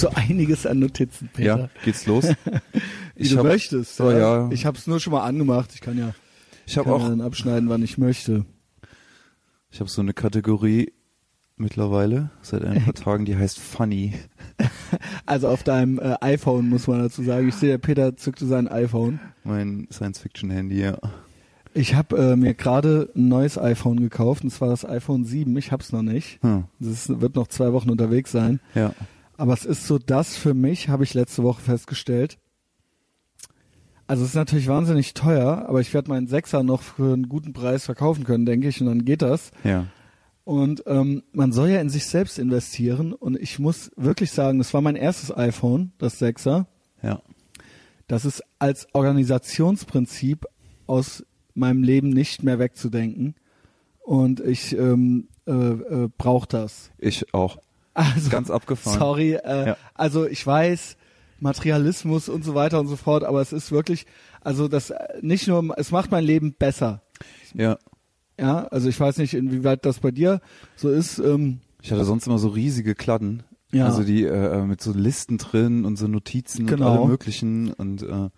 so einiges an Notizen, Peter. Ja, geht's los? Wie du hab- möchtest. Oh, ja. Ich habe es nur schon mal angemacht. Ich kann ja, Ich habe kann auch, ja dann abschneiden, wann ich möchte. ich habe so eine Kategorie mittlerweile seit ein paar Tagen, die heißt Funny. Also auf deinem äh, iPhone muss man dazu sagen. Ich sehe, der Peter zückte sein iPhone. Mein Science-Fiction-Handy, ja. Ich habe äh, mir gerade ein neues iPhone gekauft, und zwar das iPhone 7. Ich hab's noch nicht. Hm, Das wird noch zwei Wochen unterwegs sein. ja. Aber es ist so das für mich, habe ich letzte Woche festgestellt. Also es ist natürlich wahnsinnig teuer, aber ich werde meinen Sechser noch für einen guten Preis verkaufen können, denke ich, und dann geht das. Ja. Und ähm, man soll ja in sich selbst investieren. Und ich muss wirklich sagen, das war mein erstes iPhone, das Sechser. Ja. Das ist als Organisationsprinzip aus meinem Leben nicht mehr wegzudenken. Und ich ähm, äh, äh, brauche das. Ich auch. Also, Ganz abgefahren. Sorry, äh, Ja. also ich weiß, Materialismus und so weiter und so fort, aber es ist wirklich, also das äh, nicht nur, es macht mein Leben besser. Ja. Ja, also ich weiß nicht, inwieweit das bei dir so ist. Ähm, Ich hatte sonst immer so riesige Kladden. Ja. Also die äh, mit so Listen drin und so Notizen Genau. und allem möglichen und äh,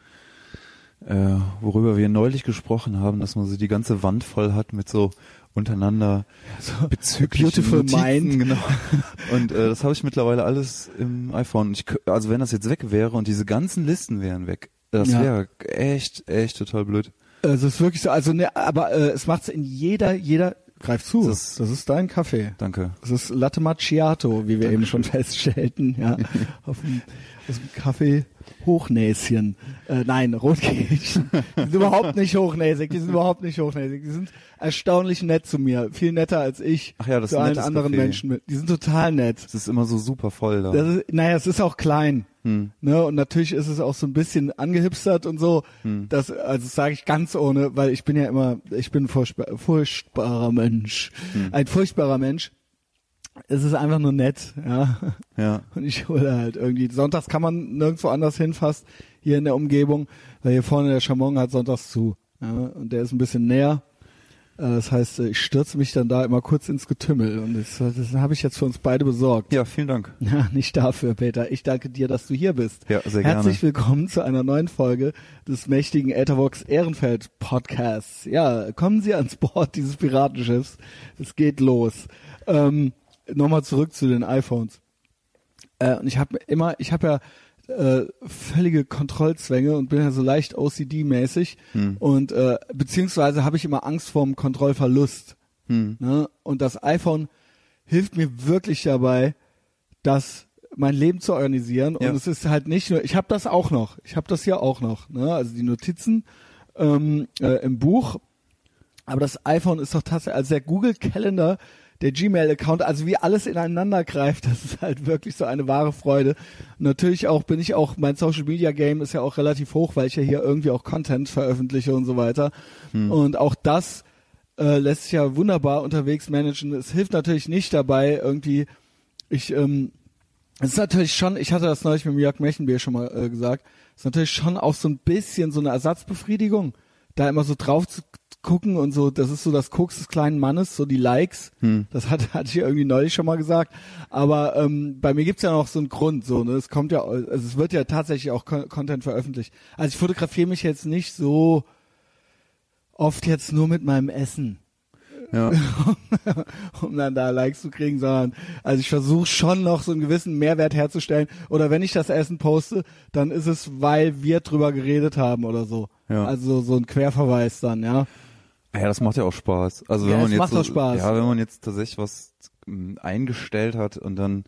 äh, worüber wir neulich gesprochen haben, dass man so die ganze Wand voll hat mit so untereinander so bezüglichen Beautiful Notizen, Mind. genau. Und äh, das habe ich mittlerweile alles im iPhone. Ich, also wenn das jetzt weg wäre und diese ganzen Listen wären weg, das Ja. wäre echt, echt total blöd. Also es ist wirklich so, also ne, aber äh, es macht's in jeder, jeder, greif zu, Das- das ist dein Kaffee. Danke. Das ist Latte Macchiato, wie wir eben schon feststellten, ja, auf dem, aus dem Kaffee Hochnäschen. Äh, nein, Rotkehlchen. Die sind überhaupt nicht hochnäsig, die sind überhaupt nicht hochnäsig. Die sind erstaunlich nett zu mir, viel netter als ich Ach ja, das zu allen anderen Café. Menschen. Mit. Die sind total nett. Es ist immer so super voll da. Das ist, naja, es ist auch klein. Hm. Ne, und natürlich ist es auch so ein bisschen angehipstert und so. Hm. Das, also das sage ich ganz ohne, weil ich bin ja immer, ich bin ein furchtbar, furchtbarer Mensch. Hm. Ein furchtbarer Mensch. Es ist einfach nur nett, ja. Ja. Und ich hole halt irgendwie. Sonntags kann man nirgendwo anders hin, fast hier in der Umgebung, weil hier vorne der Chamon hat sonntags zu. Ja, und der ist ein bisschen näher. Äh, Das heißt, ich stürze mich dann da immer kurz ins Getümmel. Und das, das habe ich jetzt für uns beide besorgt. Ja, vielen Dank. Ja, nicht dafür, Peter. Ich danke dir, dass du hier bist. Ja, sehr gerne. Herzlich willkommen zu einer neuen Folge des mächtigen Ethervox Ehrenfeld Podcasts. Ja, kommen Sie ans Bord dieses Piratenschiffs. Es geht los. Ähm, Nochmal zurück zu den iPhones. Äh, und ich habe immer, ich habe ja äh, völlige Kontrollzwänge und bin ja so leicht OCD-mäßig Hm. und äh, beziehungsweise habe ich immer Angst vorm Kontrollverlust. Hm. Ne? Und das iPhone hilft mir wirklich dabei, das mein Leben zu organisieren. Ja. Und es ist halt nicht nur, ich habe das auch noch, ich habe das ja auch noch, ne? also die Notizen ähm, äh, im Buch. Aber das iPhone ist doch tatsächlich, also der Google Calendar, der Gmail-Account, also wie alles ineinander greift, das ist halt wirklich so eine wahre Freude. Und natürlich auch bin ich auch, mein Social Media Game ist ja auch relativ hoch, weil ich ja hier irgendwie auch Content veröffentliche und so weiter. Und auch das äh, lässt sich ja wunderbar unterwegs managen. Es hilft natürlich nicht dabei, irgendwie, ich, ähm, es ist natürlich schon, ich hatte das neulich mit Jörg Mechenbier schon mal äh, gesagt, es ist natürlich schon auch so ein bisschen so eine Ersatzbefriedigung, da immer so drauf zu gucken und so, das ist so das Koks des kleinen Mannes, so die Likes, das hat, hatte ich irgendwie neulich schon mal gesagt, aber ähm, bei mir gibt's ja noch so einen Grund, so, ne, es kommt ja, also es wird ja tatsächlich auch Con Content veröffentlicht. Also ich fotografiere mich jetzt nicht so oft jetzt nur mit meinem Essen Ja. um dann da Likes zu kriegen, sondern also ich versuche schon noch so einen gewissen Mehrwert herzustellen. Oder wenn ich das Essen poste, dann ist es, weil wir drüber geredet haben oder so. Ja. Also so ein Querverweis dann, ja. Ja, das macht ja auch Spaß. Also Ja, wenn man jetzt so. Ja, wenn man jetzt tatsächlich was ähm, eingestellt hat und dann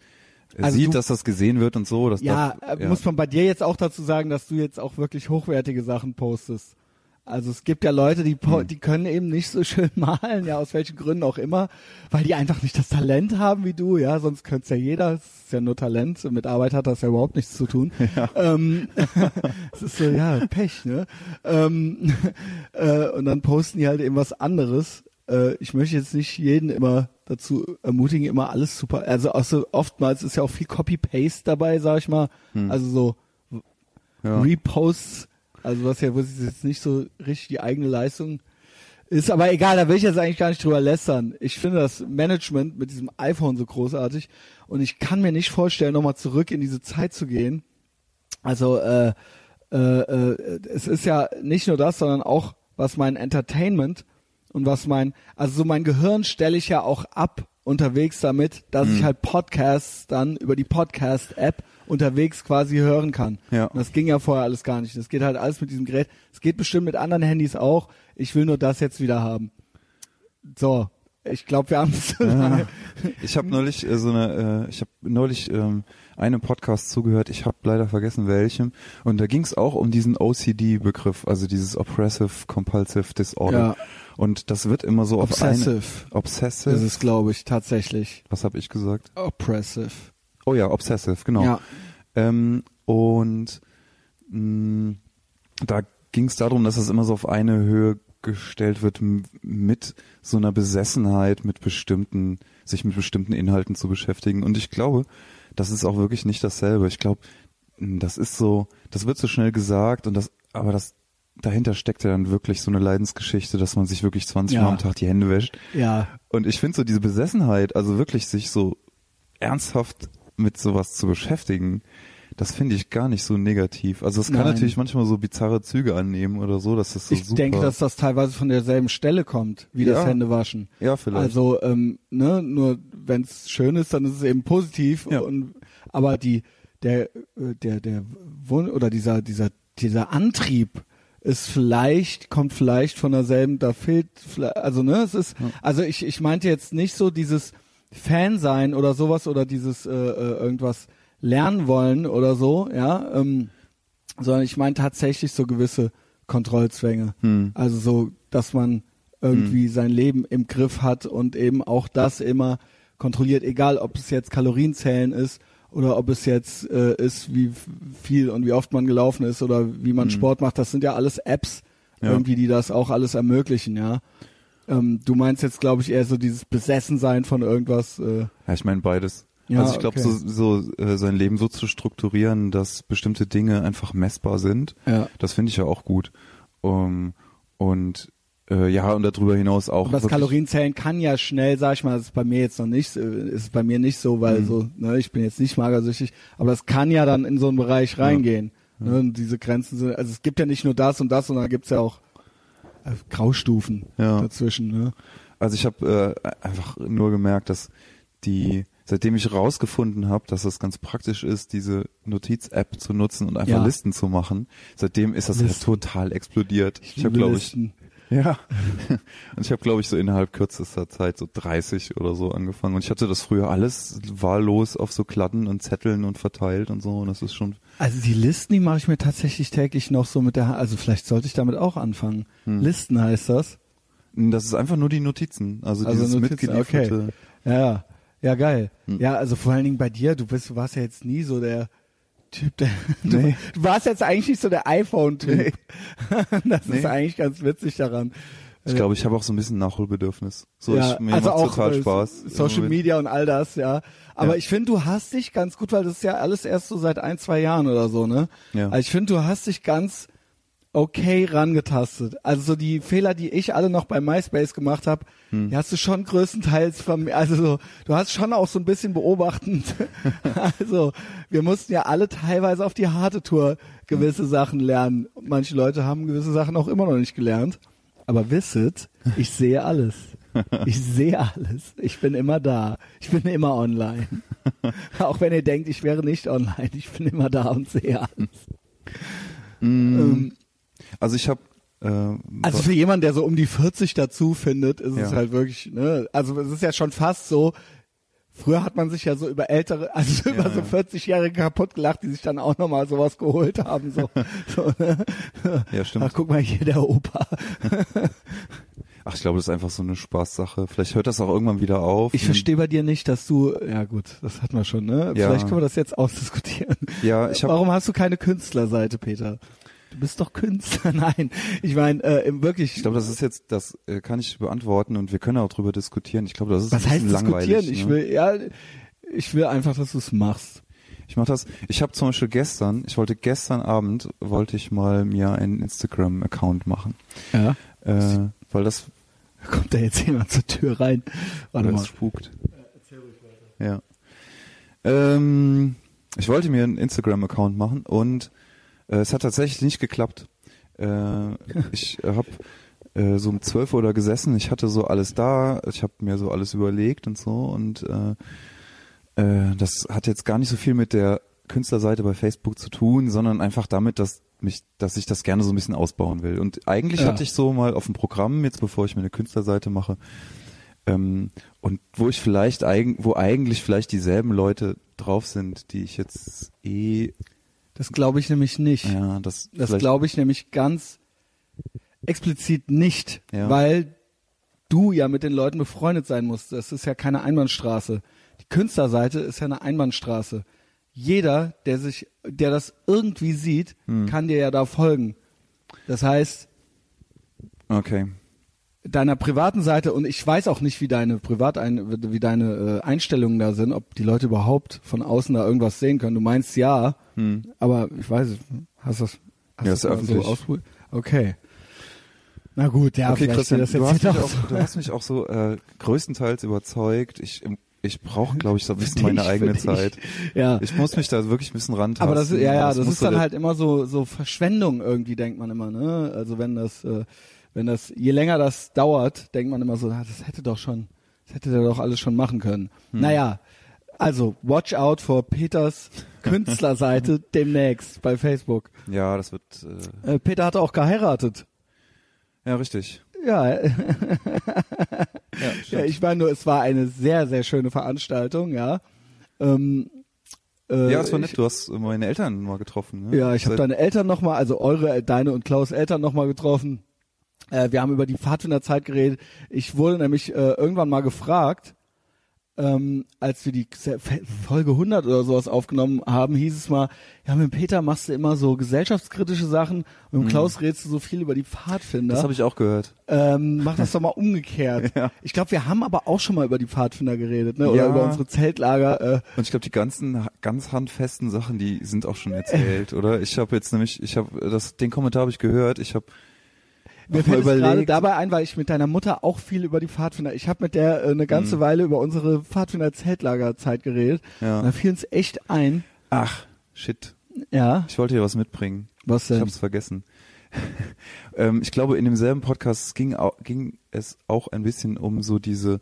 äh, Also sieht, du- dass das gesehen wird und so, das Ja, darf, äh, muss man bei dir jetzt auch dazu sagen, dass du jetzt auch wirklich hochwertige Sachen postest. Also es gibt ja Leute, die, Hm. die können eben nicht so schön malen, ja, aus welchen Gründen auch immer, weil die einfach nicht das Talent haben wie du, ja, sonst könnte es ja jeder, es ist ja nur Talent, mit Arbeit hat das ja überhaupt nichts zu tun. Ähm, es ist so, ja, Pech, ne? Ähm, äh, und dann posten die halt eben was anderes. Äh, ich möchte jetzt nicht jeden immer dazu ermutigen, immer alles super, also auch so oftmals ist ja auch viel Copy-Paste dabei, sag ich mal, also so Hm. ja. Reposts, also was ja, wo es jetzt nicht so richtig die eigene Leistung Ist aber egal, da will ich jetzt eigentlich gar nicht drüber lästern. Ich finde das Management mit diesem iPhone so großartig und ich kann mir nicht vorstellen, nochmal zurück in diese Zeit zu gehen. Also äh, äh, äh, es ist ja nicht nur das, sondern auch was mein Entertainment und was mein, also so mein Gehirn stelle ich ja auch ab unterwegs damit, dass Mhm. ich halt Podcasts dann über die Podcast-App unterwegs quasi hören kann. Ja. Und das ging ja vorher alles gar nicht. Das geht halt alles mit diesem Gerät. Es geht bestimmt mit anderen Handys auch. Ich will nur das jetzt wieder haben. So, ich glaube, wir haben es. Ja. Ich habe neulich äh, so eine, äh, ich habe neulich ähm, einem Podcast zugehört, ich habe leider vergessen welchem, und da ging es auch um diesen OCD-Begriff, also dieses Oppressive Compulsive Disorder. Ja. Und das wird immer so auf eine Obsessive Obsessive. ist es, glaube ich, tatsächlich. Was habe ich gesagt? Oppressive. Oh ja, Obsessive, genau. Ja. Ähm, und mh, da ging es darum, dass es immer so auf eine Höhe gestellt wird mit so einer Besessenheit, mit bestimmten, sich mit bestimmten Inhalten zu beschäftigen. Und ich glaube, das ist auch wirklich nicht dasselbe. Ich glaube, das ist so, das wird so schnell gesagt und das, aber das dahinter steckt ja dann wirklich so eine Leidensgeschichte, dass man sich wirklich 20 Ja. Mal am Tag die Hände wäscht. Ja, Und ich finde so diese Besessenheit, also wirklich sich so ernsthaft mit sowas zu beschäftigen, das finde ich gar nicht so negativ. Also es kann Nein. natürlich manchmal so bizarre Züge annehmen oder so, dass das so ich super. denke, dass das teilweise von derselben Stelle kommt, wie das Ja. Händewaschen. ja, vielleicht. Also, ähm, ne, nur wenn es schön ist, dann ist es eben positiv. Ja. Und, aber die, der, äh, der, der Wun oder dieser, dieser, dieser Antrieb ist vielleicht, kommt vielleicht von derselben, da fehlt, also ne, es ist, also ich, ich meinte jetzt nicht so dieses Fan sein oder sowas oder dieses äh, äh, irgendwas lernen wollen oder so, ja, ähm, sondern ich meine tatsächlich so gewisse Kontrollzwänge. Hm. Also so, dass man irgendwie sein Leben im Griff hat und eben auch das immer kontrolliert, egal ob es jetzt Kalorienzählen ist oder ob es jetzt äh, ist, wie viel und wie oft man gelaufen ist oder wie man Sport macht. Das sind ja alles Apps Ja. irgendwie, die das auch alles ermöglichen, ja. Ähm, du meinst jetzt, glaube ich, eher so dieses Besessensein von irgendwas. Äh, ja, ich meine beides. Ja, also ich glaube, okay. so, so äh, sein Leben so zu strukturieren, dass bestimmte Dinge einfach messbar sind, ja. das finde ich ja auch gut. Um, und äh, ja, und darüber hinaus auch. Aber das Kalorienzählen kann ja schnell, sag ich mal, das ist bei mir jetzt noch nicht, äh, ist bei mir nicht so, weil Mhm. so, ne, ich bin jetzt nicht magersüchtig, aber das kann ja dann in so einen Bereich reingehen. Ne, und diese Grenzen sind, also es gibt ja nicht nur das und das, sondern gibt's ja auch Graustufen Ja. dazwischen. Ne? Also ich habe äh, einfach nur gemerkt, dass die, seitdem ich rausgefunden habe, dass es ganz praktisch ist, diese Notiz-App zu nutzen und einfach Ja. Listen zu machen, seitdem ist das halt total explodiert. Ich, habe liebe glaube ich. Ja, und ich habe glaube ich so innerhalb kürzester Zeit so 30 oder so angefangen und ich hatte das früher alles wahllos auf so Kladden und Zetteln und verteilt und so und das ist schon Also die Listen, die mache ich mir tatsächlich täglich noch so mit der Hand, also vielleicht sollte ich damit auch anfangen. Hm. Listen heißt das. das ist einfach nur die Notizen, also, Also dieses Notizen, mitgelieferte. Ja, ja, ja, geil. Hm. Ja, also vor allen Dingen bei dir, du bist, du warst ja jetzt nie so der Typ, der, du, Nee. du warst jetzt eigentlich nicht so der iPhone-Typ. das ist Nee. eigentlich ganz witzig daran. Ich glaube, ich habe auch so ein bisschen Nachholbedürfnis. So, ja, ich, mir also auch total äh, Spaß. Social. Media und all das, ja. Aber Ja. ich finde, du hast dich ganz gut, weil das ist ja alles erst so seit ein, zwei Jahren oder so, ne? Ja. Also ich finde, du hast dich ganz okay rangetastet. Also so die Fehler, die ich alle noch bei MySpace gemacht habe, Hm. die hast du schon größtenteils von mir, also so, du hast schon auch so ein bisschen beobachtend. also wir mussten ja alle teilweise auf die harte Tour gewisse Sachen lernen. Manche Leute haben gewisse Sachen auch immer noch nicht gelernt. Aber wisset, ich sehe alles. Ich sehe alles. Ich bin immer da. Ich bin immer online. Auch wenn ihr denkt, ich wäre nicht online. Ich bin immer da und sehe alles. Ähm, Also ich habe äh, also für jemanden, der so um die 40 dazu findet, ist es Ja. halt wirklich, ne, also es ist ja schon fast so, früher hat man sich ja so über ältere, also über so ja. 40-Jährige kaputt gelacht, die sich dann auch nochmal sowas geholt haben, so, so ne? ja stimmt. Ach, guck mal hier, der Opa. Ach, ich glaube, das ist einfach so eine Spaßsache. Vielleicht hört das auch irgendwann wieder auf. Ich verstehe bei dir nicht, dass du, ja gut, das hatten wir schon, ne? Ja. Vielleicht können wir das jetzt ausdiskutieren. Ja, ich habe Warum hast du keine Künstlerseite, Peter? Du bist doch Künstler. Nein, ich meine, äh, wirklich. ich glaube, das ist jetzt, das äh, kann ich beantworten und wir können auch drüber diskutieren. Ich glaube, das ist was ein heißt langweilig. diskutieren? Ich ne? will, ja, ich will einfach, dass du es machst. Ich mache das. Ich habe zum Beispiel gestern, ich wollte gestern Abend wollte ich mal mir einen Instagram-Account machen, Ja. äh, weil das Kommt da jetzt jemand zur Tür rein? Warte mal. es spukt. Ja. Ähm, ich wollte mir einen Instagram-Account machen und es hat tatsächlich nicht geklappt. Äh, ich äh, habe äh, so um 12 Uhr da gesessen, ich hatte so alles da, ich habe mir so alles überlegt und so und äh, äh, das hat jetzt gar nicht so viel mit der Künstlerseite bei Facebook zu tun, sondern einfach damit, dass mich, dass ich das gerne so ein bisschen ausbauen will. Und eigentlich Ja. hatte ich so mal auf dem Programm, jetzt bevor ich mir eine Künstlerseite mache, ähm, und wo ich vielleicht eigen, wo eigentlich vielleicht dieselben Leute drauf sind, die ich jetzt eh, Das glaube ich nämlich nicht. ja, das, Das glaube ich nämlich ganz explizit nicht, Ja. weil du ja mit den Leuten befreundet sein musst. Das ist ja keine Einbahnstraße. Die Künstlerseite ist ja eine Einbahnstraße. Jeder, der sich, der das irgendwie sieht, Hm. kann dir ja da folgen. Das heißt, Okay. Deiner privaten Seite und ich weiß auch nicht, wie deine Privatein, wie deine äh, Einstellungen da sind, ob die Leute überhaupt von außen da irgendwas sehen können. Du meinst ja, aber ich weiß, es. hast du das, hast Hm. Ja, du ist das öffentlich. so ausprobiert? Okay. Na gut, ja, okay, Christian, das du jetzt hast, hier mich auch, du hast mich auch so äh, größtenteils überzeugt. Ich, ich brauche, glaube ich, so ein bisschen meine eigene. Zeit. Ja. Ich muss mich da wirklich ein bisschen rantasten. aber das ist, ja, ja, das, ist musste dann halt immer so, so Verschwendung irgendwie, denkt man immer, ne? Also wenn das, äh, wenn das, je länger das dauert, denkt man immer so, ah, das hätte doch schon, das hätte der doch alles schon machen können. Hm. Naja, also watch out for Peters Künstlerseite demnächst bei Facebook. Ja, das wird, äh, Äh, Peter hatte auch geheiratet. ja, richtig. Ja, Ja, ja, ich meine nur, es war eine sehr, sehr schöne Veranstaltung, ja. Ähm, äh, ja, es war ich- nett. Du hast meine Eltern mal getroffen. Ne? Ja, ich habe deine Eltern nochmal, also eure, deine und Klaus Eltern nochmal getroffen. Äh, wir haben über die Pfadfinderzeit geredet. Ich wurde nämlich äh, irgendwann mal gefragt, ähm, als wir die Folge 100 oder sowas aufgenommen haben, hieß es mal, ja, mit Peter machst du immer so gesellschaftskritische Sachen und mit Klaus redest du so viel über die Pfadfinder. Mhm. Das habe ich auch gehört. ähm, mach das doch mal umgekehrt. Ja. Ich glaube, wir haben aber auch schon mal über die Pfadfinder geredet, ne? Oder Ja. über unsere Zeltlager. Äh, Und ich glaube, die ganzen ganz handfesten Sachen, die sind auch schon erzählt, oder? Ich habe jetzt nämlich, ich habe den Kommentar habe ich gehört. Ich habe Mir fällt es gerade dabei ein, weil ich mit deiner Mutter auch viel über die Pfadfinder. Ich habe mit der äh, eine Mhm. ganze Weile über unsere Pfadfinder-Zeltlagerzeit geredet. Ja. Und da fiel uns echt ein. Ach, shit. Ja. Ich wollte dir was mitbringen. Was Ich denn? habe es vergessen. ähm, ich glaube, in demselben Podcast ging, ging es auch ein bisschen um so diese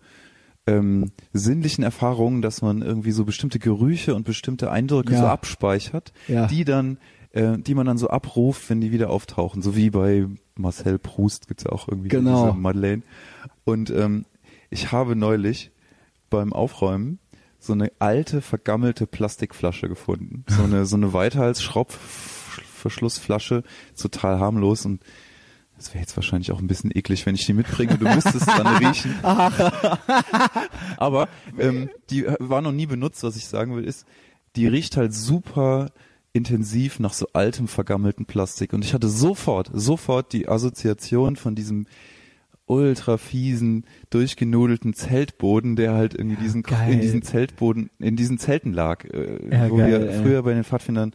ähm, sinnlichen Erfahrungen, dass man irgendwie so bestimmte Gerüche und bestimmte Eindrücke Ja. so abspeichert, Ja. die dann, äh, die man dann so abruft, wenn die wieder auftauchen. So wie bei Marcel Proust gibt's ja auch irgendwie Genau. diese Madeleine. Und ähm, ich habe neulich beim Aufräumen so eine alte, vergammelte Plastikflasche gefunden. So eine, so eine Weithals-Schraubverschlussflasche, total harmlos und das wäre jetzt wahrscheinlich auch ein bisschen eklig, wenn ich die mitbringe du müsstest dann riechen. Aber ähm, die war noch nie benutzt, was ich sagen will, ist, die riecht halt super intensiv nach so altem, vergammelten Plastik. Und ich hatte sofort, sofort die Assoziation von diesem ultra fiesen, durchgenudelten Zeltboden, der halt irgendwie diesen, geil. in diesen Zeltboden, in diesen Zelten lag, äh, Ja, wo geil, wir ey. früher bei den Pfadfindern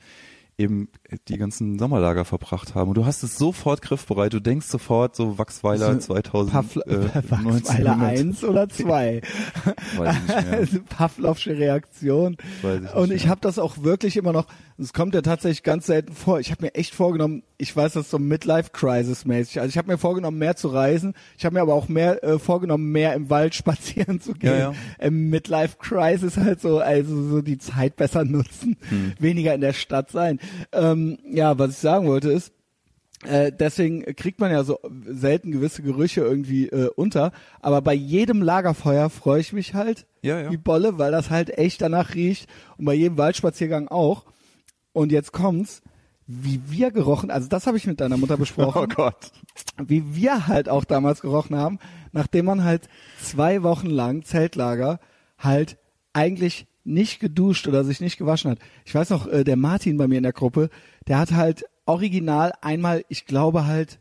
eben die ganzen Sommerlager verbracht haben. Und du hast es sofort griffbereit. Du denkst sofort so Wachsweiler So 2000. Pavl äh, Wachsweiler 1900. 1 oder 2. Weiß ich nicht mehr. Also Pavlovsche Reaktion. Weiß ich nicht Und ich habe das auch wirklich immer noch, es kommt ja tatsächlich ganz selten vor. Ich habe mir echt vorgenommen, ich weiß das so Midlife-Crisis-mäßig. Also ich habe mir vorgenommen, mehr zu reisen. Ich habe mir aber auch mehr äh, vorgenommen, mehr im Wald spazieren zu gehen. Ja, ja. Im Midlife-Crisis halt so, also so die Zeit besser nutzen, Hm. weniger in der Stadt sein. Ähm, ja, was ich sagen wollte ist, äh, deswegen kriegt man ja so selten gewisse Gerüche irgendwie äh, unter. Aber bei jedem Lagerfeuer freue ich mich halt Ja, ja. wie Bolle, weil das halt echt danach riecht. Und bei jedem Waldspaziergang auch. Und jetzt kommt's, wie wir gerochen, also das habe ich mit deiner Mutter besprochen, Oh Gott. wie wir halt auch damals gerochen haben, nachdem man halt zwei Wochen lang Zeltlager halt eigentlich nicht geduscht oder sich nicht gewaschen hat. Ich weiß noch, äh, der Martin bei mir in der Gruppe, der hat halt original einmal, ich glaube halt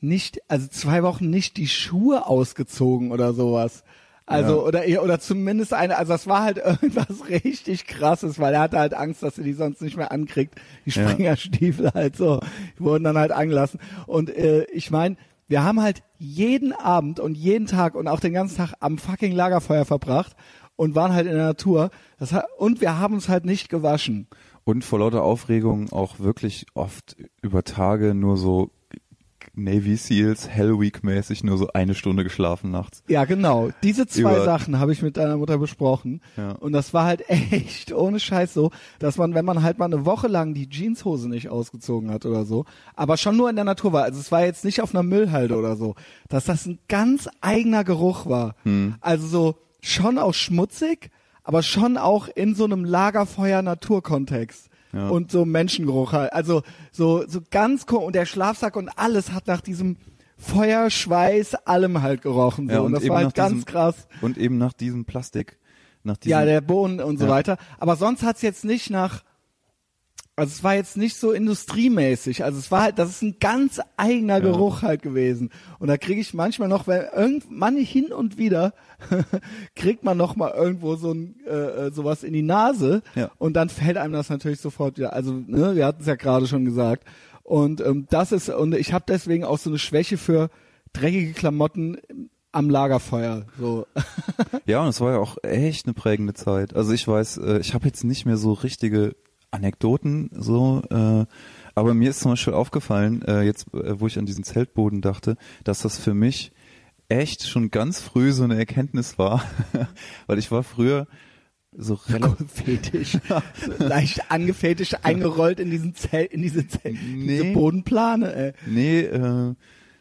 nicht, also zwei Wochen nicht die Schuhe ausgezogen oder sowas. Also, Ja. oder, oder zumindest eine, also das war halt irgendwas richtig krasses, weil er hatte halt Angst, dass er die sonst nicht mehr ankriegt. Die Ja. Springerstiefel halt so, die wurden dann halt angelassen. Und äh, ich meine, wir haben halt jeden Abend und jeden Tag und auch den ganzen Tag am fucking Lagerfeuer verbracht und waren halt in der Natur. Das und wir haben uns halt nicht gewaschen. Und vor lauter Aufregung auch wirklich oft über Tage nur so Navy Seals Hell Week mäßig nur so eine Stunde geschlafen nachts. Ja, genau. Diese zwei Über- Sachen habe ich mit deiner Mutter besprochen. Ja. Und das war halt echt ohne Scheiß so, dass man, wenn man halt mal eine Woche lang die Jeanshose nicht ausgezogen hat oder so, aber schon nur in der Natur war, also es war jetzt nicht auf einer Müllhalde oder so, dass das ein ganz eigener Geruch war. Hm. Also so schon auch schmutzig, aber schon auch in so einem Lagerfeuer-Naturkontext. Ja. Und so Menschengeruch halt. Also so, so ganz cool. Und der Schlafsack und alles hat nach diesem Feuer, Schweiß, allem halt gerochen. So. Ja, und, und das war halt ganz diesem- krass. Und eben nach diesem Plastik, nach diesem Ja, der Boden und so Ja. weiter. Aber sonst hat's jetzt nicht nach, also es war jetzt nicht so industriemäßig. Also es war halt, das ist ein ganz eigener Geruch halt gewesen. Und da kriege ich manchmal noch, wenn irgendwann hin und wieder kriegt man noch mal irgendwo so ein äh, äh, sowas in die Nase Ja. und dann fällt einem das natürlich sofort wieder. Also ne, wir hatten es ja gerade schon gesagt. Und ähm, das ist und ich habe deswegen auch so eine Schwäche für dreckige Klamotten am Lagerfeuer. So. Ja, und es war ja auch echt eine prägende Zeit. Also ich weiß, äh, ich habe jetzt nicht mehr so richtige Anekdoten, so, äh, aber mir ist zum Beispiel aufgefallen, äh, jetzt, äh, wo ich an diesen Zeltboden dachte, dass das für mich echt schon ganz früh so eine Erkenntnis war, weil ich war früher so Fetisch. So leicht angefetisch eingerollt in diesen Zelt, in diese, Zelt, diese Nee. Bodenplane, ey. Nee, äh,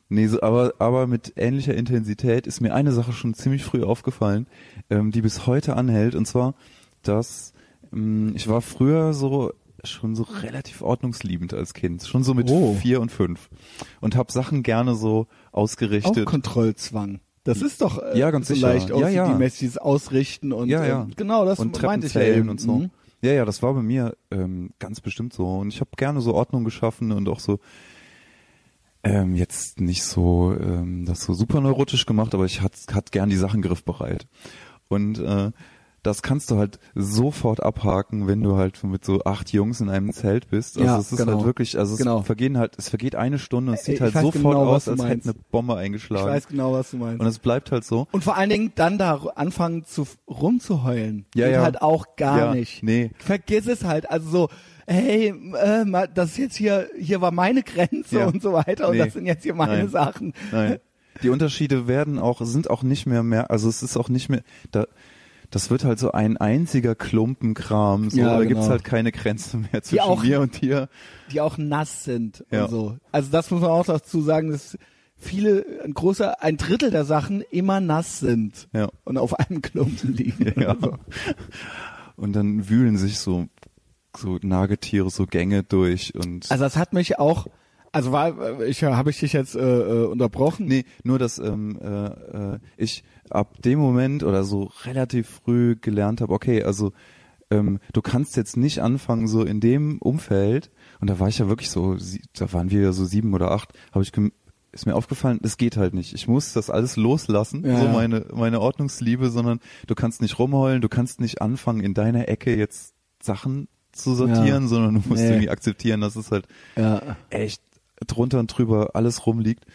nee, so, aber, aber mit ähnlicher Intensität ist mir eine Sache schon ziemlich früh aufgefallen, ähm, die bis heute anhält, und zwar, dass ich war früher so schon so relativ ordnungsliebend als Kind, schon so mit Oh. vier und fünf und habe Sachen gerne so Auch ausgerichtet. Kontrollzwang. Das ist doch äh, Ja, ganz so sicher. leicht Ja, ja. OCD-mäßiges Ausrichten und Ja, ja. Ähm, genau, das und meinte ich ja eben. und so. Mhm. Ja, ja, das war bei mir ähm, ganz bestimmt so. Und ich habe gerne so Ordnung geschaffen und auch so ähm, jetzt nicht so ähm, das so super neurotisch gemacht, aber ich hat, hat gern die Sachen griffbereit. Und äh, das kannst du halt sofort abhaken, wenn du halt mit so acht Jungs in einem Zelt bist. Also Ja, es ist genau. halt wirklich, also es Genau. vergehen halt, es vergeht eine Stunde und es Ey, sieht ich halt sofort genau, aus, als hätte eine Bombe Ich eingeschlagen. weiß genau, was du meinst. Und es bleibt halt so. Und vor allen Dingen dann da anfangen zu rumzuheulen. Ja, Geht ja. halt auch gar Ja, nicht. nee. Vergiss es halt. Also so, hey, äh, das ist jetzt hier, hier war meine Grenze Ja. und so weiter und Nee. das sind jetzt hier meine Nein. Sachen. Nein. Die Unterschiede werden auch, sind auch nicht mehr mehr, also es ist auch nicht mehr, da, das wird halt so ein einziger Klumpenkram, so, Ja, da genau. gibt's halt keine Grenze mehr zwischen auch- mir und dir. die auch nass sind Ja. und so. Also das muss man auch dazu sagen, dass viele, ein großer, ein Drittel der Sachen immer nass sind Ja. und auf einem Klumpen liegen. Ja. so. Und dann wühlen sich so, so Nagetiere so Gänge durch und, Also das hat mich auch, also war, ich habe ich dich jetzt äh, äh, unterbrochen? nee, nur dass ähm, äh, ich ab dem Moment oder so relativ früh gelernt habe, okay, also ähm, du kannst jetzt nicht anfangen so in dem Umfeld und da war ich ja wirklich so, da waren wir ja so sieben oder acht, habe ich ist mir aufgefallen, das geht halt nicht. Ich muss das alles loslassen, Ja, so ja. meine meine Ordnungsliebe, sondern du kannst nicht rumheulen, du kannst nicht anfangen in deiner Ecke jetzt Sachen zu sortieren, sondern du musst Nee. irgendwie akzeptieren, dass es halt Ja. echt drunter und drüber alles rumliegt.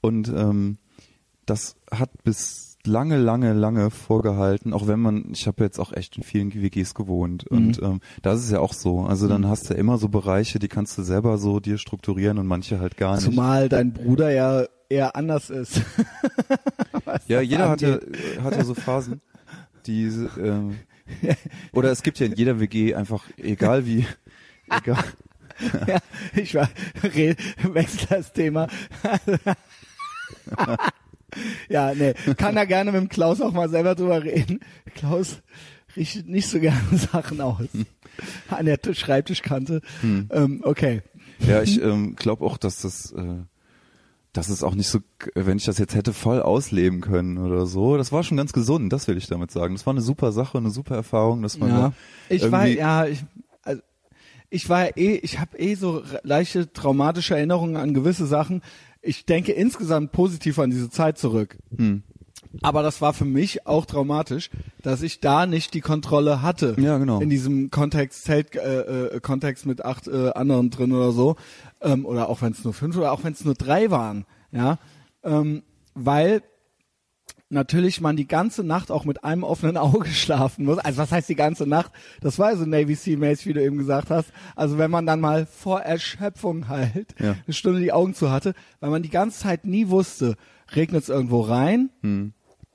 Und ähm, das hat bis lange, lange, lange vorgehalten, auch wenn man, ich habe jetzt auch echt in vielen WGs gewohnt und Mhm. ähm, das ist ja auch so. Also dann hast du immer so Bereiche, die kannst du selber so dir strukturieren und manche halt gar nicht. Zumal dein Bruder ja eher anders ist. Ja, jeder hat ja, angeht. hat ja so Phasen, die ähm, oder es gibt ja in jeder WG einfach, egal wie, egal, ja, ich war, wechsel das Thema. ja, nee, kann da gerne mit dem Klaus auch mal selber drüber reden. Klaus richtet nicht so gerne Sachen aus. An der Tisch- Schreibtischkante. Ähm, okay. Ja, ich ähm, glaube auch, dass das, äh, dass es auch nicht so, wenn ich das jetzt hätte voll ausleben können oder so. Das war schon ganz gesund, das will ich damit sagen. Das war eine super Sache, eine super Erfahrung, dass man Ja. da Ich war, irgendwie- ja, ich, ich war eh, ich habe eh so leichte traumatische Erinnerungen an gewisse Sachen. Ich denke insgesamt positiv an diese Zeit zurück. Hm. Aber das war für mich auch traumatisch, dass ich da nicht die Kontrolle hatte. Ja, genau. In diesem Kontext, Zelt, äh, äh, Kontext mit acht äh, anderen drin oder so. Ähm, oder auch wenn es nur fünf oder auch wenn es nur drei waren. Ja. ähm, weil natürlich man die ganze Nacht auch mit einem offenen Auge schlafen muss. Also was heißt die ganze Nacht? Das war so Navy Seal mäßig, wie du eben gesagt hast. Also wenn man dann mal vor Erschöpfung halt Ja. eine Stunde die Augen zu hatte, weil man die ganze Zeit nie wusste, regnet es irgendwo rein?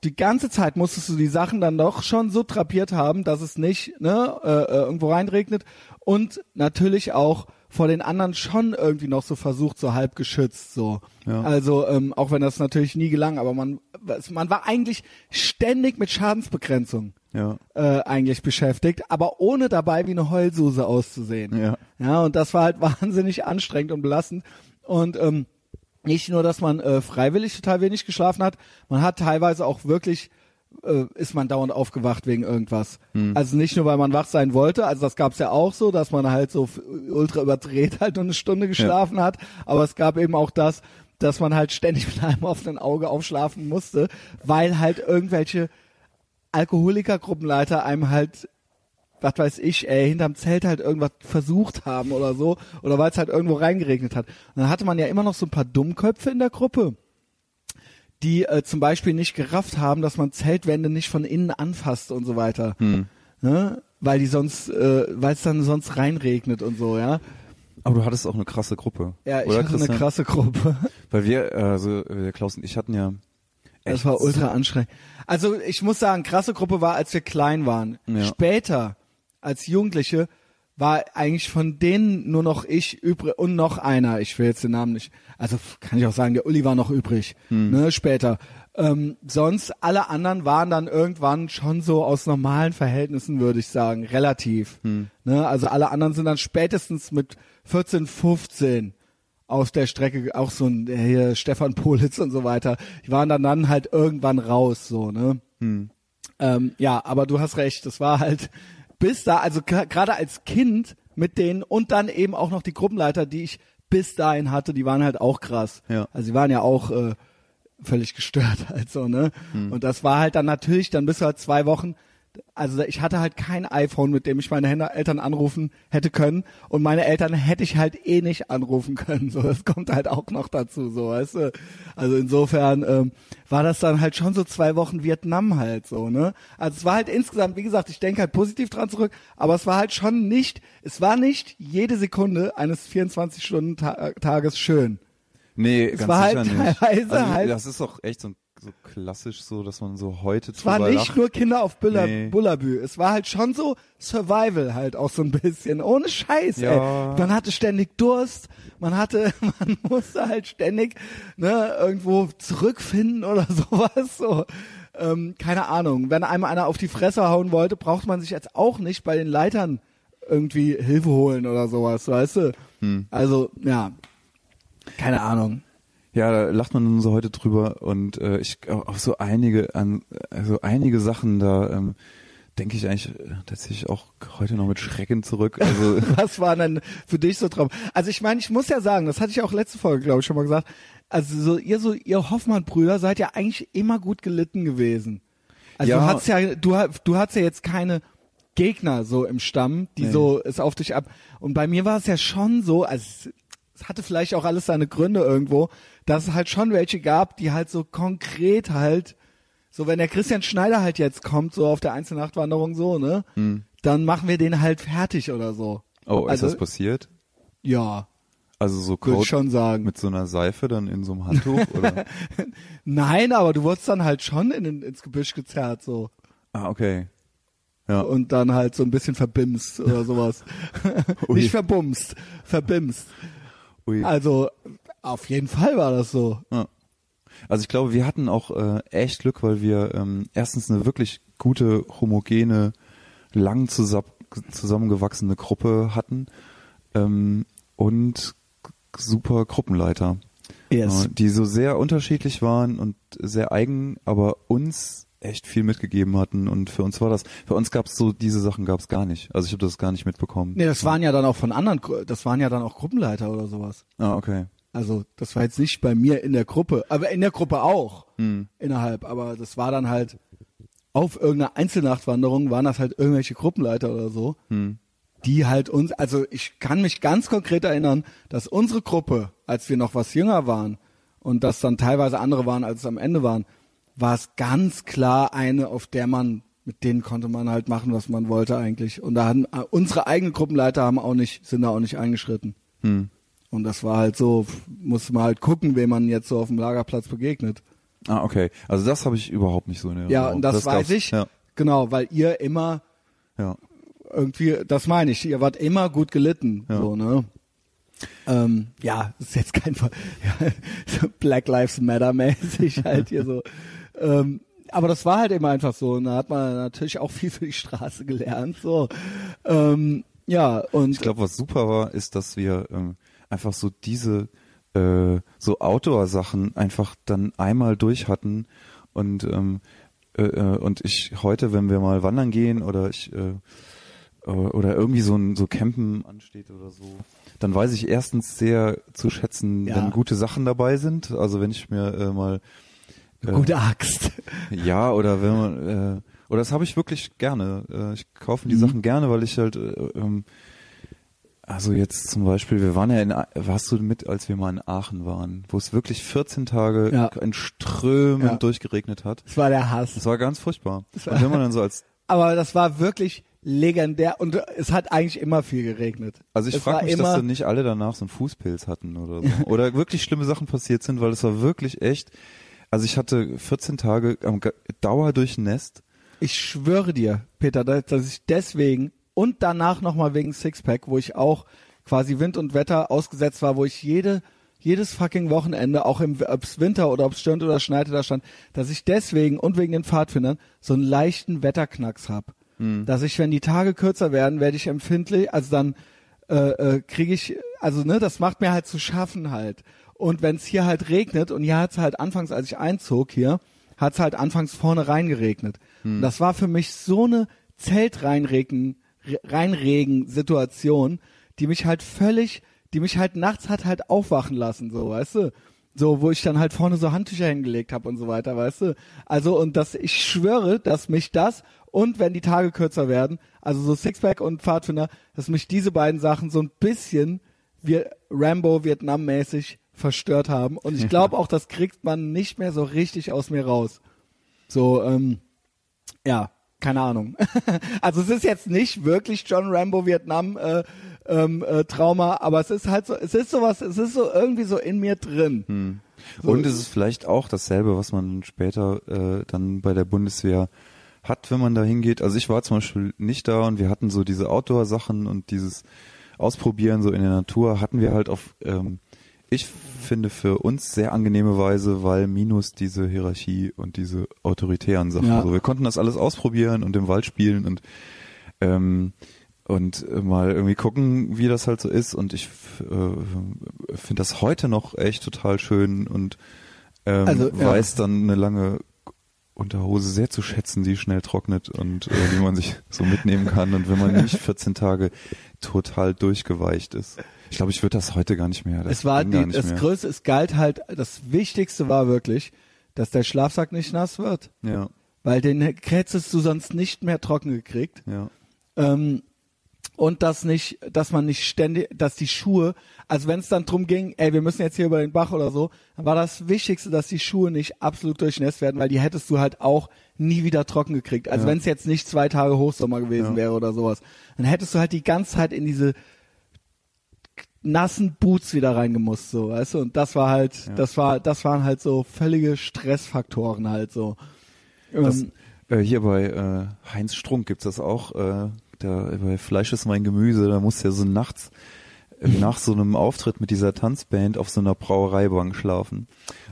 Die ganze Zeit musstest du die Sachen dann doch schon so drapiert haben, dass es nicht ne, äh, äh, irgendwo reinregnet und natürlich auch vor den anderen schon irgendwie noch so versucht, so halb geschützt so. Ja. Also ähm, auch wenn das natürlich nie gelang, aber man man war eigentlich ständig mit Schadensbegrenzung Ja. äh, eigentlich beschäftigt, aber ohne dabei wie eine Heulsuse auszusehen. Ja. Ja, und das war halt wahnsinnig anstrengend und belastend. Und ähm, nicht nur, dass man äh, freiwillig total wenig geschlafen hat, man hat teilweise auch wirklich äh, ist man dauernd aufgewacht wegen irgendwas. Also nicht nur, weil man wach sein wollte, also das gab's ja auch so, dass man halt so ultra überdreht halt nur eine Stunde geschlafen hat, aber es gab eben auch das, dass man halt ständig mit einem offenen Auge aufschlafen musste, weil halt irgendwelche Alkoholikergruppenleiter einem halt, was weiß ich, ey, hinterm Zelt halt irgendwas versucht haben oder so, oder weil es halt irgendwo reingeregnet hat. Und dann hatte man ja immer noch so ein paar Dummköpfe in der Gruppe, die äh, zum Beispiel nicht gerafft haben, dass man Zeltwände nicht von innen anfasst und so weiter. Ne? Weil die sonst, äh, weil es dann sonst reinregnet und so, ja. Aber du hattest auch eine krasse Gruppe. Ja, ich oder, hatte eine Christian? krasse Gruppe. Weil wir, also äh, Klaus und ich hatten ja Das echt war ultra anstrengend. Also ich muss sagen, krasse Gruppe war, als wir klein waren. Ja. Später, als Jugendliche, war eigentlich von denen nur noch ich übrig und noch einer. Ich will jetzt den Namen nicht. Also kann ich auch sagen, der Uli war noch übrig. Ne, später. Ähm, sonst alle anderen waren dann irgendwann schon so aus normalen Verhältnissen, würde ich sagen, relativ. Ne, also alle anderen sind dann spätestens mit 14, 15 auf der Strecke auch so ein hier Stefan Politz und so weiter. Die waren dann dann halt irgendwann raus so, ne? Ähm, ja, aber du hast recht, das war halt bis da, also gerade als Kind mit denen und dann eben auch noch die Gruppenleiter, die ich bis dahin hatte, die waren halt auch krass. Ja. Also die waren ja auch äh, völlig gestört halt so, ne? Und das war halt dann natürlich, dann bis halt zwei Wochen, also ich hatte halt kein iPhone, mit dem ich meine Eltern anrufen hätte können und meine Eltern hätte ich halt eh nicht anrufen können, so, das kommt halt auch noch dazu, so, weißt du? Also insofern ähm, war das dann halt schon so zwei Wochen Vietnam halt so, ne? Also es war halt insgesamt, wie gesagt, ich denke halt positiv dran zurück, aber es war halt schon nicht, es war nicht jede Sekunde eines 24-Stunden-Tages schön. Nee, Es ganz war sicher halt nicht. also, halt- Das ist auch echt so, so klassisch so, dass man so heute Es war nicht lacht. nur Kinder auf Buller, Nee. Bullabü. Es war halt schon so Survival halt auch so ein bisschen. Ohne Scheiß, Ja. ey. Man hatte ständig Durst. Man hatte, man musste halt ständig, ne, irgendwo zurückfinden oder sowas, so. Ähm, keine Ahnung. Wenn einem einer auf die Fresse hauen wollte, braucht man sich jetzt auch nicht bei den Leitern irgendwie Hilfe holen oder sowas, weißt du? Hm. Also, ja. Keine Ahnung. Ja, da lacht man nun so heute drüber und äh, ich auf so einige an also einige Sachen da ähm, denke ich eigentlich äh, tatsächlich auch heute noch mit Schrecken zurück. Also Was war denn für dich so Traum? Also ich meine, ich muss ja sagen, das hatte ich auch letzte Folge, glaube ich, schon mal gesagt. Also so ihr so ihr Hoffmann-Brüder seid ja eigentlich immer gut gelitten gewesen. Also Ja. du hast ja du du hast ja jetzt keine Gegner so im Stamm, die Nee. so es auf dich ab. Und bei mir war es ja schon so, also es hatte vielleicht auch alles seine Gründe irgendwo, dass es halt schon welche gab, die halt so konkret halt so wenn der Christian Schneider halt jetzt kommt so auf der Einzelnachtwanderung so, ne? Dann machen wir den halt fertig oder so. oh, ist also, das passiert? ja, Also so Code ich schon sagen. mit so einer Seife dann in so einem Handtuch oder? Nein, aber du wurdest dann halt schon in, ins Gebüsch gezerrt so ah, okay. Ja. und dann halt so ein bisschen verbimst oder sowas. Nicht verbumst, verbimst. Ui. Also auf jeden Fall war das so. Ja. Also ich glaube, wir hatten auch äh, echt Glück, weil wir ähm, erstens eine wirklich gute, homogene, lang zusa zusammengewachsene Gruppe hatten ähm, und super Gruppenleiter, Yes. äh, die so sehr unterschiedlich waren und sehr eigen, aber uns echt viel mitgegeben hatten und für uns war das, für uns gab es so diese Sachen gab es gar nicht. Also ich habe das gar nicht mitbekommen. Nee, das waren ja dann auch von anderen, das waren ja dann auch Gruppenleiter oder sowas. Ah, okay. Also das war jetzt nicht bei mir in der Gruppe, aber in der Gruppe auch Hm. innerhalb. Aber das war dann halt auf irgendeiner Einzelnachtwanderung waren das halt irgendwelche Gruppenleiter oder so, Hm. die halt uns, also ich kann mich ganz konkret erinnern, dass unsere Gruppe, als wir noch was jünger waren und das dann teilweise andere waren, als es am Ende waren, war es ganz klar eine, auf der man mit denen konnte man halt machen, was man wollte eigentlich. Und da haben äh, unsere eigenen Gruppenleiter haben auch nicht, sind da auch nicht eingeschritten. Hm. Und das war halt so, musste man halt gucken, wem man jetzt so auf dem Lagerplatz begegnet. Ah, okay. Also das habe ich überhaupt nicht so in Erinnerung. Ja, und das, weiß gab's- ich. Ja, Genau, weil ihr immer ja. irgendwie, das meine ich, ihr wart immer gut gelitten, Ja. so, ne? Ähm, ja, das ist jetzt kein Fall. Ja, so Black Lives Matter mäßig halt hier so. Ähm, aber das war halt immer einfach so. Und da hat man natürlich auch viel für die Straße gelernt, so. Ähm, ja, und Ich glaube, was super war, ist, dass wir ähm, einfach so diese äh, so Outdoor-Sachen einfach dann einmal durch hatten und ähm, äh, äh, und ich heute, wenn wir mal wandern gehen oder ich äh, äh, oder irgendwie so ein so Campen ansteht oder so, dann weiß ich erstens sehr zu schätzen, Ja. wenn gute Sachen dabei sind. Also wenn ich mir äh, mal äh, gute Axt. ja, oder wenn man, äh, oder das habe ich wirklich gerne. Äh, ich kaufe Mhm. die Sachen gerne, weil ich halt, äh, ähm, also jetzt zum Beispiel, wir waren ja in, warst du mit, als wir mal in Aachen waren, wo es wirklich 14 Tage Ja. in Strömen Ja. durchgeregnet hat. Das war der Hass. Das war ganz furchtbar. war- Und wenn man dann so als, Aber das war wirklich legendär und es hat eigentlich immer viel geregnet. also ich frage mich, immer, dass dann nicht alle danach so einen Fußpilz hatten oder so. oder wirklich schlimme Sachen passiert sind, weil es war wirklich echt, also ich hatte 14 Tage am Dauer durchnässt. Ich schwöre dir, Peter, dass ich deswegen und danach nochmal wegen Sixpack, wo ich auch quasi Wind und Wetter ausgesetzt war, wo ich jede jedes fucking Wochenende, auch im ob's Winter oder ob's stürmt oder schneite da stand, dass ich deswegen und wegen den Pfadfindern so einen leichten Wetterknacks hab. Dass ich, wenn die Tage kürzer werden, werde ich empfindlich, also dann äh, äh, kriege ich, also ne, das macht mir halt zu schaffen halt. Und wenn es hier halt regnet, und hier hat's halt anfangs, als ich einzog hier, hat's halt anfangs vorne reingeregnet. Und das war für mich so eine Zeltreinregen, Reinregen-Situation, die mich halt völlig, die mich halt nachts hat halt aufwachen lassen, so, weißt du? So, wo ich dann halt vorne so Handtücher hingelegt habe und so weiter, weißt du? Also, und das, ich schwöre, dass mich das und wenn die Tage kürzer werden, also so Sixpack und Pfadfinder, dass mich diese beiden Sachen so ein bisschen wie Rambo Vietnam-mäßig verstört haben. Und ich glaube auch, das kriegt man nicht mehr so richtig aus mir raus. So, ähm, ja, keine Ahnung. also es ist jetzt nicht wirklich John Rambo Vietnam äh, ähm, äh, Trauma, aber es ist halt so, es ist sowas, es ist so irgendwie so in mir drin. So. Und es ist vielleicht auch dasselbe, was man später äh, dann bei der Bundeswehr hat, wenn man da hingeht. Also ich war zum Beispiel nicht da und wir hatten so diese Outdoor-Sachen und dieses Ausprobieren so in der Natur hatten wir halt auf, ähm, ich finde für uns sehr angenehme Weise, weil minus diese Hierarchie und diese autoritären Sachen. Ja. Also wir konnten das alles ausprobieren und im Wald spielen und ähm, und mal irgendwie gucken, wie das halt so ist. Und ich äh, finde das heute noch echt total schön und ähm, Also, ja. weiß dann eine lange Unterhose sehr zu schätzen, die schnell trocknet und äh, die man sich so mitnehmen kann. Und wenn man nicht 14 Tage total durchgeweicht ist. Ich glaube, ich würde das heute gar nicht mehr. Es war die, das mehr. Größte, es galt halt, das Wichtigste war wirklich, dass der Schlafsack nicht nass wird. Ja, Weil den hättest du sonst nicht mehr trocken gekriegt. ja. Ähm, und dass nicht, dass man nicht ständig, dass die Schuhe, also wenn es dann drum ging, ey, wir müssen jetzt hier über den Bach oder so, dann war das Wichtigste, dass die Schuhe nicht absolut durchnässt werden, weil die hättest du halt auch nie wieder trocken gekriegt. Also Ja. wenn es jetzt nicht zwei Tage Hochsommer gewesen Ja. wäre oder sowas, dann hättest du halt die ganze Zeit in diese nassen Boots wieder reingemusst, so, weißt du? Und das war halt, Ja. das war, das waren halt so völlige Stressfaktoren halt so. Das, Ähm, äh, hier bei äh, Heinz Strunk gibt's das auch. Äh, da, bei Fleisch ist mein Gemüse, da muss der so nachts nach so einem Auftritt mit dieser Tanzband auf so einer Brauereibank schlafen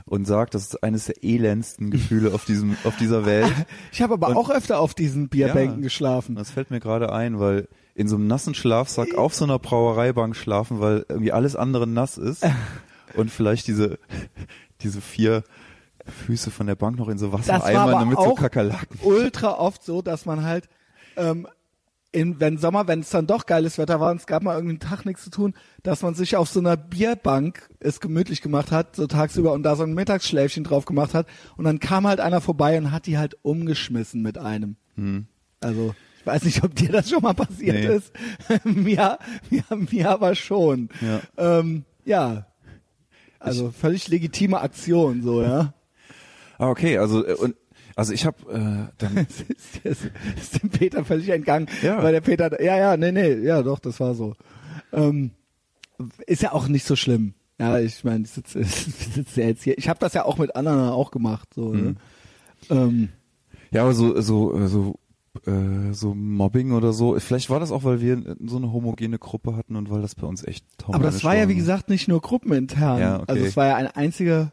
und sagt, das ist eines der elendsten Gefühle auf diesem auf dieser Welt. ich habe aber und- auch öfter auf diesen Bierbänken Ja. geschlafen. Das fällt mir gerade ein, weil in so einem nassen Schlafsack auf so einer Brauereibank schlafen, weil irgendwie alles andere nass ist und vielleicht diese diese vier Füße von der Bank noch in so Wassereimern aber mit so Kakerlaken. ultra oft so, dass man halt, ähm, in, wenn Sommer, wenn es dann doch geiles Wetter war und es gab mal irgendwie einen Tag nichts zu tun, dass man sich auf so einer Bierbank es gemütlich gemacht hat, so tagsüber und da so ein Mittagsschläfchen drauf gemacht hat und dann kam halt einer vorbei und hat die halt umgeschmissen mit einem. Also, ich weiß nicht, ob dir das schon mal passiert Nee. ist. mir, mir, mir aber schon. Ja. Ähm, ja. Also völlig legitime Aktion, so, ja. Ah, okay, also äh, und also ich habe äh, dann ist, es ist dem Peter völlig entgangen, Ja. weil der Peter, ja, ja, nee, nee, ja, doch, das war so. Ähm, ist ja auch nicht so schlimm. Ja, ich meine, ich sitze sitz ja jetzt hier. Ich habe das ja auch mit anderen auch gemacht, so. Ne? Ähm, ja, aber so so so äh, so Mobbing oder so. Vielleicht war das auch, weil wir so eine homogene Gruppe hatten und weil das bei uns echt aber das war ja, wie gesagt, nicht nur gruppenintern. Ja, okay. Also es war ja eine einzige,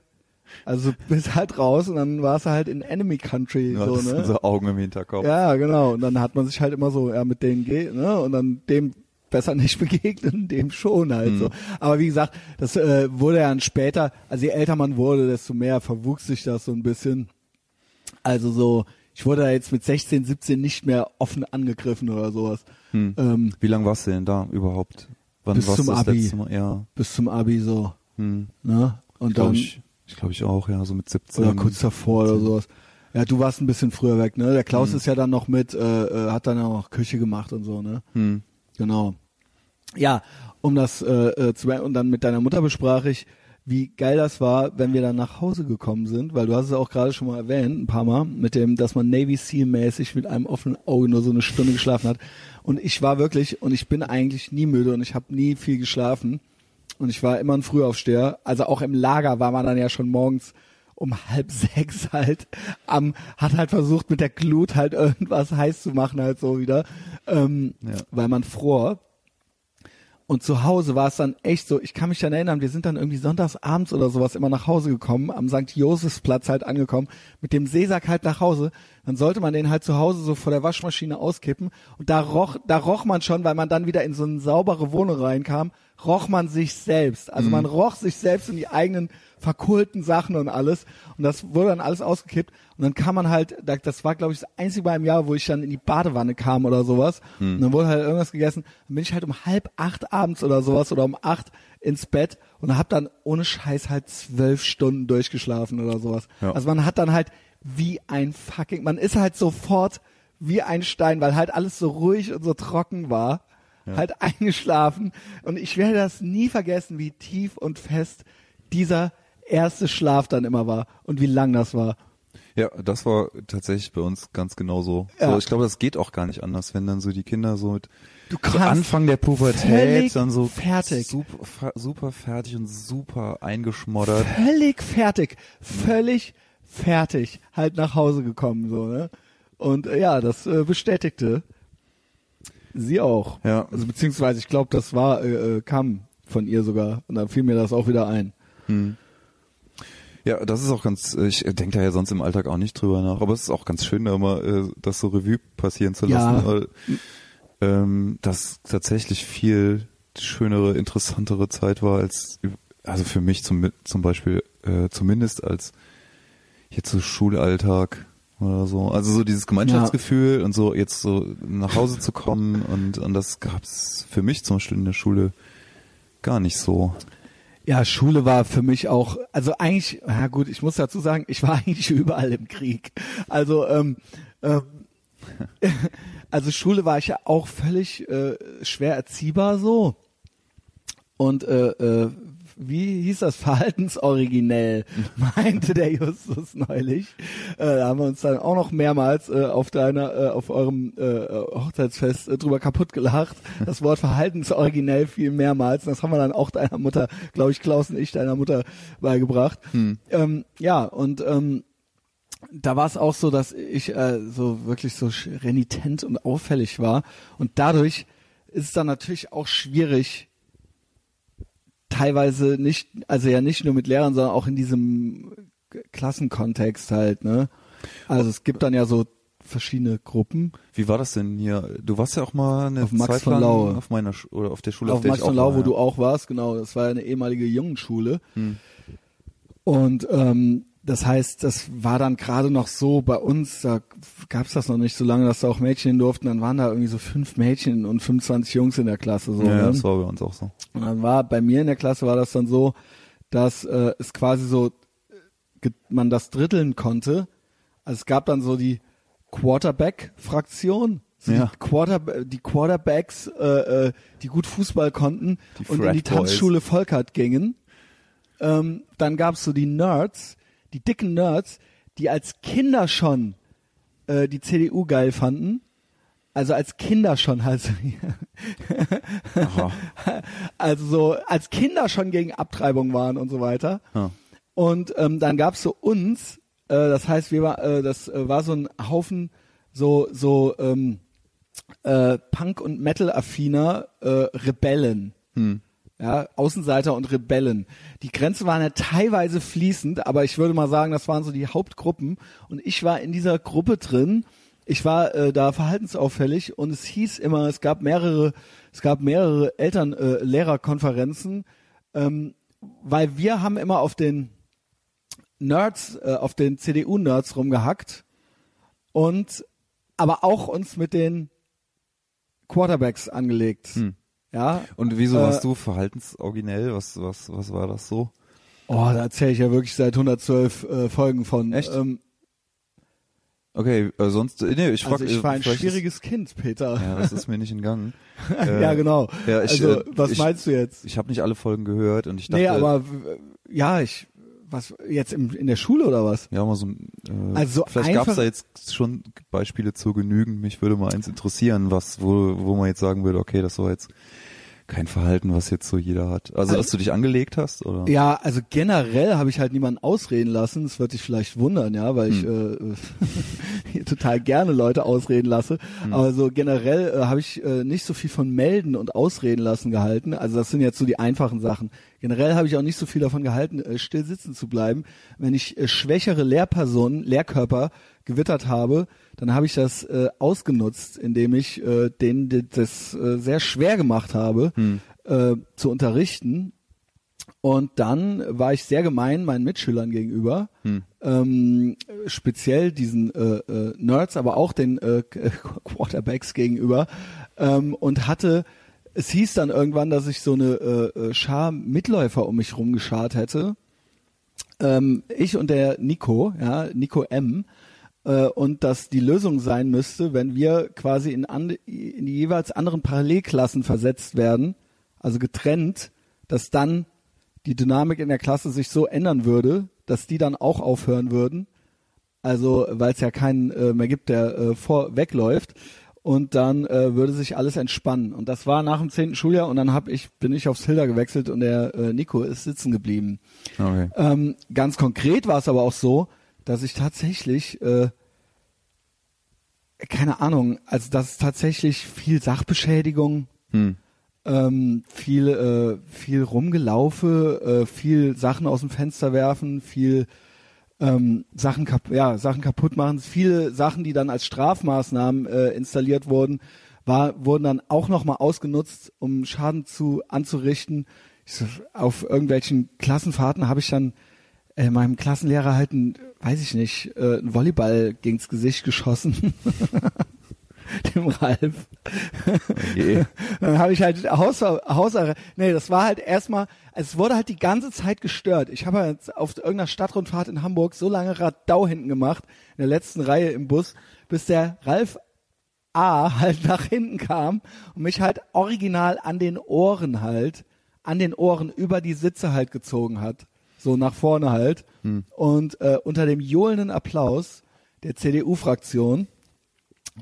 also du bist halt raus und dann warst du halt in Enemy Country, ja, so, ne? so Augen im Hinterkopf. Ja, genau. Und dann hat man sich halt immer so, ja, mit denen geht, ne? Und dann dem besser nicht begegnen, dem schon halt Mhm. so. Aber wie gesagt, das äh, wurde ja dann später, also je älter man wurde, desto mehr verwuchs sich das so ein bisschen. Also so, ich wurde da jetzt mit 16, 17 nicht mehr offen angegriffen oder sowas. Hm. Ähm, Wie lange warst du denn da überhaupt? Wann Bis warst zum Abi. Ja. bis zum Abi so, Hm. ne? Und dann, ich, ich glaube ich auch, ja, so mit 17. oder kurz davor oder sowas. Ja, du warst ein bisschen früher weg, ne? Der Klaus Hm. ist ja dann noch mit, äh, äh, hat dann auch Küche gemacht und so, ne? Hm. Genau. Ja, um das äh, äh, zu und dann mit deiner Mutter besprach ich, wie geil das war, wenn wir dann nach Hause gekommen sind, weil du hast es auch gerade schon mal erwähnt, ein paar Mal, mit dem, dass man Navy Seal mäßig mit einem offenen Auge nur so eine Stunde geschlafen hat. Und ich war wirklich, und ich bin eigentlich nie müde und ich habe nie viel geschlafen. Und ich war immer ein Frühaufsteher. Also auch im Lager war man dann ja schon morgens um halb sechs halt am, hat halt versucht mit der Glut halt irgendwas heiß zu machen halt so wieder, ähm, Ja. weil man fror. Und zu Hause war es dann echt so, ich kann mich dann erinnern, wir sind dann irgendwie sonntags abends oder sowas immer nach Hause gekommen, am St. Josefsplatz halt angekommen, mit dem Seesack halt nach Hause. Dann sollte man den halt zu Hause so vor der Waschmaschine auskippen. Und da roch, da roch man schon, weil man dann wieder in so eine saubere Wohnung reinkam, roch man sich selbst. Also man roch sich selbst in die eigenen verkohlten Sachen und alles. Und das wurde dann alles ausgekippt. Und dann kam man halt, da- das war glaube ich das einzige Mal im Jahr, wo ich dann in die Badewanne kam oder sowas. Und dann wurde halt irgendwas gegessen. Dann bin ich halt um halb acht abends oder sowas oder um acht ins Bett und hab dann ohne Scheiß halt zwölf Stunden durchgeschlafen oder sowas. Ja. Also man hat dann halt wie ein fucking, man ist halt sofort wie ein Stein, weil halt alles so ruhig und so trocken war. Halt eingeschlafen. Und ich werde das nie vergessen, wie tief und fest dieser erste Schlaf dann immer war und wie lang das war. Ja, das war tatsächlich bei uns ganz genauso. Ja. So, ich glaube, das geht auch gar nicht anders, wenn dann so die Kinder so mit Du so Anfang der Pubertät dann so fertig. super, super fertig und super eingeschmoddert. völlig fertig, völlig fertig halt nach Hause gekommen so, ne? Und äh, ja, das äh, bestätigte sie auch. Ja. Also beziehungsweise ich glaube, das war äh, äh, kam von ihr sogar und dann fiel mir das auch wieder ein. Ja, das ist auch ganz, äh, ich denke da ja sonst im Alltag auch nicht drüber nach, aber es ist auch ganz schön, da mal äh, das so Revue passieren zu Ja. lassen, weil ähm, das tatsächlich viel schönere, interessantere Zeit war als, also für mich zum, zum Beispiel, äh, zumindest als jetzt so Schulalltag oder so. Also so dieses Gemeinschaftsgefühl und so jetzt so nach Hause zu kommen und, und das gab's für mich zum Beispiel in der Schule gar nicht so. Ja, Schule war für mich auch, also eigentlich, ja gut, ich muss dazu sagen, ich war eigentlich überall im Krieg. Also, ähm, ähm, also Schule war ich ja auch völlig äh, schwer erziehbar so. Und äh, äh, wie hieß das? Verhaltensoriginell, meinte der Justus neulich. Äh, da haben wir uns dann auch noch mehrmals äh, auf deiner, äh, auf eurem äh, Hochzeitsfest äh, drüber kaputt gelacht. Das Wort verhaltensoriginell fiel mehrmals. Das haben wir dann auch deiner Mutter, glaube ich, Klaus und ich, deiner Mutter beigebracht. Ähm, ja, und ähm, da war es auch so, dass ich äh, so wirklich so renitent und auffällig war. Und dadurch ist es dann natürlich auch schwierig, teilweise nicht, also ja nicht nur mit Lehrern, sondern auch in diesem Klassenkontext halt, ne? Also es gibt dann ja so verschiedene Gruppen. Wie war das denn hier? Du warst ja auch mal eine Auf Max Zeit von lang Laue. auf meiner Sch oder auf der Schule, auf der Max von Lau, war, wo ja. du auch warst, genau. Das war ja eine ehemalige Jungenschule. Hm. Und ähm, das heißt, das war dann gerade noch so bei uns, da gab's das noch nicht so lange, dass da auch Mädchen hin durften. Dann waren da irgendwie so fünf Mädchen und 25 Jungs in der Klasse. So, Ja, ne? das war bei uns auch so. Und dann war bei mir in der Klasse war das dann so, dass äh, es quasi so äh, man das dritteln konnte. Also es gab dann so die Quarterback-Fraktion, so Ja. die, Quarter die Quarterbacks, äh, äh, die gut Fußball konnten Die und in die Boys. Tanzschule Volkert gingen. ähm, dann gab's so die Nerds, die dicken Nerds, die als Kinder schon äh, die CDU geil fanden. Also als Kinder schon halt. Also so als Kinder schon gegen Abtreibung waren und so weiter. Ja. Und ähm, dann gab's so uns, äh, das heißt, wir war, äh, das äh, war so ein Haufen so so ähm, äh, Punk und Metal affiner äh, Rebellen. Hm. Ja, Außenseiter und Rebellen. Die Grenzen waren ja teilweise fließend, aber ich würde mal sagen, das waren so die Hauptgruppen. Und ich war in dieser Gruppe drin. Ich war äh, da verhaltensauffällig und es hieß immer, es gab mehrere, es gab mehrere Eltern-Lehrerkonferenzen, ähm, weil wir haben immer auf den Nerds, äh, auf den CDU-Nerds rumgehackt und aber auch uns mit den Quarterbacks angelegt. Hm. Ja. Und wieso Äh, warst du verhaltensoriginell? Was, was, was war das so? Oh, da erzähle ich ja wirklich seit 112 äh, Folgen von. Echt? Ähm, Okay, äh, sonst, äh, nee, ich frag, also ich äh, war ein schwieriges Kind, Peter. Ist, ja, das ist mir nicht entgangen. ja, Äh, genau. Ja, ich, also, äh, was ich, meinst du jetzt? Ich habe nicht alle Folgen gehört und ich dachte, nee, aber ja, ich was jetzt im, in der Schule oder was? ja, mal so, äh, Also vielleicht gab es da jetzt schon Beispiele zu genügen. Mich würde mal eins interessieren, was, wo, wo man jetzt sagen würde, okay, das war jetzt kein Verhalten, was jetzt so jeder hat. Also, dass du dich angelegt hast, oder? Ja, also generell habe ich halt niemanden ausreden lassen. Das wird dich vielleicht wundern, ja, weil ich Hm. äh, total gerne Leute ausreden lasse. Hm. Aber so generell äh, habe ich äh, nicht so viel von melden und ausreden lassen gehalten. Also das sind jetzt so die einfachen Sachen. Generell habe ich auch nicht so viel davon gehalten, äh, still sitzen zu bleiben. Wenn ich äh, schwächere Lehrpersonen, Lehrkörper gewittert habe, dann habe ich das äh, ausgenutzt, indem ich äh, denen das äh, sehr schwer gemacht habe, äh, zu unterrichten. Und dann war ich sehr gemein meinen Mitschülern gegenüber, ähm, speziell diesen äh, äh, Nerds, aber auch den äh, Quarterbacks gegenüber ähm, und hatte es hieß dann irgendwann, dass ich so eine äh, äh, Schar Mitläufer um mich rumgeschart hätte. Ähm, ich und der Nico, ja, Nico M. Äh, und dass die Lösung sein müsste, wenn wir quasi in, an, in die jeweils anderen Parallelklassen versetzt werden, also getrennt, dass dann die Dynamik in der Klasse sich so ändern würde, dass die dann auch aufhören würden. Also, weil es ja keinen äh, mehr gibt, der äh, vor wegläuft. Und dann äh, würde sich alles entspannen. Und das war nach dem zehnten Schuljahr und dann hab ich, bin ich aufs Hilda gewechselt und der äh, Nico ist sitzen geblieben. Okay. Ähm, ganz konkret war es aber auch so, dass ich tatsächlich, äh, keine Ahnung, also dass es tatsächlich viel Sachbeschädigung, Hm. ähm, viel, äh, viel rumgelaufe, äh, viel Sachen aus dem Fenster werfen, viel ähm, Sachen, kap ja, Sachen kaputt machen, viele Sachen, die dann als Strafmaßnahmen äh, installiert wurden, war, wurden dann auch nochmal ausgenutzt, um Schaden zu anzurichten. Ich so, auf irgendwelchen Klassenfahrten habe ich dann äh, meinem Klassenlehrer halt ein, weiß ich nicht, äh, ein Volleyball gegens Gesicht geschossen. Dem Ralf. Je. Dann habe ich halt Haus, Haus, nee, das war halt erstmal, es wurde halt die ganze Zeit gestört. Ich habe halt auf irgendeiner Stadtrundfahrt in Hamburg so lange Radau hinten gemacht, in der letzten Reihe im Bus, bis der Ralf A halt nach hinten kam und mich halt original an den Ohren halt, an den Ohren über die Sitze halt gezogen hat. So nach vorne halt. Und äh, unter dem johlenden Applaus der CDU-Fraktion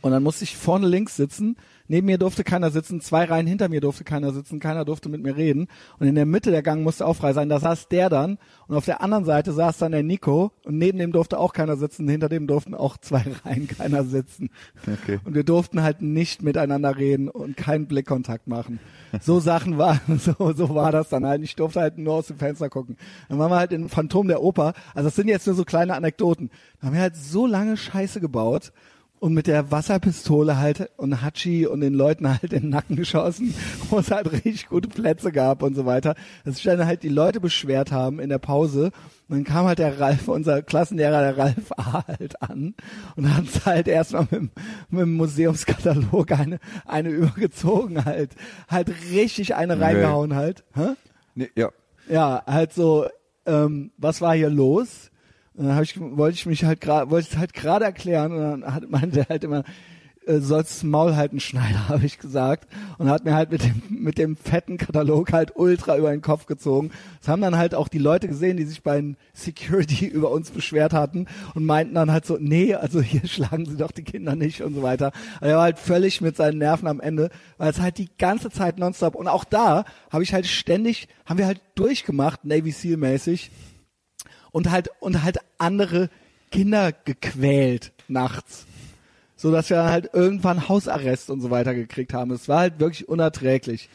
und dann musste ich vorne links sitzen. Neben mir durfte keiner sitzen. Zwei Reihen hinter mir durfte keiner sitzen. Keiner durfte mit mir reden. Und in der Mitte der Gang musste auch frei sein. Da saß der dann. Und auf der anderen Seite saß dann der Nico. Und neben dem durfte auch keiner sitzen. Hinter dem durften auch zwei Reihen keiner sitzen. Okay. Und wir durften halt nicht miteinander reden und keinen Blickkontakt machen. So Sachen waren, so, so war das dann halt. Ich durfte halt nur aus dem Fenster gucken. Dann waren wir halt in Phantom der Oper. Also das sind jetzt nur so kleine Anekdoten. Da haben wir halt so lange Scheiße gebaut und mit der Wasserpistole halt und Hachi und den Leuten halt in den Nacken geschossen, wo es halt richtig gute Plätze gab und so weiter. Dass sich dann halt die Leute beschwert haben in der Pause. Und dann kam halt der Ralf, unser Klassenlehrer, der Ralf A. halt an und hat uns halt erstmal mit, dem- mit dem Museumskatalog eine, eine übergezogen halt. Halt richtig eine reingehauen halt. Hä? Nee, ja. Ja, halt so, ähm, was war hier los? Und dann ich, wollte ich mich halt gerade, wollte es halt gerade erklären und dann hat, meinte er halt immer, äh, sollst Maul halten, Schneider, habe ich gesagt. Und hat mir halt mit dem, mit dem fetten Katalog halt ultra über den Kopf gezogen. Das haben dann halt auch die Leute gesehen, die sich bei Security über uns beschwert hatten und meinten dann halt so, nee, also hier schlagen sie doch die Kinder nicht und so weiter. Also er war halt völlig mit seinen Nerven am Ende, weil es halt die ganze Zeit nonstop und auch da habe ich halt ständig, haben wir halt durchgemacht, Navy Seal mäßig und halt, und halt andere Kinder gequält nachts so dass wir halt irgendwann Hausarrest und so weiter gekriegt haben. Es war halt wirklich unerträglich.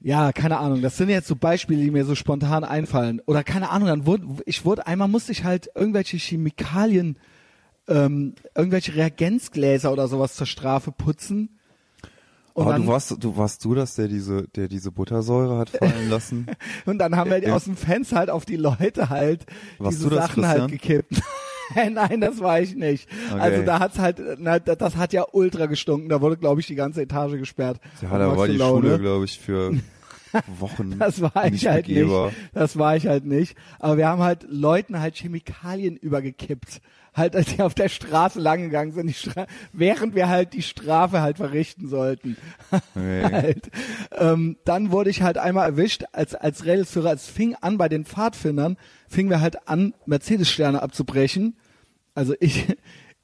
Ja, keine Ahnung. Das sind jetzt so Beispiele, die mir so spontan einfallen. Oder keine Ahnung, dann wurde, ich wurde, einmal musste ich halt irgendwelche Chemikalien, ähm, irgendwelche Reagenzgläser oder sowas zur Strafe putzen. Und Aber du warst, du warst du das, der diese, der diese Buttersäure hat fallen lassen? und dann haben wir ja. aus dem Fenster halt auf die Leute halt Warst diese Sachen das, halt gekippt. Nein, das war ich nicht. Okay. Also da hat's halt, na, das hat ja ultra gestunken. Da wurde, glaube ich, die ganze Etage gesperrt. Ja, da war die Laune. Schule, glaube ich, für Wochen. das war ich halt begehbar. nicht. Das war ich halt nicht. Aber wir haben halt Leuten halt Chemikalien übergekippt. Halt, als die auf der Straße lang gegangen sind, während wir halt die Strafe halt verrichten sollten. Okay. halt. ähm, dann wurde ich halt einmal erwischt als, als Rädelsführer. Es fing an bei den Pfadfindern, fingen wir halt an, Mercedes-Sterne abzubrechen. Also ich,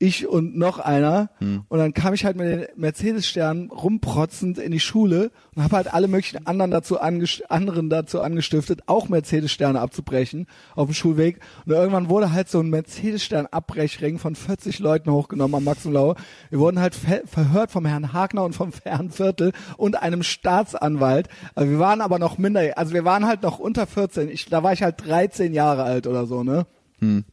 ich und noch einer. Hm. Und dann kam ich halt mit den Mercedes-Sternen rumprotzend in die Schule und habe halt alle möglichen anderen dazu, anderen dazu angestiftet, auch Mercedes-Sterne abzubrechen auf dem Schulweg. Und irgendwann wurde halt so ein Mercedes-Stern-Abbrechring von 40 Leuten hochgenommen am Maximlau. Wir wurden halt ver verhört vom Herrn Hagner und vom Herrn Viertel und einem Staatsanwalt. Also wir waren aber noch minder, also wir waren halt noch unter 14. Ich, da war ich halt 13 Jahre alt oder so, ne? Hm.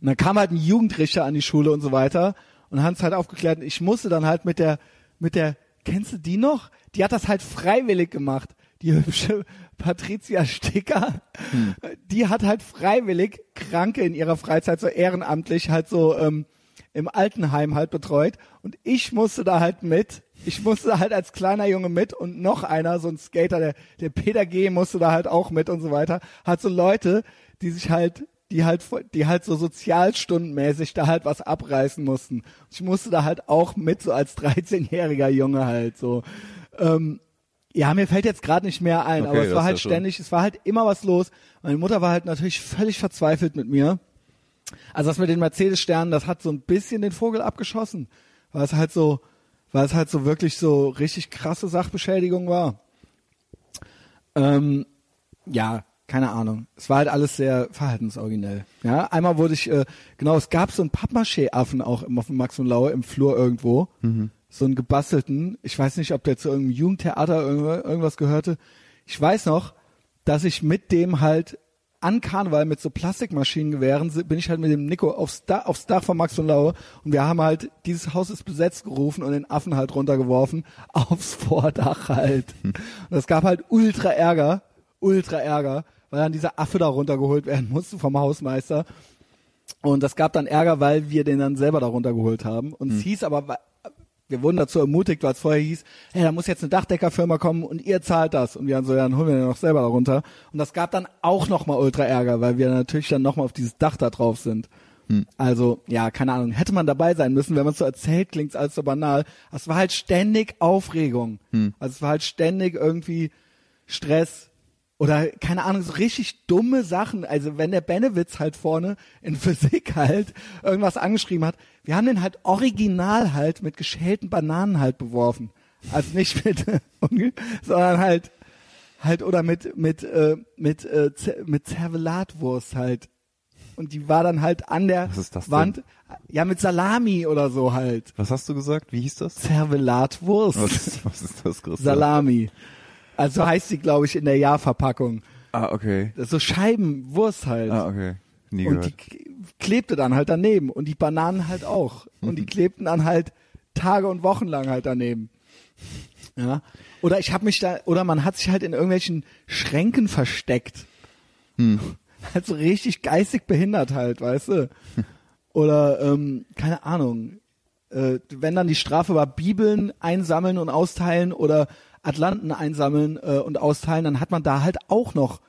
Und dann kam halt ein Jugendrichter an die Schule und so weiter und hat es halt aufgeklärt. Und ich musste dann halt mit der, mit der, kennst du die noch? Die hat das halt freiwillig gemacht. Die hübsche Patricia Sticker, hm. die hat halt freiwillig Kranke in ihrer Freizeit so ehrenamtlich halt so ähm, im Altenheim halt betreut. Und ich musste da halt mit. Ich musste halt als kleiner Junge mit und noch einer, so ein Skater, der, der Peter G. musste da halt auch mit und so weiter. Hat so Leute, die sich halt die halt, die halt so sozialstundenmäßig da halt was abreißen mussten. Ich musste da halt auch mit, so als 13-jähriger Junge halt so. Ähm, ja, mir fällt jetzt gerade nicht mehr ein, okay, aber es war halt ständig, es war halt immer was los. Meine Mutter war halt natürlich völlig verzweifelt mit mir. Also das mit den Mercedes-Sternen, das hat so ein bisschen den Vogel abgeschossen, weil es halt so, weil es halt so wirklich so richtig krasse Sachbeschädigung war. Ähm, ja, keine Ahnung. Es war halt alles sehr verhaltensoriginell. Ja, einmal wurde ich, äh, genau, es gab so einen Pappmaché-Affen auch im, auf dem Max und Laue im Flur irgendwo. Mhm. So einen gebastelten. Ich weiß nicht, ob der zu irgendeinem Jugendtheater irgendwas gehörte. Ich weiß noch, dass ich mit dem halt an Karneval mit so Plastikmaschinengewehren bin ich halt mit dem Nico aufs, Dach, aufs Dach von Max und Laue und wir haben halt, dieses Haus ist besetzt gerufen und den Affen halt runtergeworfen aufs Vordach halt. Hm. Und es gab halt ultra Ärger, ultra Ärger weil dann dieser Affe da runtergeholt werden musste vom Hausmeister. Und das gab dann Ärger, weil wir den dann selber da runtergeholt haben. Und hm. es hieß aber, wir wurden dazu ermutigt, weil es vorher hieß, hey, da muss jetzt eine Dachdeckerfirma kommen und ihr zahlt das. Und wir dann so, ja, dann holen wir den noch selber da runter. Und das gab dann auch nochmal ultra Ärger, weil wir natürlich dann nochmal auf dieses Dach da drauf sind. Hm. Also, ja, keine Ahnung. Hätte man dabei sein müssen, wenn man es so erzählt, klingt es alles so banal. Es war halt ständig Aufregung. Hm. Also es war halt ständig irgendwie Stress, oder keine Ahnung, so richtig dumme Sachen. Also wenn der Benewitz halt vorne in Physik halt irgendwas angeschrieben hat, wir haben den halt original halt mit geschälten Bananen halt beworfen. Also nicht mit, sondern halt halt oder mit mit äh, mit äh, mit Zervelatwurst halt. Und die war dann halt an der Wand. Denn? Ja, mit Salami oder so halt. Was hast du gesagt? Wie hieß das? Zervelatwurst. Was, was ist das, Christoph? Salami. Also heißt sie, glaube ich, in der Jahrverpackung. Ah, okay. Das ist so Scheibenwurst halt. Ah, okay. Nie und gehört. die klebte dann halt daneben und die Bananen halt auch. Und die klebten dann halt Tage und Wochen lang halt daneben. Ja. Oder ich habe mich da, oder man hat sich halt in irgendwelchen Schränken versteckt. Hm. Halt so richtig geistig behindert halt, weißt du? Oder, ähm, keine Ahnung. Äh, wenn dann die Strafe war, Bibeln einsammeln und austeilen oder Atlanten einsammeln äh, und austeilen, dann hat man da halt auch noch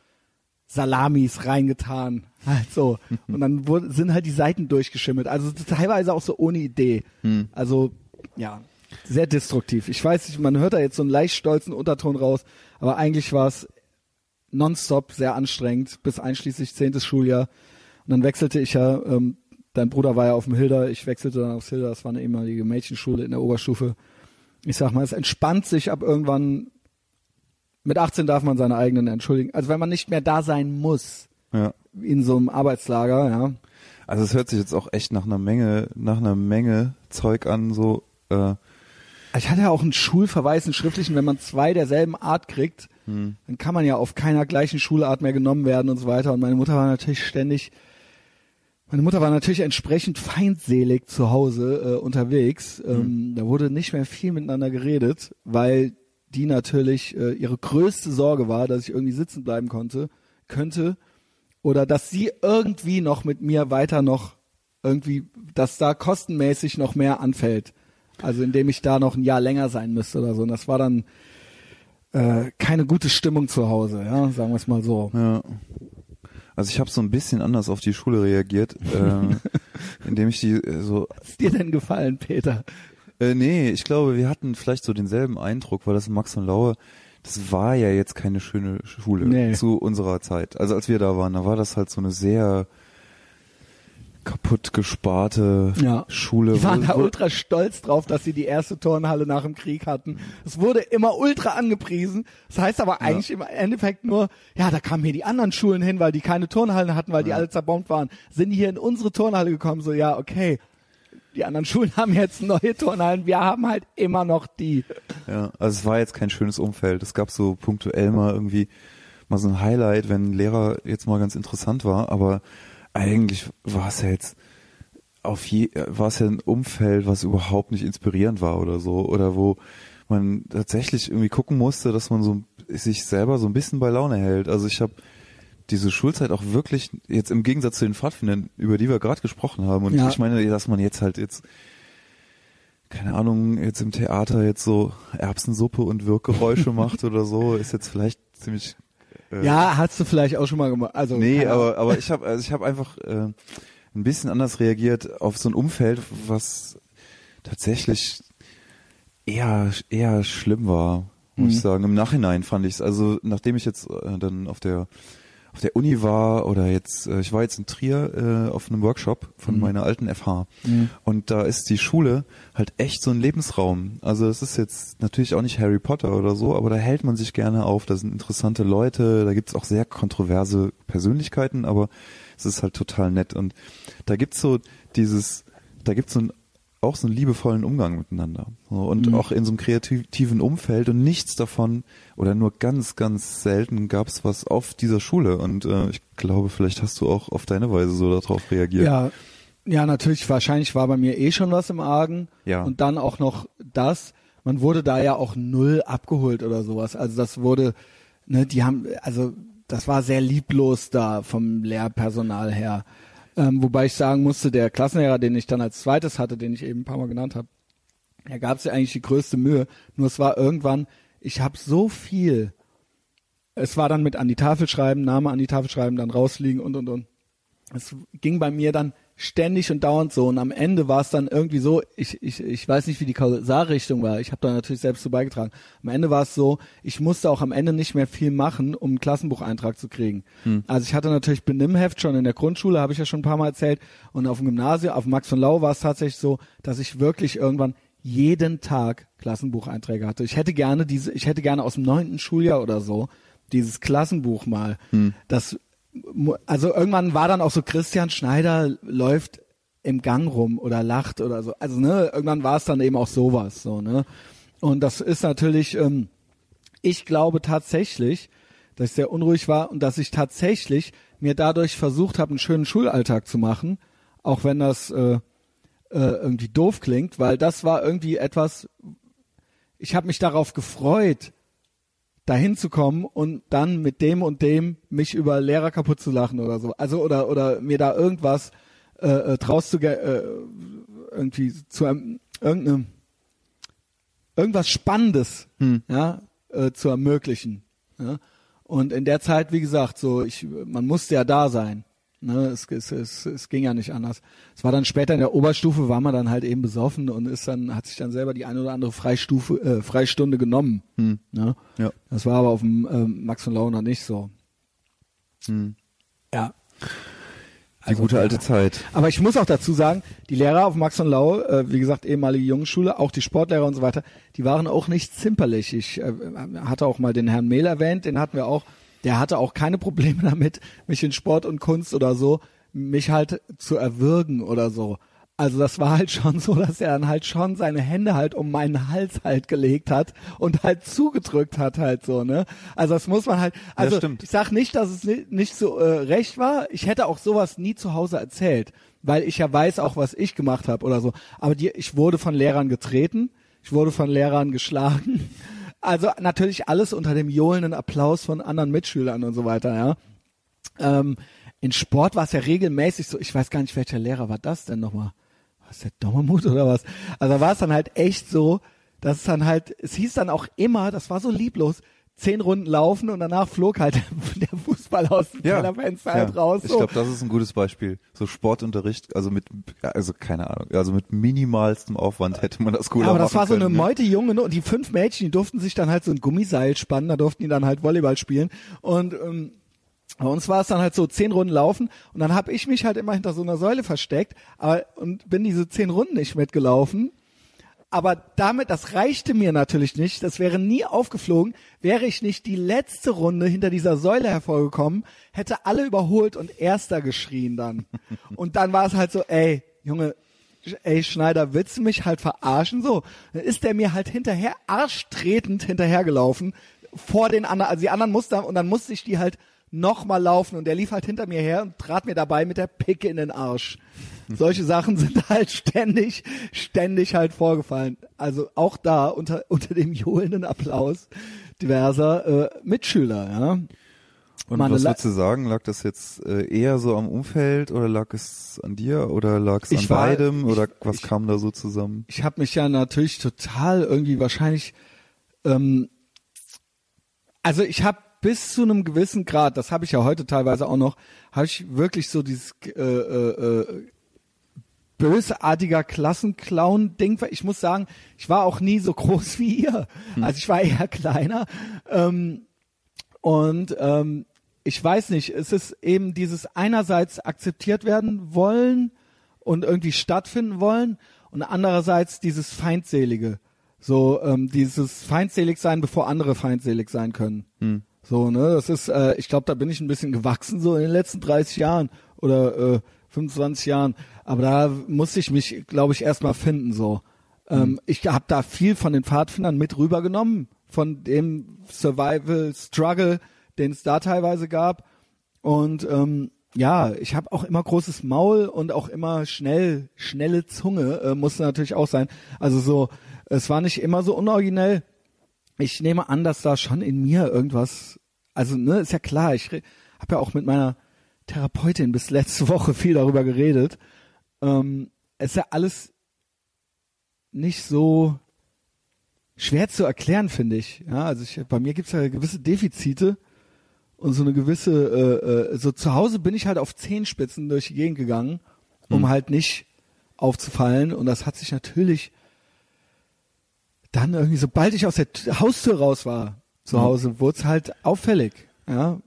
Salamis reingetan. Halt so. Und dann wurde, sind halt die Seiten durchgeschimmelt. Also teilweise auch so ohne Idee. Hm. Also ja, sehr destruktiv. Ich weiß nicht, man hört da jetzt so einen leicht stolzen Unterton raus, aber eigentlich war es nonstop sehr anstrengend bis einschließlich zehntes Schuljahr. Und dann wechselte ich ja, ähm, dein Bruder war ja auf dem Hilder, ich wechselte dann aufs Hilder, das war eine ehemalige Mädchenschule in der Oberstufe. Ich sag mal, es entspannt sich ab irgendwann, mit 18 darf man seine eigenen entschuldigen. Also wenn man nicht mehr da sein muss, Ja. in so einem Arbeitslager, ja. Also es hört sich jetzt auch echt nach einer Menge, nach einer Menge Zeug an, so, äh, Ich hatte ja auch einen Schulverweis, einen schriftlichen, wenn man zwei derselben Art kriegt, hm. dann kann man ja auf keiner gleichen Schulart mehr genommen werden und so weiter. Und meine Mutter war natürlich ständig, meine Mutter war natürlich entsprechend feindselig zu Hause äh, unterwegs. Ähm, Da wurde nicht mehr viel miteinander geredet, weil die natürlich äh, ihre größte Sorge war, dass ich irgendwie sitzen bleiben konnte, könnte oder dass sie irgendwie noch mit mir weiter noch irgendwie, dass da kostenmäßig noch mehr anfällt. Also indem ich da noch ein Jahr länger sein müsste oder so. Und das war dann äh, keine gute Stimmung zu Hause, ja, sagen wir es mal so. Ja. Also ich habe so ein bisschen anders auf die Schule reagiert, äh, indem ich die äh, so Ist dir denn gefallen, Peter? Äh, nee, ich glaube, wir hatten vielleicht so denselben Eindruck, weil das Max und Laue, das war ja jetzt keine schöne Schule Nee. zu unserer Zeit. Also als wir da waren, da war das halt so eine sehr kaputt gesparte Ja. Schule. Die waren da ultra stolz drauf, dass sie die erste Turnhalle nach dem Krieg hatten. Es wurde immer ultra angepriesen. Das heißt aber eigentlich im Endeffekt nur, ja, da kamen hier die anderen Schulen hin, weil die keine Turnhallen hatten, weil die alle zerbombt waren. Sind die hier in unsere Turnhalle gekommen? So, ja, okay. Die anderen Schulen haben jetzt neue Turnhallen. Wir haben halt immer noch die. Ja, also es war jetzt kein schönes Umfeld. Es gab so punktuell mal irgendwie mal so ein Highlight, wenn ein Lehrer jetzt mal ganz interessant war, aber eigentlich war es ja jetzt auf je, war es ja ein Umfeld, was überhaupt nicht inspirierend war oder so, oder wo man tatsächlich irgendwie gucken musste, dass man so sich selber so ein bisschen bei Laune hält. Also ich habe diese Schulzeit auch wirklich jetzt im Gegensatz zu den Pfadfindern, über die wir gerade gesprochen haben. Und Ja. ich meine, dass man jetzt halt jetzt keine Ahnung, jetzt im Theater jetzt so Erbsensuppe und Wirkgeräusche macht oder so, ist jetzt vielleicht ziemlich äh, Ja, hast du vielleicht auch schon mal gemacht. Also, Nee, aber aber ich habe also ich habe einfach äh, ein bisschen anders reagiert auf so ein Umfeld, was tatsächlich eher eher schlimm war, muss Mhm. ich sagen. Im Nachhinein fand ich es. Also nachdem ich jetzt äh, dann auf der auf der Uni war oder jetzt äh, ich war jetzt in Trier äh, auf einem Workshop von Mhm. meiner alten FH Mhm. und da ist die Schule halt echt so ein Lebensraum. Also es ist jetzt natürlich auch nicht Harry Potter oder so, aber da hält man sich gerne auf. Da sind interessante Leute, da gibt's auch sehr kontroverse Persönlichkeiten, aber es ist halt total nett. Und da gibt's so dieses, da gibt's so ein, auch so einen liebevollen Umgang miteinander. Und Mhm. auch in so einem kreativen Umfeld und nichts davon oder nur ganz, ganz selten gab's was auf dieser Schule. Und äh, ich glaube, vielleicht hast du auch auf deine Weise so darauf reagiert. Ja, ja, natürlich, wahrscheinlich war bei mir eh schon was im Argen. Ja. Und dann auch noch das, man wurde da ja auch null abgeholt oder sowas. Also das wurde, ne, die haben, also das war sehr lieblos da vom Lehrpersonal her. Ähm, wobei ich sagen musste, der Klassenlehrer, den ich dann als zweites hatte, den ich eben ein paar Mal genannt habe, er gab sich eigentlich die größte Mühe. Nur es war irgendwann, ich habe so viel. Es war dann mit an die Tafel schreiben, Name an die Tafel schreiben, dann rausfliegen und und und es ging bei mir dann ständig und dauernd so und am Ende war es dann irgendwie so, ich, ich, ich weiß nicht, wie die Kausalrichtung war, ich habe da natürlich selbst zu beigetragen. Am Ende war es so, ich musste auch am Ende nicht mehr viel machen, um einen Klassenbucheintrag zu kriegen. Also ich hatte natürlich Benimmheft schon in der Grundschule, habe ich ja schon ein paar Mal erzählt und auf dem Gymnasium, auf Max von Lau war es tatsächlich so, dass ich wirklich irgendwann jeden Tag Klassenbucheinträge hatte. Ich hätte gerne diese, ich hätte gerne aus dem neunten Schuljahr oder so dieses Klassenbuch mal. Das mu- also irgendwann war dann auch so Christian Schneider läuft im Gang rum oder lacht oder so. Also ne, irgendwann war es dann eben auch sowas so ne. Und das ist natürlich, ähm, ich glaube tatsächlich, dass ich sehr unruhig war und dass ich tatsächlich mir dadurch versucht habe, einen schönen Schulalltag zu machen, auch wenn das äh, äh, irgendwie doof klingt, weil das war irgendwie etwas. Ich habe mich darauf gefreut, dahin zu kommen und dann mit dem und dem mich über Lehrer kaputt zu lachen oder so. Also oder oder mir da irgendwas äh, äh, draus zu äh, irgendwie zu einem irgendeinem irgendwas Spannendes ja äh, zu ermöglichen. Ja? Und in der Zeit, wie gesagt, so ich man musste ja da sein. Ne, es, es, es, es ging ja nicht anders. Es war dann später in der Oberstufe, war man dann halt eben besoffen und ist dann, hat sich dann selber die eine oder andere Freistufe, äh, Freistunde genommen. Hm. Ne? Ja. Das war aber auf dem ähm, Max von Lau noch nicht so. Hm. Ja. Die Also, gute alte ja. Zeit. Aber ich muss auch dazu sagen, die Lehrer auf Max und Lau, äh, wie gesagt, ehemalige Jungenschule, auch die Sportlehrer und so weiter, die waren auch nicht zimperlich. Ich äh, hatte auch mal den Herrn Mehl erwähnt, den hatten wir auch. Der hatte auch keine Probleme damit, mich in Sport und Kunst oder so, mich halt zu erwürgen oder so. Also das war halt schon so, dass er dann halt schon seine Hände halt um meinen Hals halt gelegt hat und halt zugedrückt hat halt so, ne? Also das muss man halt, also stimmt. ich sag nicht, dass es ni- nicht so äh, recht war. Ich hätte auch sowas nie zu Hause erzählt, weil ich ja weiß auch, was ich gemacht habe oder so. Aber die, ich wurde von Lehrern getreten, ich wurde von Lehrern geschlagen. Also natürlich alles unter dem johlenden Applaus von anderen Mitschülern und so weiter, ja. Ähm, in Sport war es ja regelmäßig so, ich weiß gar nicht, welcher Lehrer war das denn nochmal? War es der Dommermut oder was? Also war es dann halt echt so, dass es dann halt, es hieß dann auch immer, das war so lieblos, zehn Runden laufen und danach flog halt der Fußball aus dem Kellerfenster halt raus. Ich So. glaube, das ist ein gutes Beispiel. So Sportunterricht, also mit, also keine Ahnung, also mit minimalstem Aufwand hätte man das cooler aber das war so eine ne? Meute Junge ne? und die fünf Mädchen, die durften sich dann halt so ein Gummiseil spannen, da durften die dann halt Volleyball spielen und ähm, bei uns war es dann halt so zehn Runden laufen und dann habe ich mich halt immer hinter so einer Säule versteckt aber, und bin diese zehn Runden nicht mitgelaufen. Aber damit, das reichte mir natürlich nicht. Das wäre nie aufgeflogen, wäre ich nicht die letzte Runde hinter dieser Säule hervorgekommen, hätte alle überholt und Erster geschrien dann. Und dann war es halt so, ey, Junge, ey, Schneider, willst du mich halt verarschen? So, dann ist der mir halt hinterher, arschtretend hinterhergelaufen, vor den anderen, also die anderen mussten, und dann musste ich die halt nochmal laufen und der lief halt hinter mir her und trat mir dabei mit der Picke in den Arsch. Solche Sachen sind halt ständig, ständig halt vorgefallen. Also auch da unter, unter dem johlenden Applaus diverser äh, Mitschüler, ja. Und Meine was würdest du sagen? Lag das jetzt äh, eher so am Umfeld oder lag es an dir oder lag es an Ich war- beidem ich- oder was ich- kam da so zusammen? ich habe mich ja natürlich total irgendwie wahrscheinlich, ähm, also ich habe bis zu einem gewissen Grad, das habe ich ja heute teilweise auch noch, habe ich wirklich so dieses äh, äh, äh, bösartiger Klassenclown-Ding. Ich muss sagen, ich war auch nie so groß wie ihr. Also ich war eher kleiner. Ähm, und ähm, ich weiß nicht, es ist eben dieses einerseits akzeptiert werden wollen und irgendwie stattfinden wollen und andererseits dieses feindselige, so ähm, dieses feindselig sein, bevor andere feindselig sein können. So, ne, das ist, äh, ich glaube, da bin ich ein bisschen gewachsen so in den letzten 30 Jahren oder äh, 25 Jahren, aber da musste ich mich, glaube ich, erstmal finden so. Ähm, ich habe da viel von den Pfadfindern mit rübergenommen, von dem Survival Struggle, den es da teilweise gab. Und ähm, ja, ich habe auch immer großes Maul und auch immer schnell, schnelle Zunge äh, musste natürlich auch sein. Also so, es war nicht immer so unoriginell. Ich nehme an, dass da schon in mir irgendwas, also ne, ist ja klar, ich habe ja auch mit meiner Therapeutin bis letzte Woche viel darüber geredet. Ähm, es ist ja alles nicht so schwer zu erklären, finde ich. Ja, also ich, bei mir gibt's ja gewisse Defizite und so eine gewisse, äh, äh, so zu Hause bin ich halt auf Zehenspitzen durch die Gegend gegangen, um halt nicht aufzufallen. Und das hat sich natürlich dann irgendwie, sobald ich aus der Haustür raus war, zu Mhm. Hause, wurde es halt auffällig. Ja,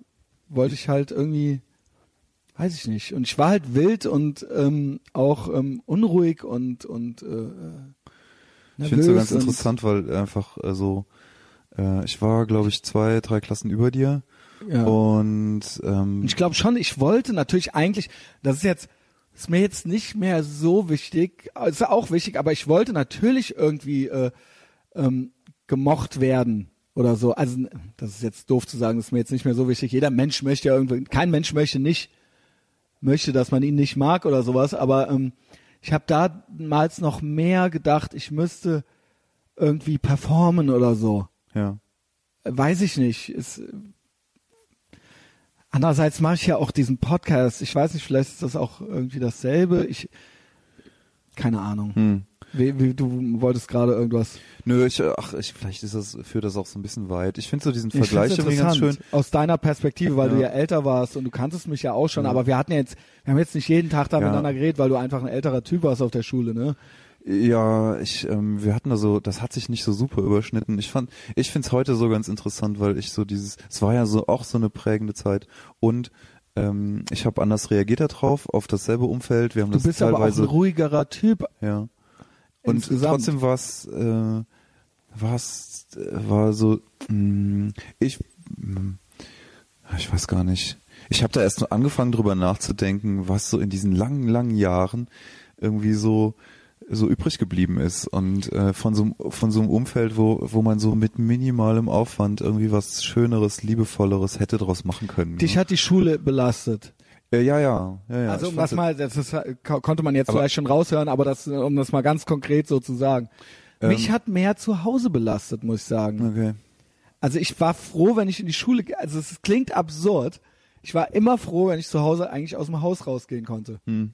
wollte ich halt irgendwie, weiß ich nicht. Und ich war halt wild und ähm, auch ähm, unruhig und und äh, Ich finde es so nervös ganz interessant, weil einfach äh, so, äh, ich war, glaube ich, zwei, drei Klassen über dir Ja. und ähm, ich glaube schon, ich wollte natürlich eigentlich, das ist jetzt, ist mir jetzt nicht mehr so wichtig, ist ja auch wichtig, aber ich wollte natürlich irgendwie äh, ähm, gemocht werden oder so. Also das ist jetzt doof zu sagen, das ist mir jetzt nicht mehr so wichtig. Jeder Mensch möchte ja irgendwie, kein Mensch möchte nicht, möchte, dass man ihn nicht mag oder sowas, aber ähm, ich habe damals noch mehr gedacht, ich müsste irgendwie performen oder so ja. weiß ich nicht. Ist, andererseits mache ich ja auch diesen Podcast. Ich weiß nicht, vielleicht ist das auch irgendwie dasselbe. Ich, keine Ahnung. Hm. Wie, wie, du wolltest gerade irgendwas. Nö, ich, ach, ich, vielleicht ist das, führt das auch so ein bisschen weit. Ich finde so diesen Vergleich irgendwie ganz schön. Aus deiner Perspektive, weil Ja. du ja älter warst und du kanntest mich ja auch schon, Ja. aber wir hatten ja jetzt, wir haben jetzt nicht jeden Tag da Ja. miteinander geredet, weil du einfach ein älterer Typ warst auf der Schule, ne? Ja, ich, ähm, wir hatten da so, das hat sich nicht so super überschnitten. Ich fand, ich find's heute so ganz interessant, weil ich so dieses, es war ja so auch so eine prägende Zeit und ähm, ich habe anders reagiert darauf, auf dasselbe Umfeld. Wir haben Du das bist aber auch teilweise, ein ruhiger Typ. ja. Und insgesamt. trotzdem war es, äh, war's, äh, war so, mh, ich, mh, ich weiß gar nicht. Ich habe da erst nur angefangen drüber nachzudenken, was so in diesen langen, langen Jahren irgendwie so so übrig geblieben ist und äh, von so einem von so einem Umfeld, wo wo man so mit minimalem Aufwand irgendwie was Schöneres, liebevolleres hätte draus machen können. Dich ne? hat die Schule belastet. Äh, ja, ja, ja, ja. also um das mal, das ist, ko- konnte man jetzt vielleicht schon raushören, aber das, um das mal ganz konkret so zu sagen. Mich Ähm. hat mehr zu Hause belastet, muss ich sagen. Okay. Also ich war froh, wenn ich in die Schule, also es klingt absurd. Ich war immer froh, wenn ich zu Hause eigentlich aus dem Haus rausgehen konnte. Hm.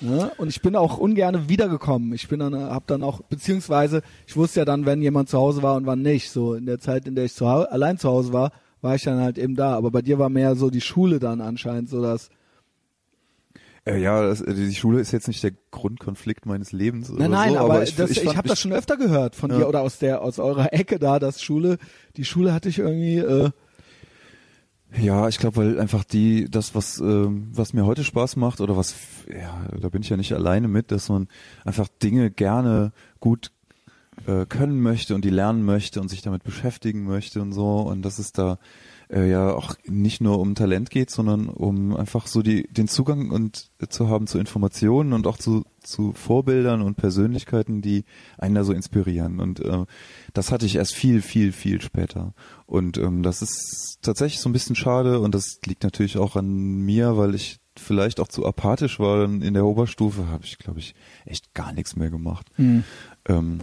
Ne? Und ich bin auch ungern wiedergekommen. Ich bin dann, hab dann auch, beziehungsweise ich wusste ja dann, wenn jemand zu Hause war und wann nicht. So in der Zeit, in der ich zu allein zu Hause war, war ich dann halt eben da. Aber bei dir war mehr so die Schule dann anscheinend so dass Äh, ja, das, äh, die Schule ist jetzt nicht der Grundkonflikt meines Lebens. Nein, nein, so, aber, ich, das, ich, fand habe das schon öfter gehört von Ja. dir oder aus der aus eurer Ecke da, dass Schule, die Schule hatte ich irgendwie. Äh, Ja, ich glaube, weil einfach die, das, was, ähm, was mir heute Spaß macht oder was, ja, da bin ich ja nicht alleine mit, dass man einfach Dinge gerne gut äh, können möchte und die lernen möchte und sich damit beschäftigen möchte und so und dass es da äh, ja auch nicht nur um Talent geht, sondern um einfach so die den Zugang und äh, zu haben zu Informationen und auch zu zu Vorbildern und Persönlichkeiten, die einen da so inspirieren. Und äh, das hatte ich erst viel viel viel später. Und ähm, das ist tatsächlich so ein bisschen schade und das liegt natürlich auch an mir, weil ich vielleicht auch zu apathisch war. Dann in der Oberstufe habe ich, glaube ich, echt gar nichts mehr gemacht. Ähm,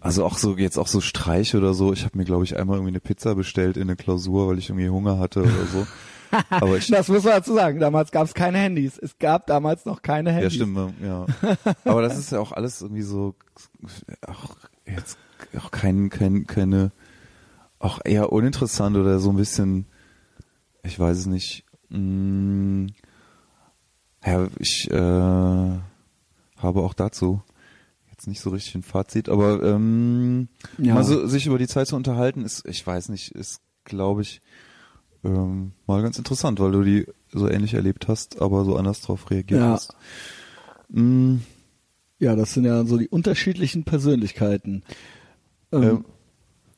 also auch so jetzt auch so Streiche oder so. Ich habe mir, glaube ich, einmal irgendwie eine Pizza bestellt in eine Klausur, weil ich irgendwie Hunger hatte oder so. Aber ich, das muss man dazu sagen. Damals gab es keine Handys. Es gab damals noch keine ja Handys. stimmt, ja. Aber das ist ja auch alles irgendwie so, auch jetzt auch kein, kein, keine, auch eher uninteressant oder so ein bisschen, ich weiß es nicht. Mh, ja, ich äh, habe auch dazu jetzt nicht so richtig ein Fazit, aber ähm, Ja. mal so, sich über die Zeit zu unterhalten, ist, ich weiß nicht, ist, glaube ich, ähm, mal ganz interessant, weil du die so ähnlich erlebt hast, aber so anders drauf reagiert Ja. hast. Mm, Ja, das sind ja so die unterschiedlichen Persönlichkeiten. Ähm, Ähm,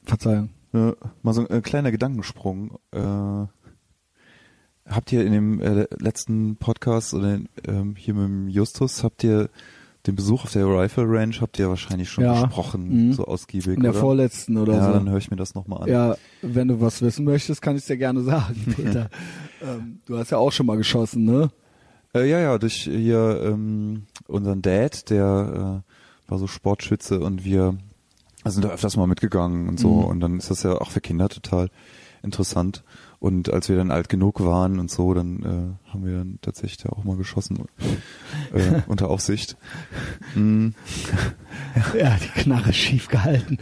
Verzeihung. äh, mal so ein äh, kleiner Gedankensprung. Äh, habt ihr in dem äh, letzten Podcast oder ähm, hier mit dem Justus, habt ihr den Besuch auf der Rifle Range, habt ihr wahrscheinlich schon Ja. besprochen, Mhm. so ausgiebig, In der oder? vorletzten oder ja, so. dann höre ich mir das nochmal an. Ja, wenn du was wissen möchtest, kann ich dir gerne sagen, Peter. ähm, du hast ja auch schon mal geschossen, ne? Äh, ja, ja, durch hier ähm, unseren Dad, der äh, war so Sportschütze und wir sind da öfters mal mitgegangen und so Mhm. und dann ist das ja auch für Kinder total interessant und als wir dann alt genug waren und so, dann äh, haben wir dann tatsächlich da auch mal geschossen äh, unter Aufsicht. Mm, Ja, die Knarre schief gehalten.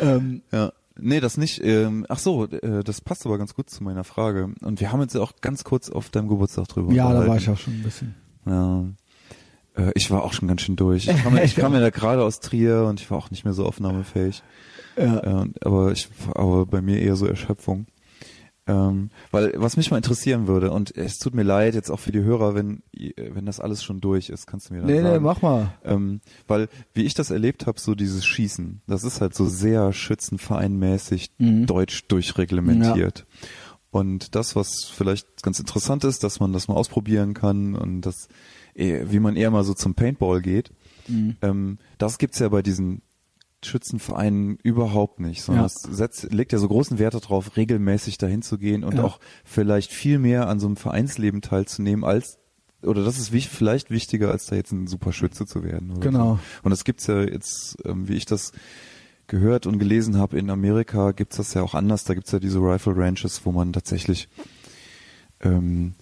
Ähm, ja. Nee, das nicht. Ähm, ach so, äh, das passt aber ganz gut zu meiner Frage. Und wir haben ja auch ganz kurz auf deinem Geburtstag drüber ja, da war ich auch schon ein bisschen. Ja. Äh, Ich war auch schon ganz schön durch. Ich kam, ja- ich kam ja da gerade aus Trier und ich war auch nicht mehr so aufnahmefähig. Ja. Äh, aber ich, aber bei mir eher so Erschöpfung. Ähm, weil was mich mal interessieren würde und es tut mir leid jetzt auch für die Hörer, wenn ihr- wenn das alles schon durch ist, kannst du mir dann Nee, nee, sagen. mach mal. Ähm, weil wie ich das erlebt habe, so dieses Schießen, das ist halt so sehr schützenvereinmäßig Mhm. deutsch durchreglementiert. Und das, was vielleicht ganz interessant ist, dass man das mal ausprobieren kann und das, eh- wie man eher mal so zum Paintball geht, Mhm. ähm, das gibt's ja bei diesen Schützenvereinen überhaupt nicht, sondern Ja. es setzt, legt ja so großen Wert darauf, regelmäßig dahin zu gehen und Ja. auch vielleicht viel mehr an so einem Vereinsleben teilzunehmen als oder das ist wich, vielleicht wichtiger, als da jetzt ein super Schütze zu werden. Genau. So. Und das gibt's ja jetzt, ähm, wie ich das gehört und gelesen habe, in Amerika gibt's das ja auch anders. Da gibt's ja diese Rifle Ranches, wo man tatsächlich ähm,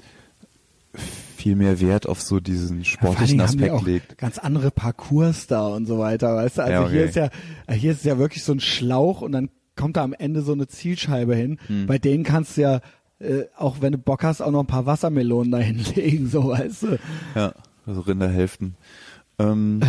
viel mehr Wert auf so diesen sportlichen Ja, Aspekt haben die auch legt. Ganz andere Parcours da und so weiter, weißt du? Also Ja, okay. hier ist ja, hier ist ja wirklich so ein Schlauch und dann kommt da am Ende so eine Zielscheibe hin. Hm. Bei denen kannst du ja, äh, auch wenn du Bock hast, auch noch ein paar Wassermelonen da hinlegen, so weißt du. Ja, also Rinderhälften. Ähm,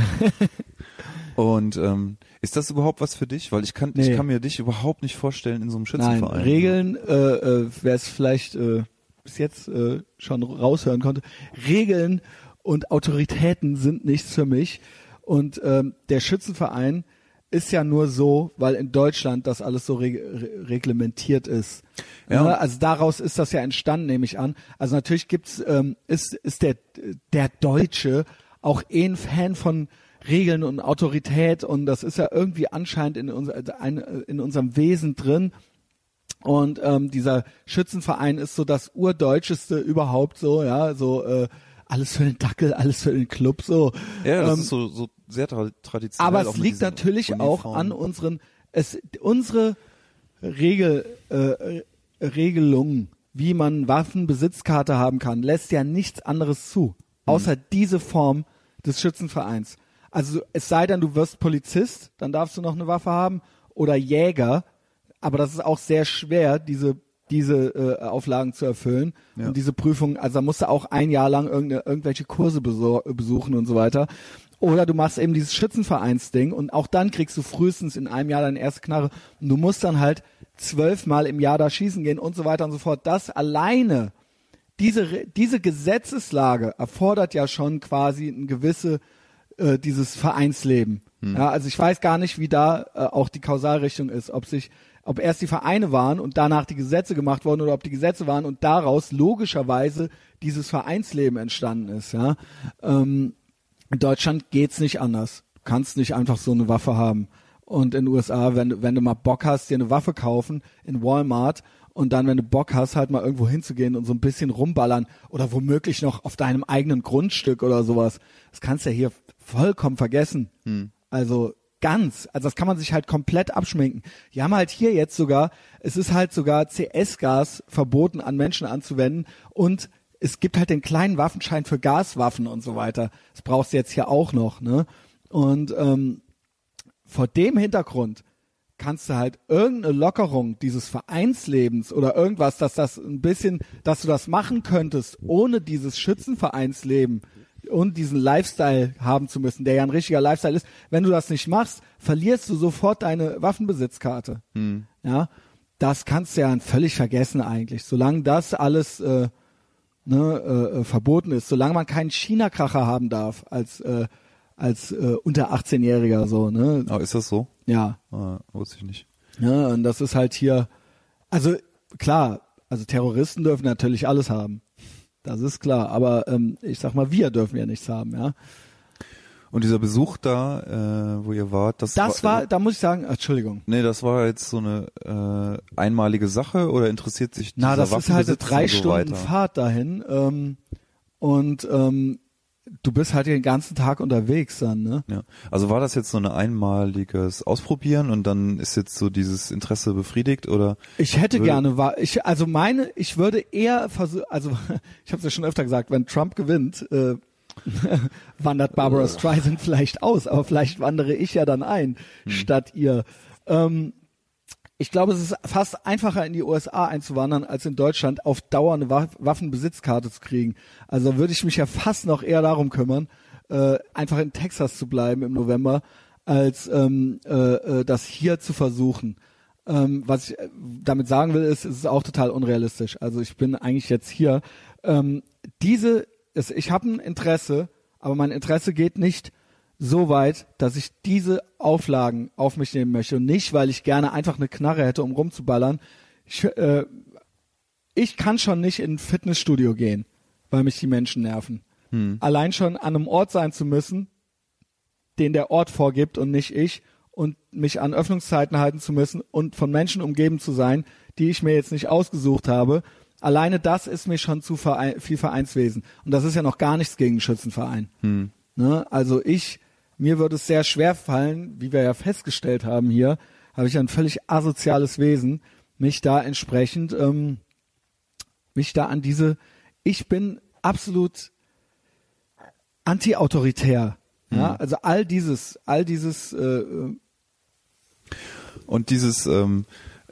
und ähm, ist das überhaupt was für dich? Weil ich kann, Nee. ich kann mir dich überhaupt nicht vorstellen in so einem Nein, Schützenverein. Regeln, äh, äh, wer es vielleicht äh, bis jetzt äh, schon raushören konnte, Regeln und Autoritäten sind nichts für mich. Und ähm, der Schützenverein ist ja nur so, weil in Deutschland das alles so reg re reglementiert ist. Ja. Ne? Also daraus ist das ja entstanden, nehme ich an. Also natürlich gibt's, ähm, ist, ist der, der Deutsche auch eh ein Fan von Regeln und Autorität und das ist ja irgendwie anscheinend in, unser, in unserem Wesen drin. Und ähm, dieser Schützenverein ist so das urdeutscheste überhaupt so, ja, so äh, alles für den Dackel, alles für den Club so. Ja, das ähm, ist so, so sehr tra traditionell. aber auch es liegt natürlich auch Uniformen. an unseren, es, unsere Regel, äh, Regelungen, wie man Waffenbesitzkarte haben kann, lässt ja nichts anderes zu, außer diese Form des Schützenvereins. Also es sei denn, du wirst Polizist, dann darfst du noch eine Waffe haben oder Jäger, aber das ist auch sehr schwer, diese diese äh, Auflagen zu erfüllen Ja. und diese Prüfung, also da musst du auch ein Jahr lang irgende, irgendwelche Kurse besuchen und so weiter. Oder du machst eben dieses Schützenvereinsding und auch dann kriegst du frühestens in einem Jahr deine erste Knarre und du musst dann halt zwölfmal im Jahr da schießen gehen und so weiter und so fort. Das alleine, diese, diese Gesetzeslage erfordert ja schon quasi ein gewisse, äh, dieses Vereinsleben. Ja, also ich weiß gar nicht, wie da äh, auch die Kausalrichtung ist, ob sich, ob erst die Vereine waren und danach die Gesetze gemacht wurden oder ob die Gesetze waren und daraus logischerweise dieses Vereinsleben entstanden ist. Ja, ähm, in Deutschland geht's nicht anders. Du kannst nicht einfach so eine Waffe haben. Und in den USA, wenn du, wenn du mal Bock hast, dir eine Waffe kaufen in Walmart und dann, wenn du Bock hast, halt mal irgendwo hinzugehen und so ein bisschen rumballern oder womöglich noch auf deinem eigenen Grundstück oder sowas, das kannst du ja hier vollkommen vergessen. Also ganz, also das kann man sich halt komplett abschminken. Die haben halt hier jetzt sogar, es ist halt sogar CS-Gas verboten an Menschen anzuwenden und es gibt halt den kleinen Waffenschein für Gaswaffen und so weiter. Das brauchst du jetzt hier auch noch, ne? Und ähm, vor dem Hintergrund kannst du halt irgendeine Lockerung dieses Vereinslebens oder irgendwas, dass das ein bisschen, dass du das machen könntest, ohne dieses Schützenvereinsleben und diesen Lifestyle haben zu müssen, der ja ein richtiger Lifestyle ist. Wenn du das nicht machst, verlierst du sofort deine Waffenbesitzkarte. Ja, das kannst du ja völlig vergessen eigentlich. Solange das alles äh, ne, äh, verboten ist, solange man keinen China-Kracher haben darf als äh, als äh, unter 18-Jähriger so, ne? Ah, ist das so? Ja, Ah, wusste ich nicht. ja, und das ist halt hier, also klar, also Terroristen dürfen natürlich alles haben. Das ist klar, aber ähm, ich sag mal, wir dürfen ja nichts haben, ja. Und dieser Besuch da, äh, wo ihr wart, das, Das war, da muss ich sagen, Entschuldigung. Nee, das war jetzt so eine äh, einmalige Sache oder interessiert sich Na, das ist halt eine drei und so Stunden weiter? Fahrt dahin ähm, und ähm, du bist halt den ganzen Tag unterwegs dann, ne? Ja. Also war das jetzt so ein einmaliges Ausprobieren und dann ist jetzt so dieses Interesse befriedigt oder? Ich hätte gerne, war ich also meine, ich würde eher versuchen, also ich habe es ja schon öfter gesagt, wenn Trump gewinnt, äh, wandert Barbara Streisand vielleicht aus, aber vielleicht wandere ich ja dann ein statt ihr. Ähm, ich glaube, es ist fast einfacher in die USA einzuwandern, als in Deutschland auf Dauer eine Wa Waffenbesitzkarte zu kriegen. Also würde ich mich ja fast noch eher darum kümmern, äh, einfach in Texas zu bleiben im November, als ähm, äh, äh, das hier zu versuchen. Ähm, was ich äh, damit sagen will, ist, es ist auch total unrealistisch. Also ich bin eigentlich jetzt hier. Ähm, diese, es, ich habe ein Interesse, aber mein Interesse geht nicht so weit, dass ich diese Auflagen auf mich nehmen möchte und nicht, weil ich gerne einfach eine Knarre hätte, um rumzuballern. Ich, äh, ich kann schon nicht in ein Fitnessstudio gehen, weil mich die Menschen nerven. Allein schon an einem Ort sein zu müssen, den der Ort vorgibt und nicht ich und mich an Öffnungszeiten halten zu müssen und von Menschen umgeben zu sein, die ich mir jetzt nicht ausgesucht habe. Alleine das ist mir schon zu viel Vereinswesen. Und das ist ja noch gar nichts gegen Schützenverein. Ne? Also ich, mir würde es sehr schwer fallen, wie wir ja festgestellt haben hier, habe ich ein völlig asoziales Wesen, mich da entsprechend, ähm, mich da an diese, ich bin absolut anti-autoritär. Ja, Mhm. also all dieses, all dieses, äh, äh, Und dieses, ähm,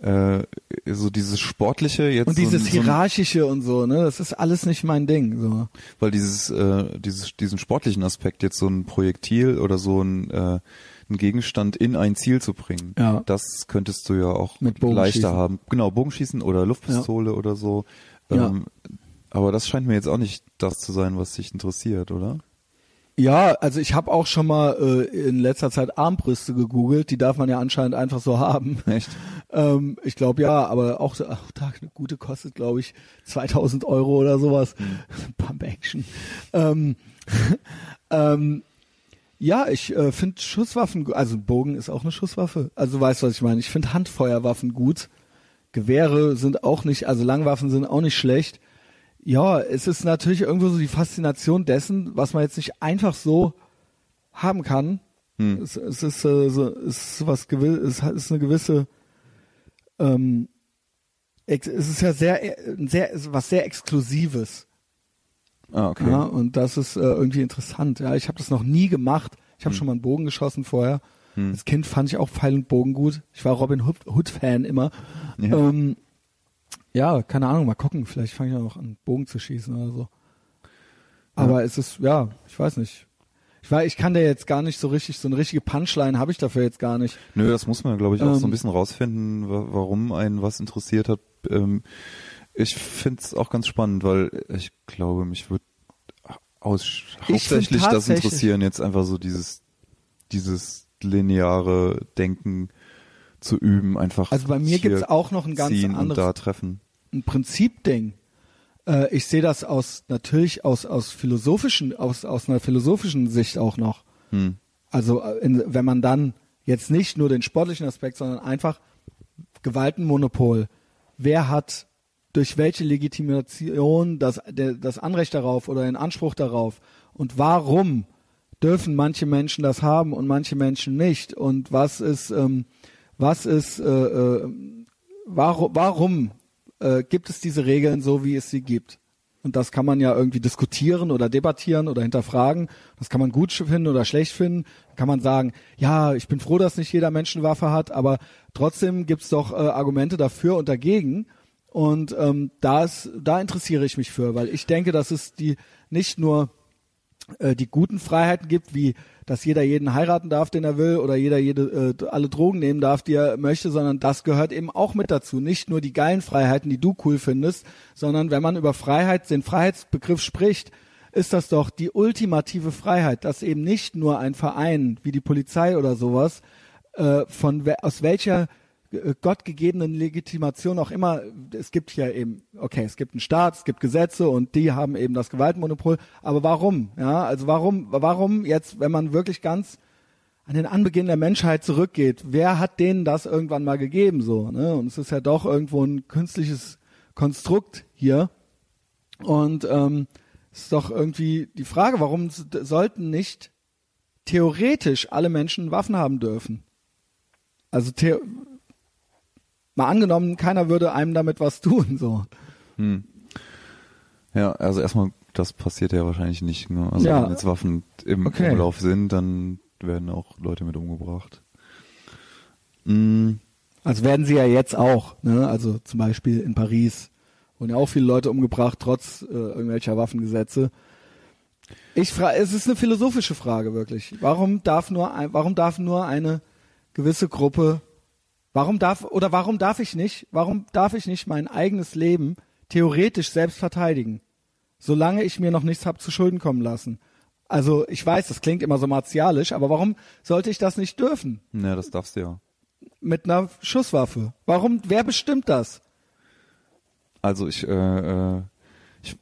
äh, so dieses sportliche jetzt und dieses so, ein- so ein- hierarchische und so, ne, das ist alles nicht mein Ding, so. weil dieses, äh, dieses, diesen sportlichen Aspekt jetzt so ein Projektil oder so ein, äh, ein Gegenstand in ein Ziel zu bringen, Ja. das könntest du ja auch leichter haben. Genau, Bogenschießen oder Luftpistole oder so. Ja. Ähm, aber das scheint mir jetzt auch nicht das zu sein, was dich interessiert, oder? Ja, also ich habe auch schon mal äh, in letzter Zeit Armbrüste gegoogelt, die darf man ja anscheinend einfach so haben. Echt? Ähm, ich glaube ja, aber auch so, ach, Tag, eine gute kostet, glaube ich, 2000 Euro oder sowas. Pump Action. Ähm, ähm, ja, ich äh, finde Schusswaffen, also Bogen ist auch eine Schusswaffe. Also du weißt, was ich meine. Ich finde Handfeuerwaffen gut. Gewehre sind auch nicht, also Langwaffen sind auch nicht schlecht. Ja, es ist natürlich irgendwo so die Faszination dessen, was man jetzt nicht einfach so haben kann. Hm. Es, es ist äh, so, es ist was gewiss, es ist eine gewisse, ähm, es ist ja sehr, äh, sehr, was sehr Exklusives. Ah, okay. Ja, und das ist äh, irgendwie interessant. Ja, ich habe das noch nie gemacht. Ich habe schon mal einen Bogen geschossen vorher. Hm. Als Kind fand ich auch Pfeil und Bogen gut. Ich war Robin Hood, Hood Fan immer. Ja. Ähm, ja, keine Ahnung, mal gucken. Vielleicht fange ich auch noch an, Bogen zu schießen oder so. Aber es ist, ja, ich weiß nicht. Ich weiß, ich kann da jetzt gar nicht so richtig, so eine richtige Punchline habe ich dafür jetzt gar nicht. Nö, das muss man, glaube ich, auch so Ähm, ein bisschen rausfinden, wa warum einen was interessiert hat. Ähm, ich finde es auch ganz spannend, weil ich glaube, mich würde hauptsächlich das interessieren, jetzt einfach so dieses, dieses lineare Denken zu üben, einfach. Also bei mir hier gibt's auch noch ein ganz ziehen und anderes da treffen. Ein Prinzipding. Äh, ich sehe das aus natürlich aus aus philosophischen aus aus einer philosophischen Sicht auch noch. Hm. Also äh, in, wenn man dann jetzt nicht nur den sportlichen Aspekt, sondern einfach Gewaltenmonopol. Wer hat durch welche Legitimation das der, das Anrecht darauf oder den Anspruch darauf und warum dürfen manche Menschen das haben und manche Menschen nicht und was ist ähm, was ist äh, äh, warum warum äh, gibt es diese Regeln so, wie es sie gibt? Und das kann man ja irgendwie diskutieren oder debattieren oder hinterfragen. Das kann man gut finden oder schlecht finden. Kann man sagen, ja, ich bin froh, dass nicht jeder Mensch Waffe hat, aber trotzdem gibt's doch äh, Argumente dafür und dagegen. Und ähm, das, da interessiere ich mich für, weil ich denke, dass es die nicht nur äh, die guten Freiheiten gibt, wie dass jeder jeden heiraten darf, den er will, oder jeder jede äh, alle Drogen nehmen darf, die er möchte, sondern das gehört eben auch mit dazu. Nicht nur die geilen Freiheiten, die du cool findest, sondern wenn man über Freiheit, den Freiheitsbegriff spricht, ist das doch die ultimative Freiheit, dass eben nicht nur ein Verein wie die Polizei oder sowas äh, von aus welcher gottgegebenen Legitimation auch immer, es gibt ja eben, okay, es gibt einen Staat, es gibt Gesetze und die haben eben das Gewaltmonopol, aber warum? Ja, also warum, warum jetzt, wenn man wirklich ganz an den Anbeginn der Menschheit zurückgeht, wer hat denen das irgendwann mal gegeben, so, ne? Und es ist ja doch irgendwo ein künstliches Konstrukt hier. Und ähm, es ist doch irgendwie die Frage, warum sollten nicht theoretisch alle Menschen Waffen haben dürfen? Also mal angenommen, keiner würde einem damit was tun, so. Hm. Ja, also erstmal, das passiert ja wahrscheinlich nicht. Ne? Also Ja. wenn jetzt Waffen im Okay. Umlauf sind, dann werden auch Leute mit umgebracht. Hm. Also werden sie ja jetzt auch, ne? Also zum Beispiel in Paris wurden ja auch viele Leute umgebracht, trotz äh, irgendwelcher Waffengesetze. Ich frage, es ist eine philosophische Frage wirklich. Warum darf nur, ein, warum darf nur eine gewisse Gruppe, warum darf oder warum darf ich nicht, warum darf ich nicht mein eigenes Leben theoretisch selbst verteidigen, solange ich mir noch nichts hab zu Schulden kommen lassen? Also ich weiß, das klingt immer so martialisch, aber warum sollte ich das nicht dürfen? Ja, das darfst du ja. mit einer Schusswaffe. Warum? Wer bestimmt das? Also ich, äh, äh, ich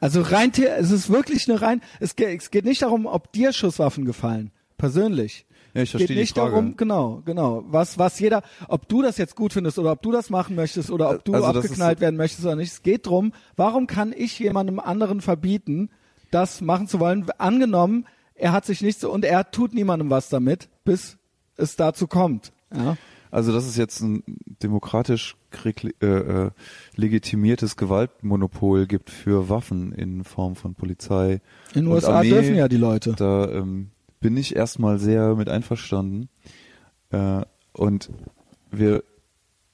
Also rein, es ist wirklich eine rein. Es geht, es geht nicht darum, ob dir Schusswaffen gefallen, persönlich. Ja, ich Es verstehe geht die nicht Frage. darum, genau, genau. Was, was jeder, ob du das jetzt gut findest oder ob du das machen möchtest oder ob du Also abgeknallt werden möchtest oder nicht. Es geht drum, warum kann ich jemandem anderen verbieten, das machen zu wollen? Angenommen, er hat sich nicht so und er tut niemandem was damit, bis es dazu kommt. Ja. Also das ist jetzt ein demokratisch kre- äh, äh, legitimiertes Gewaltmonopol gibt für Waffen in Form von Polizei. In den USA Armee. dürfen ja die Leute. Da ähm, bin ich erstmal sehr mit einverstanden. Äh, und wir,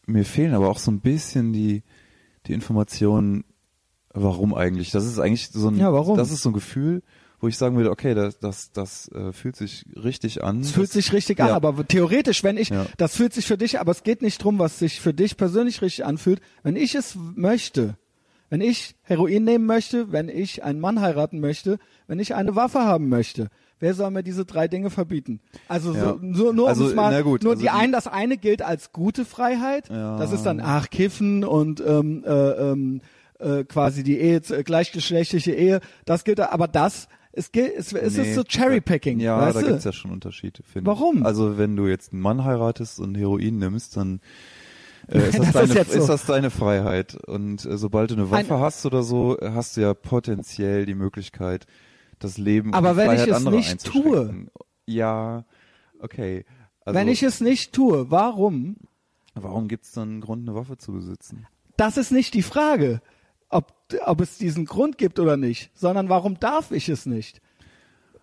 mir fehlen aber auch so ein bisschen die, die Informationen, warum eigentlich. Das ist eigentlich so ein, Ja, warum? das ist so ein Gefühl, wo ich sagen würde, okay, das, das, das äh, fühlt sich richtig an. Es fühlt sich richtig an, ja. aber theoretisch, wenn ich, Ja. das fühlt sich für dich, aber es geht nicht drum, was sich für dich persönlich richtig anfühlt. Wenn ich es möchte, wenn ich Heroin nehmen möchte, wenn ich einen Mann heiraten möchte, wenn ich eine Waffe haben möchte, wer soll mir diese drei Dinge verbieten? Also Ja. so, nur, nur Also, mal, gut, nur also die einen, das eine gilt als gute Freiheit, Ja. das ist dann ach Kiffen und ähm, äh, ähm, äh, quasi die Ehe, äh, gleichgeschlechtliche Ehe, das gilt, aber das es gilt, es, es Nee, ist so Cherrypicking, Ja, weißt da gibt's ja schon Unterschiede, finde ich. Warum? Also wenn du jetzt einen Mann heiratest und Heroin nimmst, dann äh, ist, das Das deine, ist so. ist das deine Freiheit. Und äh, sobald du eine Waffe Ein- hast oder so, hast du ja potenziell die Möglichkeit, das Leben Aber wenn ich Freiheit es anderer nicht tue? Ja, okay. Also, Wenn ich es nicht tue, warum? warum gibt's dann einen Grund, eine Waffe zu besitzen? Das ist nicht die Frage, ob, ob es diesen Grund gibt oder nicht, sondern warum darf ich es nicht?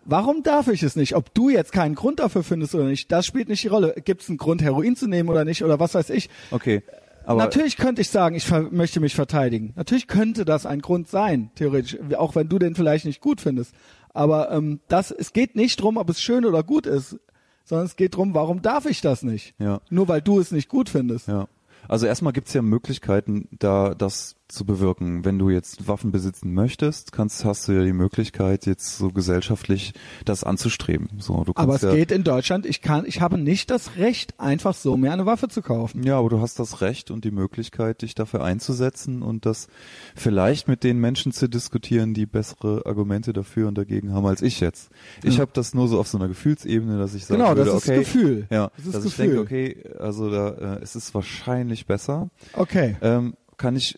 Warum darf ich es nicht? Ob du jetzt keinen Grund dafür findest oder nicht, das spielt nicht die Rolle. Gibt es einen Grund, Heroin zu nehmen oder nicht oder was weiß ich? Okay. Aber Natürlich könnte ich sagen, ich möchte mich verteidigen. Natürlich könnte das ein Grund sein, theoretisch, auch wenn du den vielleicht nicht gut findest. Aber ähm, das, es geht nicht drum, ob es schön oder gut ist, sondern es geht drum, warum darf ich das nicht? Ja. Nur weil du es nicht gut findest. Ja. Also erstmal gibt's ja Möglichkeiten, da das zu bewirken. Wenn du jetzt Waffen besitzen möchtest, kannst, hast du ja die Möglichkeit, jetzt so gesellschaftlich das anzustreben. So, du kannst Aber es ja, geht in Deutschland, ich kann, ich habe nicht das Recht, einfach so mir eine Waffe zu kaufen. Ja, aber du hast das Recht und die Möglichkeit, dich dafür einzusetzen und das vielleicht mit den Menschen zu diskutieren, die bessere Argumente dafür und dagegen haben als ich jetzt. Ich Ja. habe das nur so auf so einer Gefühlsebene, dass ich sagen Genau, das würde, ist okay, Gefühl. ja, Das ist dass ich Gefühl. denke, okay, also da äh, es ist wahrscheinlich besser. Okay. Ähm, kann ich,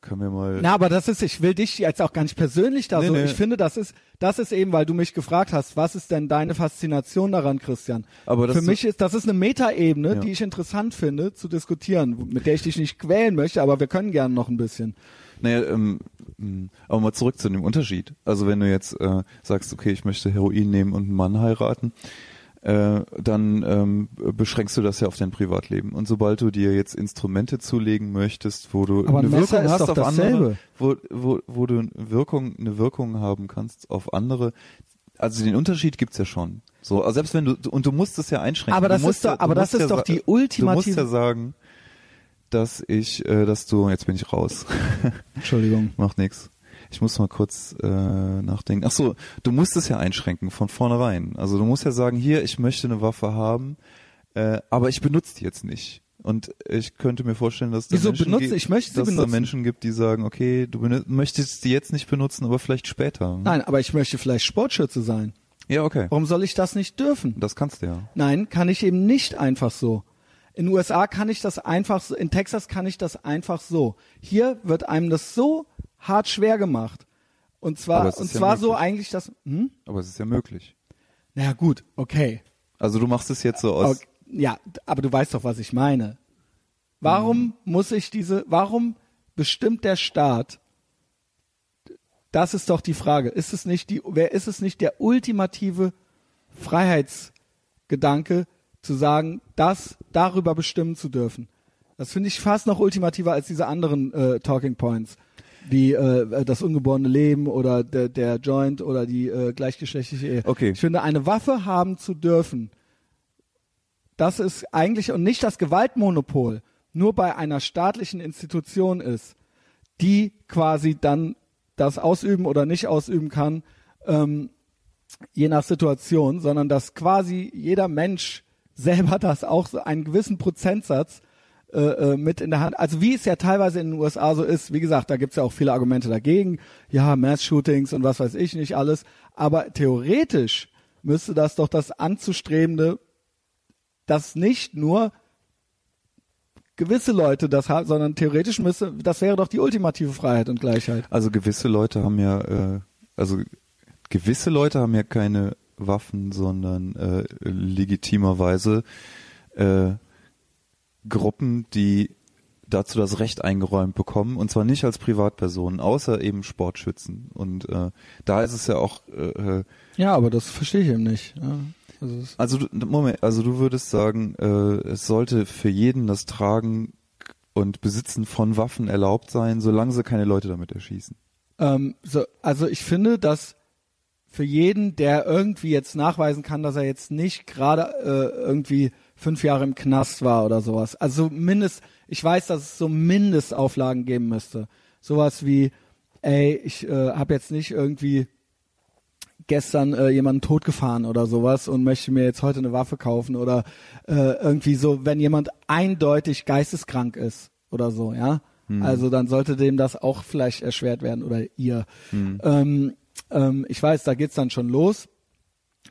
können wir mal. Na, aber das ist, ich will dich jetzt auch gar nicht persönlich da Nee, so. nee. Ich finde, das ist, das ist eben, weil du mich gefragt hast, was ist denn deine Faszination daran, Christian? Aber Für mich ist, das ist eine Metaebene, Ja. die ich interessant finde, zu diskutieren, mit der ich dich nicht quälen möchte, aber wir können gerne noch ein bisschen. Naja, ähm, mh, aber mal zurück zu dem Unterschied. Also wenn du jetzt äh, sagst, okay, ich möchte Heroin nehmen und einen Mann heiraten, äh, dann ähm, beschränkst du das ja auf dein Privatleben. Und sobald du dir jetzt Instrumente zulegen möchtest, wo du Aber ein eine Messer Wirkung hast auf dasselbe. andere, wo, wo, wo du eine Wirkung, eine Wirkung haben kannst auf andere, also den Unterschied gibt's ja schon. So, also selbst wenn du und du musst es ja einschränken. Aber das ist doch- ja, aber das ist ja doch die Du musst ultimative- ja sagen, dass ich, äh, dass du, jetzt bin ich raus. Entschuldigung. Macht nix. Ich muss mal kurz äh, nachdenken. Ach so, du musst es ja einschränken von vornherein. Also du musst ja sagen, hier, ich möchte eine Waffe haben, äh, aber ich benutze die jetzt nicht. Und ich könnte mir vorstellen, dass da Wieso Menschen benutze? gibt, Ich möchte sie dass benutzen. da Menschen gibt, die sagen, okay, du möchtest die jetzt nicht benutzen, aber vielleicht später. Nein, aber ich möchte vielleicht Sportschütze sein. Ja, okay. Warum soll ich das nicht dürfen? Das kannst du ja. Nein, kann ich eben nicht einfach so. In USA kann ich das einfach so, in Texas kann ich das einfach so. Hier wird einem das so hart schwer gemacht. Und zwar, und ja zwar so möglich. eigentlich das, hm? Aber es ist ja möglich. Naja, gut, okay. Also du machst es jetzt so aus. okay. Ja, aber du weißt doch, was ich meine. Warum Mhm. muss ich diese, warum bestimmt der Staat, das ist doch die Frage, ist es nicht die, wer ist es nicht der ultimative Freiheitsgedanke, zu sagen, das darüber bestimmen zu dürfen? Das finde ich fast noch ultimativer als diese anderen äh, Talking Points, wie äh, das ungeborene Leben oder der, der Joint oder die äh, gleichgeschlechtliche Ehe. Okay. Ich finde, eine Waffe haben zu dürfen, das ist eigentlich und nicht das Gewaltmonopol nur bei einer staatlichen Institution ist, die quasi dann das ausüben oder nicht ausüben kann, ähm, je nach Situation, sondern dass quasi jeder Mensch selber das auch so einen gewissen Prozentsatz äh, äh, mit in der Hand. Also wie es ja teilweise in den USA so ist, wie gesagt, da gibt's ja auch viele Argumente dagegen, ja, Mass-Shootings und was weiß ich nicht alles, aber theoretisch müsste das doch das anzustrebende, dass nicht nur gewisse Leute das haben, sondern theoretisch müsste, das wäre doch die ultimative Freiheit und Gleichheit. Also gewisse Leute haben ja, äh, also gewisse Leute haben ja keine Waffen, sondern äh, legitimerweise äh, Gruppen, die dazu das Recht eingeräumt bekommen und zwar nicht als Privatpersonen, außer eben Sportschützen. Und äh, da ist es ja auch äh, Ja, aber das verstehe ich eben nicht. Ja. Also also du- Moment, also du würdest sagen, äh, es sollte für jeden das Tragen und Besitzen von Waffen erlaubt sein, solange sie keine Leute damit erschießen. Ähm, so, also ich finde, dass für jeden, der irgendwie jetzt nachweisen kann, dass er jetzt nicht gerade äh, irgendwie fünf Jahre im Knast war oder sowas. Also mindest, ich weiß, dass es so Mindestauflagen geben müsste. Sowas wie, ey, ich äh, habe jetzt nicht irgendwie gestern äh, jemanden totgefahren oder sowas und möchte mir jetzt heute eine Waffe kaufen oder äh, irgendwie so, wenn jemand eindeutig geisteskrank ist oder so, ja. Also dann sollte dem das auch vielleicht erschwert werden oder ihr. Ähm, ähm, ich weiß, da geht's dann schon los,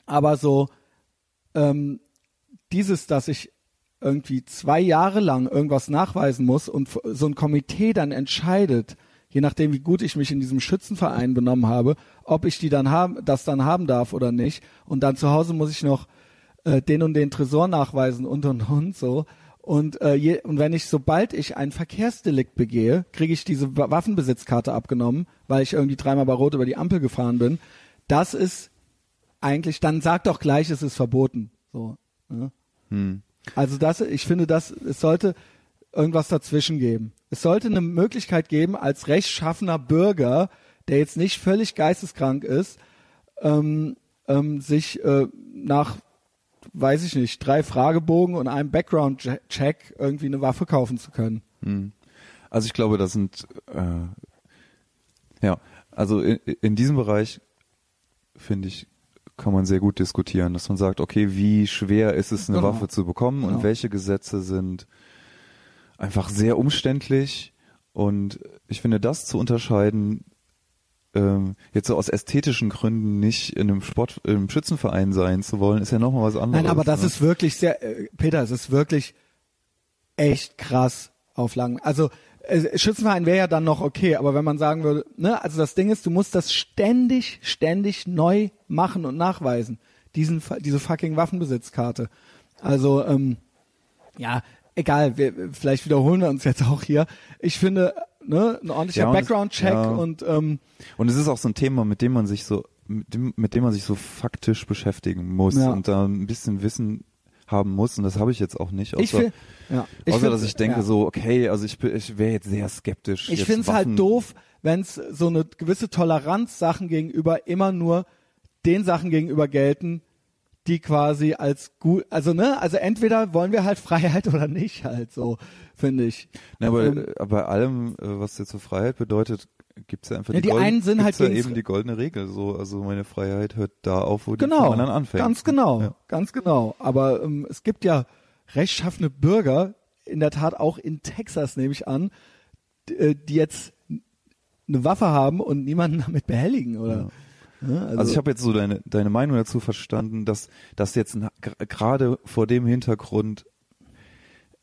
aber so ähm, dieses, dass ich irgendwie zwei Jahre lang irgendwas nachweisen muss und so ein Komitee dann entscheidet, je nachdem wie gut ich mich in diesem Schützenverein benommen habe, ob ich die dann haben, das dann haben darf oder nicht. Und dann zu Hause muss ich noch äh, den und den Tresor nachweisen und und und so. Und, äh, je, und wenn ich, sobald ich ein Verkehrsdelikt begehe, kriege ich diese Wa- Waffenbesitzkarte abgenommen, weil ich irgendwie dreimal bei Rot über die Ampel gefahren bin. Das ist eigentlich, dann sag doch gleich, es ist verboten. So. Ne? Hm. Also das, ich finde, das, es sollte irgendwas dazwischen geben. Es sollte eine Möglichkeit geben, als rechtschaffener Bürger, der jetzt nicht völlig geisteskrank ist, ähm, ähm, sich äh, nach, weiß ich nicht, drei Fragebogen und einem Background-Check irgendwie eine Waffe kaufen zu können. Hm. Also ich glaube, das sind äh, ja, also in, in diesem Bereich finde ich kann man sehr gut diskutieren, dass man sagt, okay, wie schwer ist es, eine Genau. Waffe zu bekommen Genau. und welche Gesetze sind einfach sehr umständlich und ich finde, das zu unterscheiden, ähm, jetzt so aus ästhetischen Gründen nicht in einem Sport, im Schützenverein sein zu wollen, ist ja nochmal was anderes. Nein, aber das ne? ist wirklich sehr, äh, Peter, es ist wirklich echt krass Auflagen. Also äh, Schützenverein wäre ja dann noch okay, aber wenn man sagen würde, ne, also das Ding ist, du musst das ständig, ständig neu machen und nachweisen, diesen, diese fucking Waffenbesitzkarte. Also ähm, ja, egal, wir, vielleicht wiederholen wir uns jetzt auch hier. Ich finde, ne, ein ordentlicher Ja, Background-Check ja. und ähm, Und es ist auch so ein Thema, mit dem man sich so, mit dem, mit dem man sich so faktisch beschäftigen muss Ja. und da ein bisschen Wissen haben muss. Und das habe ich jetzt auch nicht. Außer, ich ja, ich außer find- dass ich denke ja. so, okay, also ich, ich wäre jetzt sehr skeptisch. Ich finde es halt doof, wenn es so eine gewisse Toleranz Sachen gegenüber immer nur den Sachen gegenüber gelten, die quasi als gut, also ne, also entweder wollen wir halt Freiheit oder nicht halt so, finde ich. Na, aber Ähm, äh, bei allem, äh, was jetzt so Freiheit bedeutet, gibt's ja einfach Ja, die, die golden- einen sind halt ja eben die goldene Regel. So, also meine Freiheit hört da auf, wo die Genau, von anderen anfängt. ganz genau, Ja. ganz genau. Aber ähm, es gibt ja rechtschaffene Bürger, in der Tat auch in Texas nehme ich an, äh, die jetzt eine Waffe haben und niemanden damit behelligen oder. Ne? Also, ich habe jetzt so deine, deine Meinung dazu verstanden, dass das jetzt gerade vor dem Hintergrund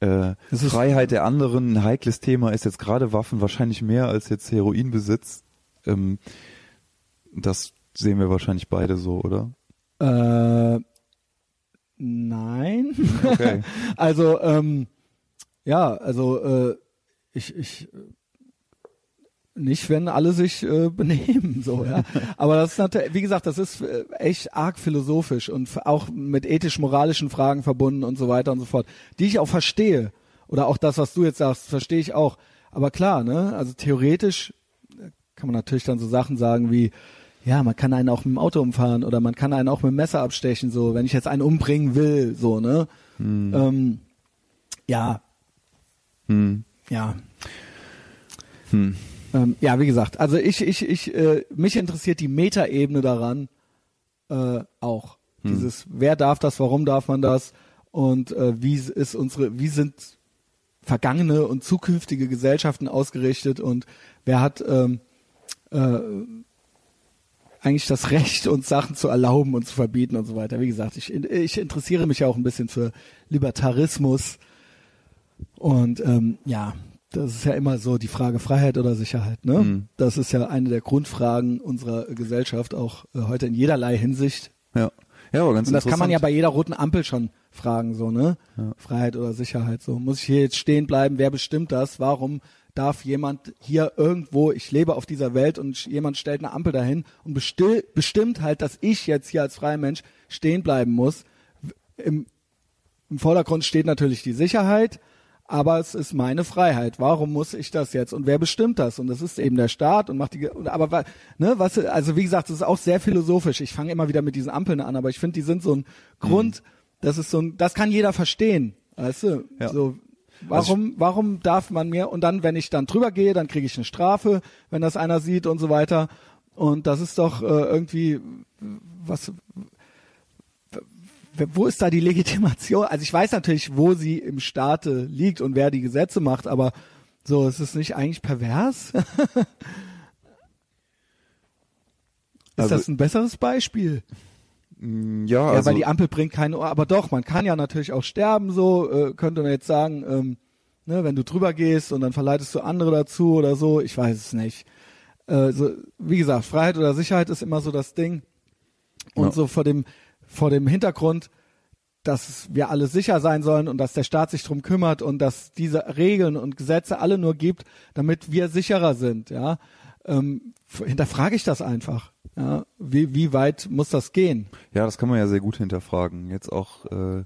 äh, Freiheit der anderen ein heikles Thema ist jetzt gerade Waffen wahrscheinlich mehr als jetzt Heroinbesitz. Ähm, das sehen wir wahrscheinlich beide so, oder? Äh, nein. Okay. also, ähm, ja, also äh, ich, ich nicht, wenn alle sich äh, benehmen, so, ja. Aber das ist natürlich, wie gesagt, das ist äh, echt arg philosophisch und auch mit ethisch-moralischen Fragen verbunden und so weiter und so fort, die ich auch verstehe. Oder auch das, was du jetzt sagst, verstehe ich auch. Aber klar, ne, also theoretisch äh, kann man natürlich dann so Sachen sagen wie, ja, man kann einen auch mit dem Auto umfahren oder man kann einen auch mit dem Messer abstechen, so, wenn ich jetzt einen umbringen will, so, ne? Ähm, ja, Hm. ja. Hm. Ähm, ja, wie gesagt, also ich, ich, ich, äh, mich interessiert die Metaebene daran äh, auch. Dieses, wer darf das, warum darf man das und äh, wie ist unsere, wie sind vergangene und zukünftige Gesellschaften ausgerichtet und wer hat ähm, äh, eigentlich das Recht, uns Sachen zu erlauben und zu verbieten und so weiter. Wie gesagt, ich, ich interessiere mich ja auch ein bisschen für Libertarismus und ähm, ja, das ist ja immer so die Frage Freiheit oder Sicherheit. Ne? Mhm. Das ist ja eine der Grundfragen unserer Gesellschaft, auch äh, heute in jederlei Hinsicht. Ja. Ja, aber ganz Und das kann man ja bei jeder roten Ampel schon fragen, so, ne? Freiheit oder Sicherheit, so. Muss ich hier jetzt stehen bleiben? Wer bestimmt das? Warum darf jemand hier irgendwo, ich lebe auf dieser Welt und jemand stellt eine Ampel dahin und bestill, bestimmt halt, dass ich jetzt hier als freier Mensch stehen bleiben muss. Im, Im Vordergrund steht natürlich die Sicherheit, aber es ist meine Freiheit. Warum muss ich das jetzt? Und wer bestimmt das? Und das ist eben der Staat und macht die, aber ne, was, also wie gesagt, das ist auch sehr philosophisch. Ich fange immer wieder mit diesen Ampeln an, aber ich finde, die sind so ein Grund, das ist so ein, das kann jeder verstehen. Weißt du? Ja. So, warum, warum darf man mir, und dann, wenn ich dann drüber gehe, dann kriege ich eine Strafe, wenn das einer sieht und so weiter. Und das ist doch äh, irgendwie, was, wo ist da die Legitimation? Also ich weiß natürlich, wo sie im Staate liegt und wer die Gesetze macht, aber so, ist es nicht eigentlich pervers? ist Also- das ein besseres Beispiel? Mm, Ja, Ja, also, weil die Ampel bringt keine Ohr, aber doch, man kann ja natürlich auch sterben, so, äh, könnte man jetzt sagen, ähm, ne, wenn du drüber gehst und dann verleitest du andere dazu oder so, ich weiß es nicht. Äh, so, wie gesagt, Freiheit oder Sicherheit ist immer so das Ding. Und Ja. so vor dem, vor dem Hintergrund, dass wir alle sicher sein sollen und dass der Staat sich drum kümmert und dass diese Regeln und Gesetze alle nur gibt, damit wir sicherer sind, ja. Ähm, hinterfrage ich das einfach. Ja, wie, wie weit muss das gehen? ja, das kann man ja sehr gut hinterfragen. Jetzt auch, äh,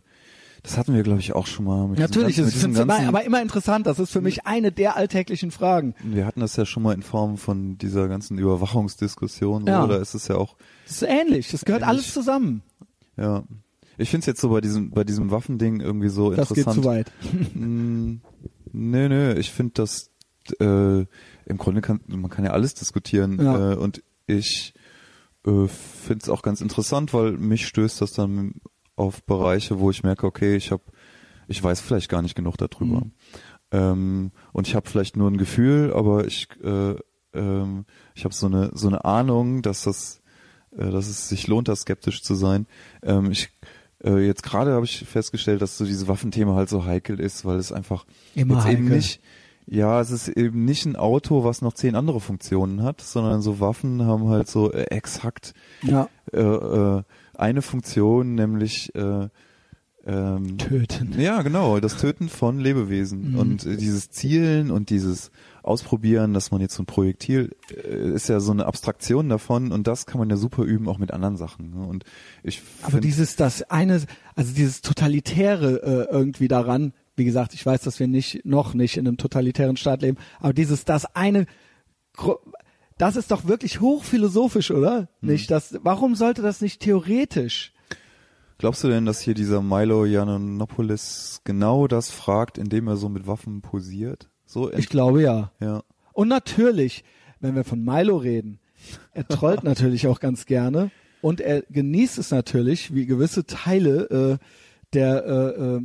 das hatten wir, glaube ich, auch schon mal. Mit Natürlich, ganzen- mit diesem es ganzen, aber immer interessant. Das ist für mich eine der alltäglichen Fragen. Wir hatten das ja schon mal in Form von dieser ganzen Überwachungsdiskussion. Ja. Da ist es ja auch, Das ist ähnlich. Das gehört Ähnlich. alles zusammen. ja. Ich finde es jetzt so bei diesem, bei diesem Waffending irgendwie so Das geht interessant. zu weit. Mm, Nö, nö, ich finde das äh, im Grunde kann man kann ja alles diskutieren Ja. äh, und ich äh, finde es auch ganz interessant, weil mich stößt das dann auf Bereiche, wo ich merke, okay, ich habe ich weiß vielleicht gar nicht genug darüber. Mhm. Ähm, und ich habe vielleicht nur ein Gefühl, aber ich äh, ähm, ich habe so eine so eine Ahnung, dass das äh, dass es sich lohnt, da skeptisch zu sein. Ähm, ich äh, jetzt gerade habe ich festgestellt, dass so dieses Waffenthema halt so heikel ist, weil es einfach Immer jetzt eben heikel. nicht ja, es ist eben nicht ein Auto, was noch zehn andere Funktionen hat, sondern so Waffen haben halt so äh, exakt Ja. äh, äh, eine Funktion, nämlich äh, ähm, Töten. ja, genau, das Töten von Lebewesen Mhm. und äh, dieses Zielen und dieses Ausprobieren, dass man jetzt so ein Projektil äh, ist ja so eine Abstraktion davon und das kann man ja super üben auch mit anderen Sachen. Ne? Und ich Aber dieses, das eine, also dieses Totalitäre äh, irgendwie daran, wie gesagt, ich weiß, dass wir nicht, noch nicht in einem totalitären Staat leben, aber dieses, das eine, das ist doch wirklich hochphilosophisch, oder? Mhm. Nicht das, warum sollte das nicht theoretisch? glaubst du denn, dass hier dieser Milo Yiannopoulos genau das fragt, indem er so mit Waffen posiert? So Ich glaube ja. ja. Und natürlich, wenn wir von Milo reden, er trollt natürlich auch ganz gerne und er genießt es natürlich, wie gewisse Teile äh, der, äh, äh,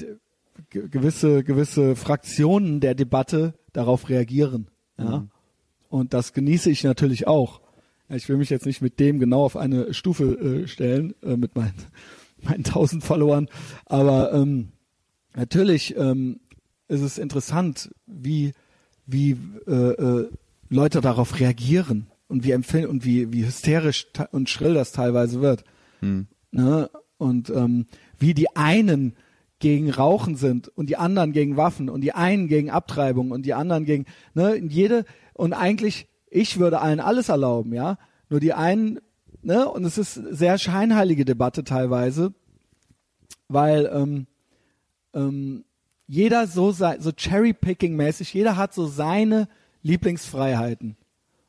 der gewisse gewisse Fraktionen der Debatte darauf reagieren. Ja? Mhm. Und das genieße ich natürlich auch. Ich will mich jetzt nicht mit dem genau auf eine Stufe äh, stellen, äh, mit meinen, meinen tausend Followern, aber ähm, natürlich ähm, ist es interessant, wie, wie äh, äh, Leute darauf reagieren und wie empfinden und wie, wie hysterisch te- und schrill das teilweise wird. Hm. Ne? Und ähm, wie die einen gegen Rauchen sind und die anderen gegen Waffen und die einen gegen Abtreibung und die anderen gegen ne jede und eigentlich ich würde allen alles erlauben, ja. Nur die einen, ne, und es ist sehr scheinheilige Debatte teilweise, weil ähm, ähm, jeder so so Cherry-Picking-mäßig, jeder hat so seine Lieblingsfreiheiten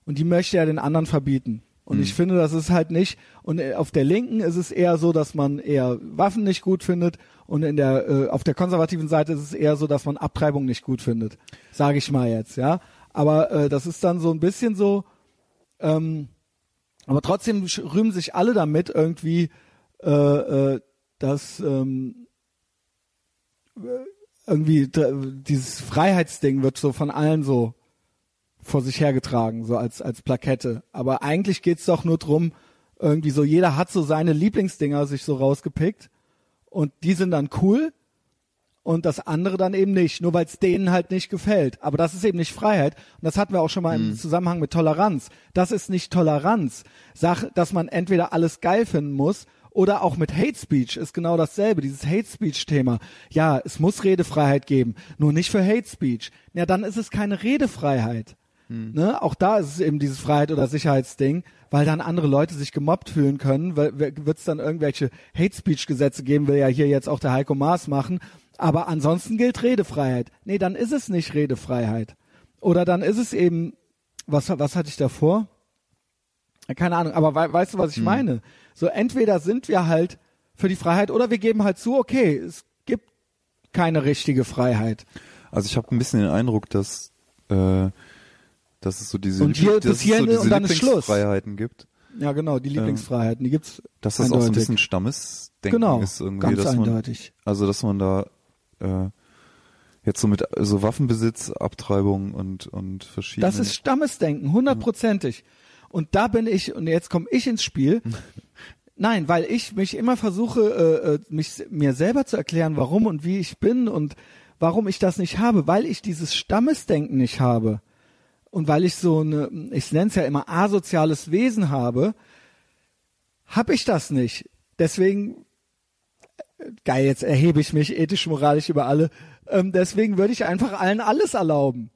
und die möchte er den anderen verbieten. Und ich finde, das ist halt nicht. Und äh, auf der Linken ist es eher so, dass man eher Waffen nicht gut findet. Und in der äh, auf der konservativen Seite ist es eher so, dass man Abtreibung nicht gut findet. Sage ich mal jetzt, ja. Aber äh, das ist dann so ein bisschen so. Ähm, aber trotzdem rühmen sich alle damit irgendwie, äh, äh, dass ähm, äh, irgendwie dieses Freiheitsding wird so von allen so vor sich hergetragen, so als, als Plakette. Aber eigentlich geht's doch nur drum, irgendwie so, jeder hat so seine Lieblingsdinger sich so rausgepickt und die sind dann cool und das andere dann eben nicht, nur weil es denen halt nicht gefällt. Aber das ist eben nicht Freiheit und das hatten wir auch schon mal im Zusammenhang mit Toleranz. Das ist nicht Toleranz. Sach, dass man entweder alles geil finden muss Oder auch mit Hate Speech ist genau dasselbe, dieses Hate Speech Thema. Ja, es muss Redefreiheit geben, nur nicht für Hate Speech. Ja, dann ist es keine Redefreiheit. Ne? Auch da ist es eben dieses Freiheit- oder Sicherheitsding, weil dann andere Leute sich gemobbt fühlen können, wird es dann irgendwelche Hate Speech Gesetze geben, will ja hier jetzt auch der Heiko Maas machen. Aber ansonsten gilt Redefreiheit. Nee, dann ist es nicht Redefreiheit. Oder dann ist es eben, was, was hatte ich davor? Keine Ahnung, aber we weißt du, was ich Hm. meine? So entweder sind wir halt für die Freiheit oder wir geben halt zu, okay, es gibt keine richtige Freiheit. Also ich habe ein bisschen den Eindruck, dass, äh, dass es so diese, Und hier dass es so diese und dann ist Schluss. Lieblingsfreiheiten gibt. Ja, genau, die Lieblingsfreiheiten, die gibt's Dass das auch so ein eindeutig. bisschen Stammesdenken Genau, ist irgendwie, ganz dass man, eindeutig. also dass man da äh, jetzt so mit so Waffenbesitz, Abtreibung und und verschiedene. Das ist Stammesdenken, hundertprozentig. Und da bin ich, und jetzt komme ich ins Spiel. Nein, weil ich mich immer versuche, äh, äh, mich mir selber zu erklären, warum und wie ich bin und warum ich das nicht habe, weil ich dieses Stammesdenken nicht habe. Und weil ich so eine, ich nenne es ja immer asoziales Wesen habe, habe ich das nicht. Deswegen, geil, jetzt erhebe ich mich ethisch, moralisch über alle. Ähm, deswegen würde ich einfach allen alles erlauben.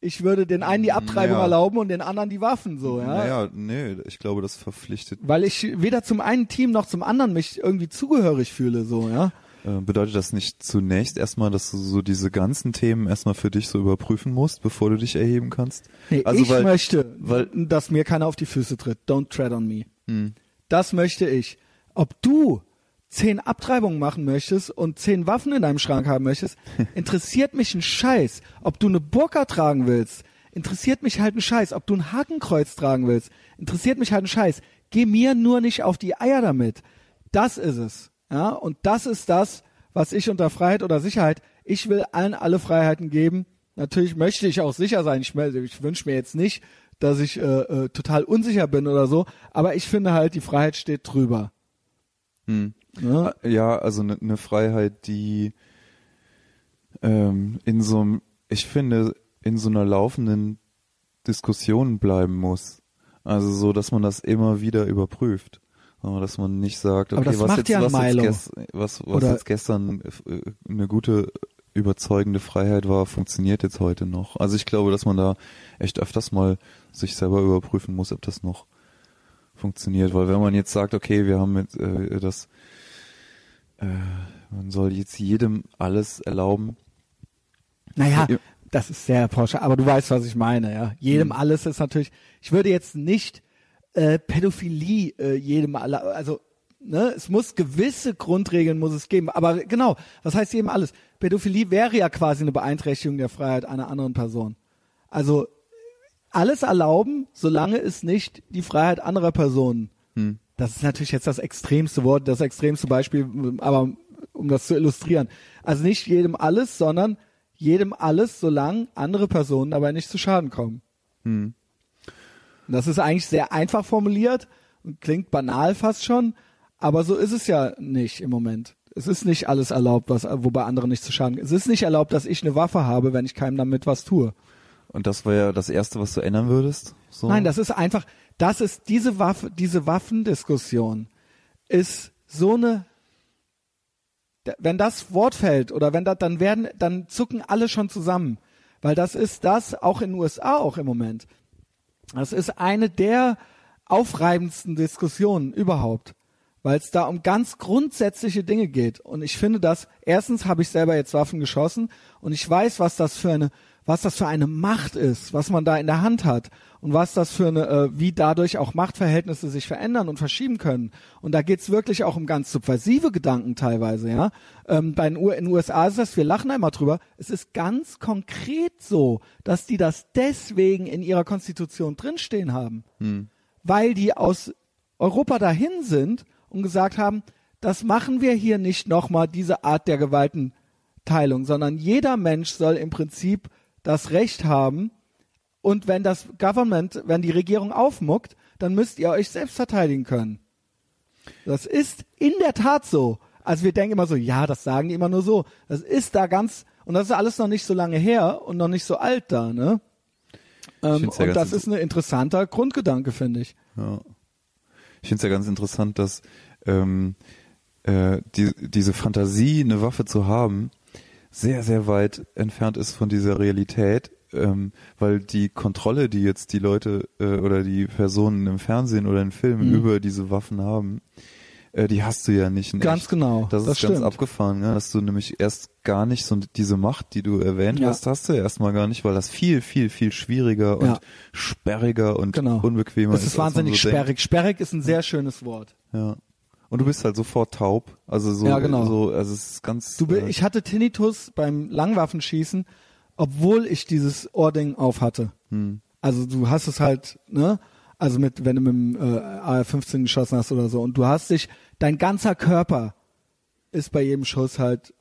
Ich würde den einen die Abtreibung Naja. erlauben und den anderen die Waffen, so, ja. Naja, nee, ich glaube, das verpflichtet. Weil ich weder zum einen Team noch zum anderen mich irgendwie zugehörig fühle, so, ja. Äh, bedeutet das nicht zunächst erstmal, dass du so diese ganzen Themen erstmal für dich so überprüfen musst, bevor du dich erheben kannst? Nee, also ich weil, möchte, weil- dass mir keiner auf die Füße tritt. Don't tread on me. Hm. Das möchte ich. Ob du zehn Abtreibungen machen möchtest und zehn Waffen in deinem Schrank haben möchtest, interessiert mich ein Scheiß. Ob du eine Burka tragen willst, interessiert mich halt ein Scheiß. Ob du ein Hakenkreuz tragen willst, interessiert mich halt ein Scheiß. Geh mir nur nicht auf die Eier damit. Das ist es. Ja, und das ist das, was ich unter Freiheit oder Sicherheit, ich will allen alle Freiheiten geben. Natürlich möchte ich auch sicher sein. Ich, ich wünsche mir jetzt nicht, dass ich äh, äh, total unsicher bin oder so, aber ich finde halt, die Freiheit steht drüber. Hm. Ne? Ja, also eine ne Freiheit, die ähm, in so einem, ich finde, in so einer laufenden Diskussion bleiben muss. Also so, dass man das immer wieder überprüft. Aber dass man nicht sagt, okay, was, jetzt, ja was, jetzt was, was jetzt gestern äh, eine gute, überzeugende Freiheit war, funktioniert jetzt heute noch. Also ich glaube, dass man da echt öfters mal sich selber überprüfen muss, ob das noch funktioniert. Weil wenn man jetzt sagt, okay, wir haben mit äh, das äh, man soll jetzt jedem alles erlauben. Naja, Ja. das ist sehr Porsche, aber du weißt, was ich meine, ja. Jedem Mhm. alles ist natürlich, ich würde jetzt nicht äh, Pädophilie äh, jedem alle, also ne, es muss gewisse Grundregeln muss es geben, aber genau, was heißt jedem alles? Pädophilie wäre ja quasi eine Beeinträchtigung der Freiheit einer anderen Person. Also alles erlauben, solange es nicht die Freiheit anderer Personen. Hm. Das ist natürlich jetzt das extremste Wort, das extremste Beispiel, aber um das zu illustrieren. Also nicht jedem alles, sondern jedem alles, solange andere Personen dabei nicht zu Schaden kommen. Hm. Das ist eigentlich sehr einfach formuliert und klingt banal fast schon, aber so ist es ja nicht im Moment. Es ist nicht alles erlaubt, was, wobei andere nicht zu Schaden. Es ist nicht erlaubt, dass ich eine Waffe habe, wenn ich keinem damit was tue. Und das war ja das Erste, was du ändern würdest? So? Nein, das ist einfach, das ist diese Waffe, diese Waffendiskussion ist so eine, wenn das Wort fällt oder wenn das, dann werden, dann zucken alle schon zusammen. Weil das ist das, auch in den USA auch im Moment. Das ist eine der aufreibendsten Diskussionen überhaupt. Weil es da um ganz grundsätzliche Dinge geht. Und ich finde das, erstens habe ich selber jetzt Waffen geschossen und ich weiß, was das für eine, was das für eine Macht ist, was man da in der Hand hat und was das für eine, äh, wie dadurch auch Machtverhältnisse sich verändern und verschieben können. Und da geht's wirklich auch um ganz subversive Gedanken teilweise, ja. Ähm, bei den U in den USA ist das, wir lachen einmal drüber, es ist ganz konkret so, dass die das deswegen in ihrer Konstitution drinstehen haben weil die aus Europa dahin sind und gesagt haben, das machen wir hier nicht nochmal, diese Art der Gewaltenteilung, sondern jeder Mensch soll im Prinzip das Recht haben und wenn das Government, wenn die Regierung aufmuckt, dann müsst ihr euch selbst verteidigen können. Das ist in der Tat so. Also wir denken immer so, ja, das sagen die immer nur so. Das ist da ganz, und das ist alles noch nicht so lange her und noch nicht so alt da, ne? Ähm, ja und das ist ein interessanter Grundgedanke, finde ich. Ja. Ich finde es ja ganz interessant, dass ähm, äh, die, diese Fantasie, eine Waffe zu haben, sehr, sehr weit entfernt ist von dieser Realität, ähm, weil die Kontrolle, die jetzt die Leute äh, oder die Personen im Fernsehen oder in Filmen Mhm. über diese Waffen haben, äh, die hast du ja nicht Ganz echt. genau, Das, das ist ganz stimmt. abgefahren, ja, dass du nämlich erst gar nicht so diese Macht, die du erwähnt Ja. hast, hast du erstmal gar nicht, weil das viel, viel, viel schwieriger Ja. und sperriger und Genau. unbequemer Es ist. ist wahnsinnig so denkt. sperrig. Sperrig ist ein sehr schönes Wort. Ja. Und du bist halt sofort taub. Also so, Ja, genau. so also es ist ganz. Du, äh, ich hatte Tinnitus beim Langwaffenschießen, obwohl ich dieses Ohrding auf hatte. hm. Also du hast es halt, ne? Also mit, wenn du mit dem äh, AR-15 geschossen hast oder so und du hast dich, dein ganzer Körper ist bei jedem Schuss halt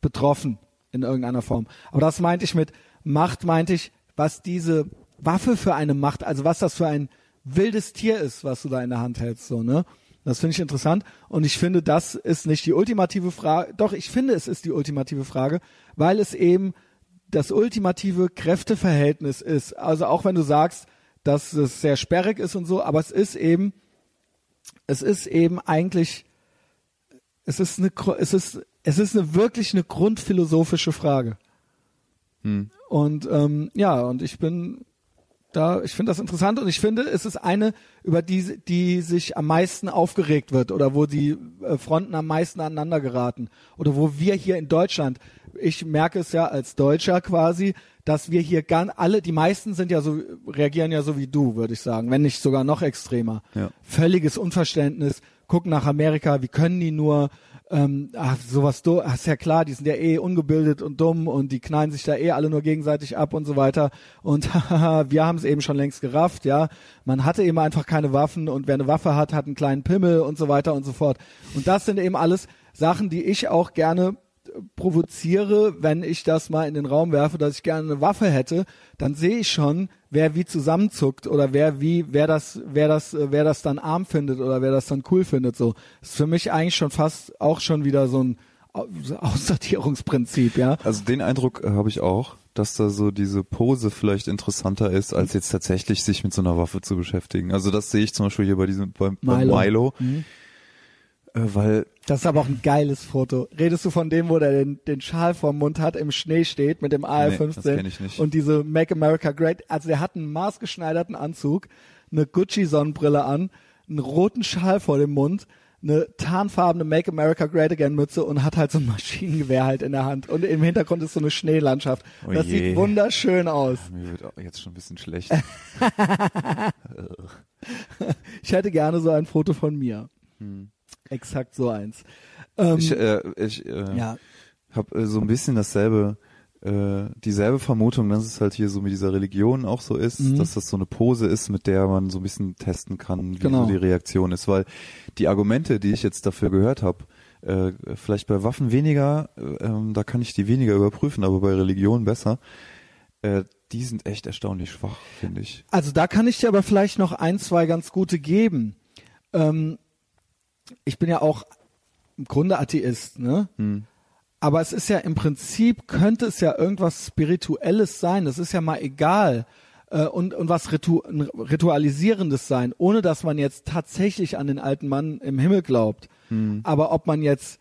betroffen in irgendeiner Form. Aber das meinte ich mit Macht, meinte ich, was diese Waffe für eine Macht, also was das für ein wildes Tier ist, was du da in der Hand hältst, so, ne? Das finde ich interessant und ich finde, das ist nicht die ultimative Frage. Doch, ich finde, es ist die ultimative Frage, weil es eben das ultimative Kräfteverhältnis ist. Also auch wenn du sagst, dass es sehr sperrig ist und so, aber es ist eben, es ist eben eigentlich, es ist eine, es ist, es ist eine wirklich eine grundphilosophische Frage. Hm. Und ähm, ja, und ich bin da, ich finde das interessant und ich finde, es ist eine, über die, die sich am meisten aufgeregt wird oder wo die äh, Fronten am meisten aneinander geraten oder wo wir hier in Deutschland, ich merke es ja als Deutscher quasi, dass wir hier ganz alle, die meisten sind ja so, reagieren ja so wie du, würde ich sagen, wenn nicht sogar noch extremer. Ja. Völliges Unverständnis, gucken nach Amerika, wie können die nur, ähm, ach, sowas, do, ach, ist ja klar, die sind ja eh ungebildet und dumm und die knallen sich da eh alle nur gegenseitig ab und so weiter. Und wir haben es eben schon längst gerafft, ja. Man hatte eben einfach keine Waffen und wer eine Waffe hat, hat einen kleinen Pimmel und so weiter und so fort. Und das sind eben alles Sachen, die ich auch gerne provoziere, wenn ich das mal in den Raum werfe, dass ich gerne eine Waffe hätte, dann sehe ich schon, wer wie zusammenzuckt oder wer wie, wer das, wer das, äh, wer das dann arm findet oder wer das dann cool findet. So, das ist für mich eigentlich schon fast auch schon wieder so ein Au- so Aussortierungsprinzip, ja. Also den Eindruck äh, habe ich auch, dass da so diese Pose vielleicht interessanter ist, als jetzt tatsächlich sich mit so einer Waffe zu beschäftigen. Also das sehe ich zum Beispiel hier bei diesem bei, bei Milo. Milo, Mhm. Äh, weil Das ist aber auch ein geiles Foto. Redest du von dem, wo der den, den Schal vorm Mund hat, im Schnee steht mit dem AR-15 das kenn ich nicht. und diese Make America Great, also der hat einen maßgeschneiderten Anzug, eine Gucci-Sonnenbrille an, einen roten Schal vor dem Mund, eine tarnfarbene Make America Great Again Mütze und hat halt so ein Maschinengewehr halt in der Hand und im Hintergrund ist so eine Schneelandschaft. Oh das je. sieht wunderschön aus. mir wird auch jetzt schon ein bisschen schlecht. Ich hätte gerne so ein Foto von mir. Exakt so eins. Ähm, Hm. ich äh, ich äh, ja, habe äh, so ein bisschen dasselbe, äh, dieselbe Vermutung, dass es halt hier so mit dieser Religion auch so ist, Mhm. dass das so eine Pose ist, mit der man so ein bisschen testen kann, wie Genau. so die Reaktion ist. Weil die Argumente, die ich jetzt dafür gehört habe, äh, vielleicht bei Waffen weniger, äh, ähm, da kann ich die weniger überprüfen, aber bei Religion besser. Äh, die sind echt erstaunlich schwach, finde ich. Also da kann ich dir aber vielleicht noch ein, zwei ganz gute geben. Ähm, ich bin ja auch im Grunde Atheist, ne? Hm. Aber es ist ja im Prinzip, könnte es ja irgendwas Spirituelles sein. Das ist ja mal egal. Äh, und, und was Ritu Ritualisierendes sein, ohne dass man jetzt tatsächlich an den alten Mann im Himmel glaubt. Aber ob man jetzt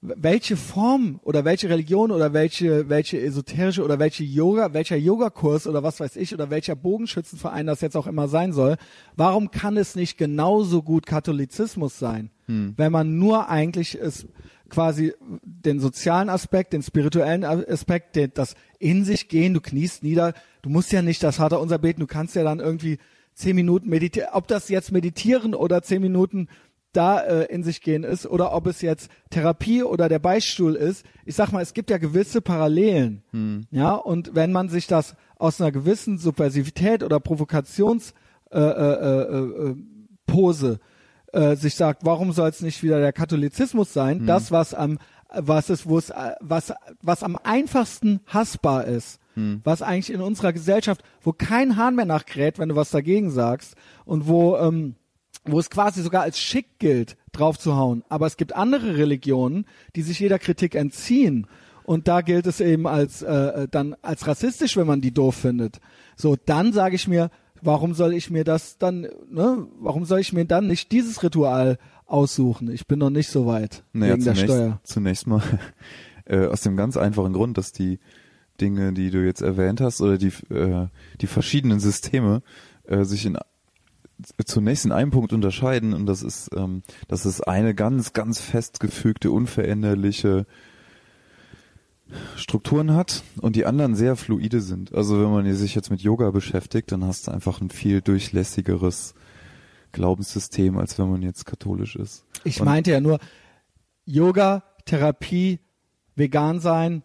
welche Form oder welche Religion oder welche welche esoterische oder welche Yoga, welcher Yogakurs oder was weiß ich oder welcher Bogenschützenverein das jetzt auch immer sein soll, warum kann es nicht genauso gut Katholizismus sein, wenn man nur eigentlich es quasi den sozialen Aspekt, den spirituellen Aspekt, den, das in sich gehen, du kniest nieder, du musst ja nicht das Vater unser beten, du kannst ja dann irgendwie zehn Minuten meditieren, ob das jetzt meditieren oder zehn Minuten da äh, in sich gehen ist oder ob es jetzt Therapie oder der Beistuhl ist. Ich sag mal, es gibt ja gewisse Parallelen. Ja, und wenn man sich das aus einer gewissen Subversivität oder Provokations äh, äh, äh, äh, Pose äh, sich sagt, warum soll es nicht wieder der Katholizismus sein? Das, was am was ist, wo es, was, was am einfachsten hassbar ist, was eigentlich in unserer Gesellschaft, wo kein Hahn mehr nachkräht, wenn du was dagegen sagst und wo ähm, wo es quasi sogar als schick gilt, draufzuhauen. Aber es gibt andere Religionen, die sich jeder Kritik entziehen. Und da gilt es eben als äh, dann als rassistisch, wenn man die doof findet. So, dann sage ich mir, warum soll ich mir das dann, ne, warum soll ich mir dann nicht dieses Ritual aussuchen. Ich bin noch nicht so weit Naja, wegen der zunächst, Steuer. zunächst mal äh, aus dem ganz einfachen Grund, dass die Dinge, die du jetzt erwähnt hast, oder die, äh, die verschiedenen Systeme äh, sich in zunächst in einem Punkt unterscheiden und das ist, ähm, dass es eine ganz, ganz festgefügte, unveränderliche Strukturen hat und die anderen sehr fluide sind. Also wenn man sich jetzt mit Yoga beschäftigt, dann hast du einfach ein viel durchlässigeres Glaubenssystem, als wenn man jetzt katholisch ist. Ich Und- meinte ja nur Yoga, Therapie, vegan sein,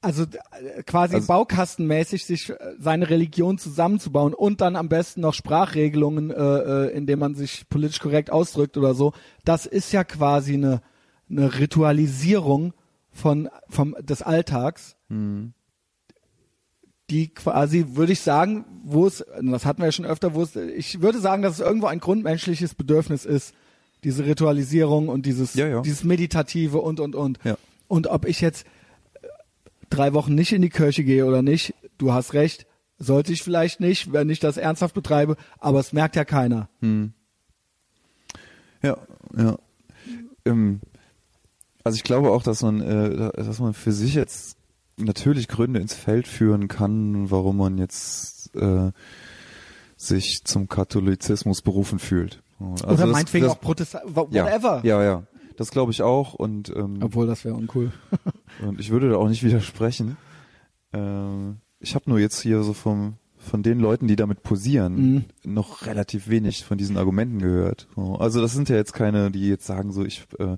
also äh, quasi Also- baukastenmäßig sich äh, seine Religion zusammenzubauen und dann am besten noch Sprachregelungen, äh, äh, indem man sich politisch korrekt ausdrückt oder so. Das ist ja quasi eine, eine Ritualisierung von vom des Alltags, Hm. die quasi, würde ich sagen, wo es, das hatten wir ja schon öfter, wo es, ich würde sagen, dass es irgendwo ein grundmenschliches Bedürfnis ist, diese Ritualisierung und dieses, Ja, ja. dieses Meditative und, und, und. Ja. Und ob ich jetzt drei Wochen nicht in die Kirche gehe oder nicht, du hast recht, sollte ich vielleicht nicht, wenn ich das ernsthaft betreibe, aber es merkt ja keiner. Ja, ja. Ähm, also ich glaube auch, dass man, äh, dass man für sich jetzt natürlich Gründe ins Feld führen kann, warum man jetzt äh, sich zum Katholizismus berufen fühlt. Also oder meinetwegen das, auch Protestant, ja, whatever. Ja, ja. Das glaube ich auch und, ähm, Obwohl, das wäre uncool. und ich würde da auch nicht widersprechen. Ähm, ich habe nur jetzt hier so vom von den Leuten, die damit posieren, Mhm. noch relativ wenig von diesen Argumenten gehört. So, Also das sind ja jetzt keine, die jetzt sagen so, ich äh,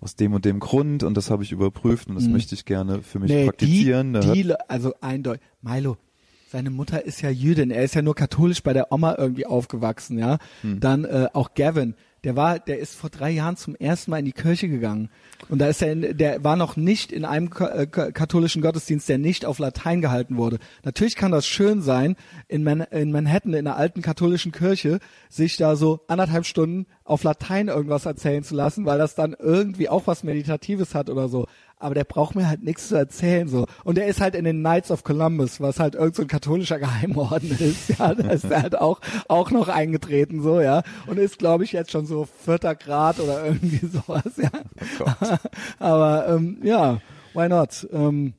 aus dem und dem Grund und das habe ich überprüft und das Mhm. möchte ich gerne für mich nee, praktizieren. Die, die, also eindeutig. Milo, seine Mutter ist ja Jüdin. Er ist ja nur katholisch bei der Oma irgendwie aufgewachsen, ja. Hm. Dann äh, auch Gavin. Der war, der ist vor drei Jahren zum ersten Mal in die Kirche gegangen. Und da ist er, in, der war noch nicht in einem äh, ka- katholischen Gottesdienst, der nicht auf Latein gehalten wurde. Natürlich kann das schön sein, in, Man in Manhattan, in einer alten katholischen Kirche, sich da so anderthalb Stunden auf Latein irgendwas erzählen zu lassen, weil das dann irgendwie auch was Meditatives hat oder so. Aber der braucht mir halt nichts zu erzählen so. Und er ist halt in den Knights of Columbus, was halt irgend so ein katholischer Geheimorden ist. Ja, da ist er halt auch auch noch eingetreten so, ja. Und ist, glaube ich, jetzt schon so vierter Grad oder irgendwie sowas, ja. Aber ähm, ja, why not? Ähm,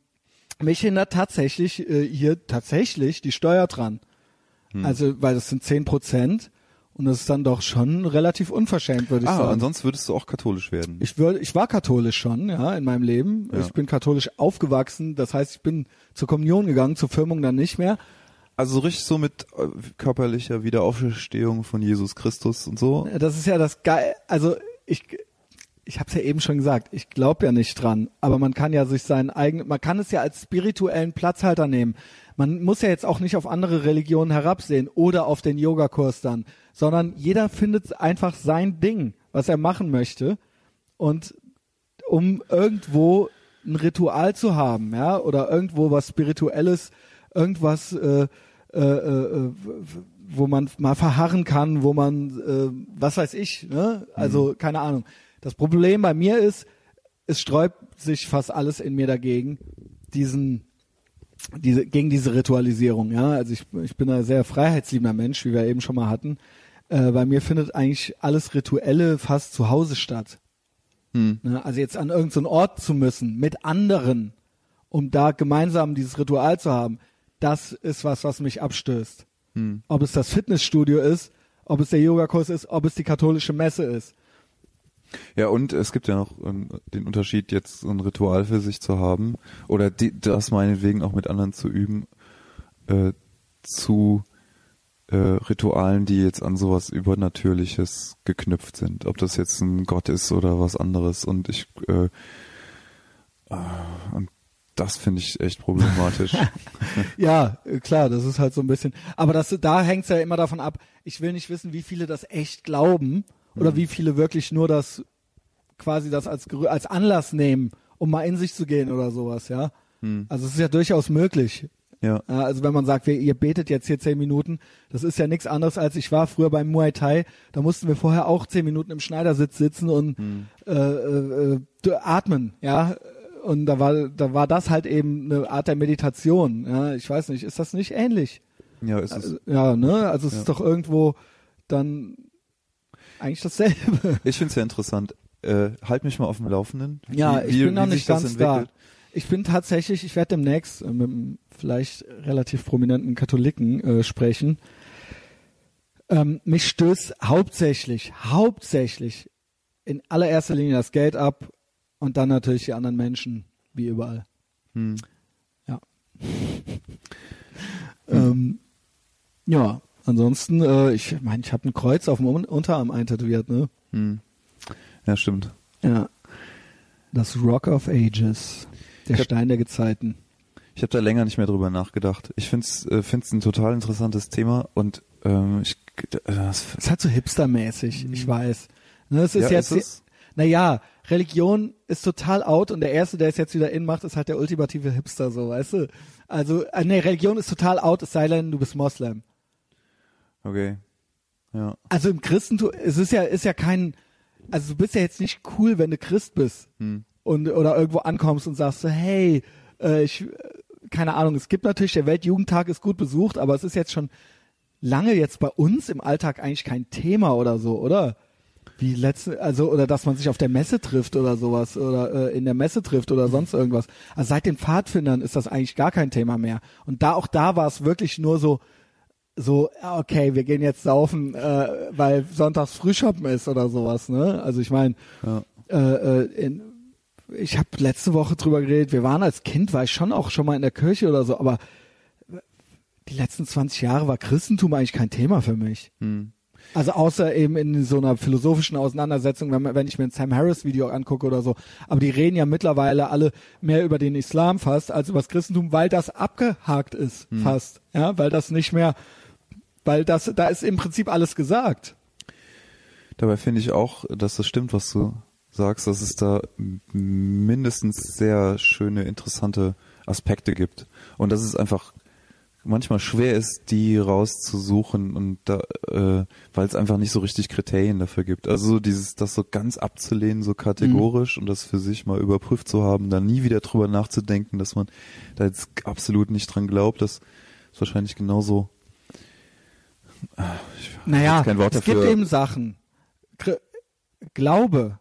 mich hindert tatsächlich äh, hier tatsächlich die Steuer dran. Hm. Also, weil das sind zehn Prozent und das ist dann doch schon relativ unverschämt, würde ich ah, sagen. und sonst würdest du auch katholisch werden. Ich würde, ich war katholisch schon, ja, in meinem Leben. Ja. Ich bin katholisch aufgewachsen. Das heißt, ich bin zur Kommunion gegangen, zur Firmung dann nicht mehr. also so richtig so mit äh, körperlicher Wiederauferstehung von Jesus Christus und so. Das ist ja das geil. Also ich, ich habe es ja eben schon gesagt. Ich glaube ja nicht dran, aber man kann ja sich seinen eigenen, man kann es ja als spirituellen Platzhalter nehmen. Man muss ja jetzt auch nicht auf andere Religionen herabsehen oder auf den Yogakurs dann, sondern jeder findet einfach sein Ding, was er machen möchte und um irgendwo ein Ritual zu haben, ja, oder irgendwo was Spirituelles, irgendwas, äh, äh, äh, wo man mal verharren kann, wo man, äh, was weiß ich, ne? Also keine Ahnung. Das Problem bei mir ist, es sträubt sich fast alles in mir dagegen, diesen diese, gegen diese Ritualisierung, ja. Also ich, ich bin ein sehr freiheitsliebender Mensch, wie wir eben schon mal hatten. Äh, bei mir findet eigentlich alles Rituelle fast zu Hause statt. Hm. Ne? Also jetzt an irgendeinen Ort zu müssen, mit anderen, um da gemeinsam dieses Ritual zu haben, das ist was, was mich abstößt. Hm. Ob es das Fitnessstudio ist, ob es der Yogakurs ist, ob es die katholische Messe ist. Ja, und es gibt ja noch ähm, den Unterschied, jetzt so ein Ritual für sich zu haben oder die, das meinetwegen auch mit anderen zu üben, äh, zu äh, Ritualen, die jetzt an sowas Übernatürliches geknüpft sind. Ob das jetzt ein Gott ist oder was anderes. Und ich äh, ah, und das finde ich echt problematisch. Ja, klar, das ist halt so ein bisschen. Aber das, da hängt's ja immer davon ab. Ich will nicht wissen, wie viele das echt glauben oder wie viele wirklich nur das quasi das als als Anlass nehmen, um mal in sich zu gehen oder sowas, ja. Hm. Also es ist ja durchaus möglich. ja. Also wenn man sagt, wir, ihr betet jetzt hier zehn Minuten, das ist ja nichts anderes als ich war früher beim Muay Thai, da mussten wir vorher auch zehn Minuten im Schneidersitz sitzen und äh, äh, äh, atmen, ja. Und da war, da war das halt eben eine Art der Meditation. Ja, ich weiß nicht, ist das nicht ähnlich? Ja, ist es. Ja, ne? Also es Ja. ist doch irgendwo dann eigentlich dasselbe. Ich finde es ja interessant. Äh, halt mich mal auf dem Laufenden. Ja, wie, ich wie, bin noch wie nicht sich das ganz da. Ich bin tatsächlich, ich werde demnächst äh, mit einem vielleicht relativ prominenten Katholiken äh, sprechen. Ähm, mich stößt hauptsächlich, hauptsächlich in allererster Linie das Geld ab und dann natürlich die anderen Menschen, wie überall. Hm. Ja. ähm, ja, ansonsten, äh, ich meine, ich habe ein Kreuz auf dem Un- Unterarm eintätowiert, ne? Hm. Ja, stimmt. Ja. Das Rock of Ages. Der hab- Stein der Gezeiten. Ich habe da länger nicht mehr drüber nachgedacht. Ich finde es äh, find's ein total interessantes Thema und ähm, ich, äh, das, ist halt so hipstermäßig, ich weiß. Ne, es ist ja, jetzt, ist es? naja, Religion ist total out und der Erste, der es jetzt wieder in macht, ist halt der ultimative Hipster, so, weißt du? Also, äh, nee, Religion ist total out, es sei denn, du bist Moslem. Okay. Ja. Also im Christentum, es ist ja, ist ja kein, also du bist ja jetzt nicht cool, wenn du Christ bist Hm. und oder irgendwo ankommst und sagst so, hey, äh, ich, äh, keine Ahnung, es gibt natürlich, der Weltjugendtag ist gut besucht, aber es ist jetzt schon lange jetzt bei uns im Alltag eigentlich kein Thema oder so, oder? Wie letzte, also oder dass man sich auf der Messe trifft oder sowas oder äh, in der Messe trifft oder sonst irgendwas. Also seit den Pfadfindern ist das eigentlich gar kein Thema mehr. Und da auch da war es wirklich nur so, so okay, wir gehen jetzt saufen, äh, weil sonntags Frühschoppen ist oder sowas. Ne? Also ich meine, Ja. äh, äh, in, ich habe letzte Woche drüber geredet, wir waren als Kind, war ich schon auch schon mal in der Kirche oder so, aber die letzten 20 Jahre war Christentum eigentlich kein Thema für mich. Hm. Also außer eben in so einer philosophischen Auseinandersetzung, wenn, wenn ich mir ein Sam Harris Video angucke oder so. Aber die reden ja mittlerweile alle mehr über den Islam fast als über das Christentum, weil das abgehakt ist fast. Ja, weil das nicht mehr, weil das, da ist im Prinzip alles gesagt. Dabei finde ich auch, dass das stimmt, was du sagst, dass es da mindestens sehr schöne, interessante Aspekte gibt. Und dass es einfach manchmal schwer ist, die rauszusuchen und da, äh, weil es einfach nicht so richtig Kriterien dafür gibt. Also so dieses, das so ganz abzulehnen, so kategorisch und das für sich mal überprüft zu haben, dann nie wieder drüber nachzudenken, dass man da jetzt absolut nicht dran glaubt, das ist wahrscheinlich genauso. Ich Naja, kein Wort es dafür. gibt eben Sachen. Glaube,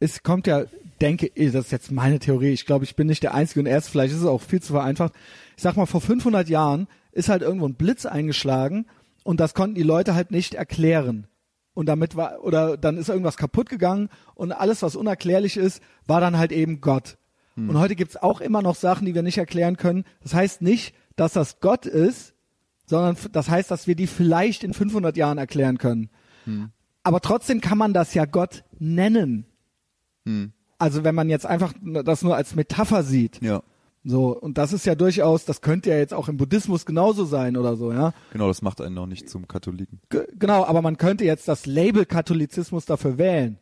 es kommt ja, denke ich, das ist jetzt meine Theorie, ich glaube, ich bin nicht der Einzige und erst, vielleicht ist es auch viel zu vereinfacht. Ich sag mal, vor 500 Jahren ist halt irgendwo ein Blitz eingeschlagen und das konnten die Leute halt nicht erklären. Und damit war, oder dann ist irgendwas kaputt gegangen und alles, was unerklärlich ist, war dann halt eben Gott. Und heute gibt's auch immer noch Sachen, die wir nicht erklären können. Das heißt nicht, dass das Gott ist, sondern das heißt, dass wir die vielleicht in 500 Jahren erklären können. Aber trotzdem kann man das ja Gott nennen. Hm. Also wenn man jetzt einfach das nur als Metapher sieht. Ja. So, und das ist ja durchaus, das könnte ja jetzt auch im Buddhismus genauso sein oder so, ja. Genau, das macht einen noch nicht zum Katholiken. G genau, aber man könnte jetzt das Label Katholizismus dafür wählen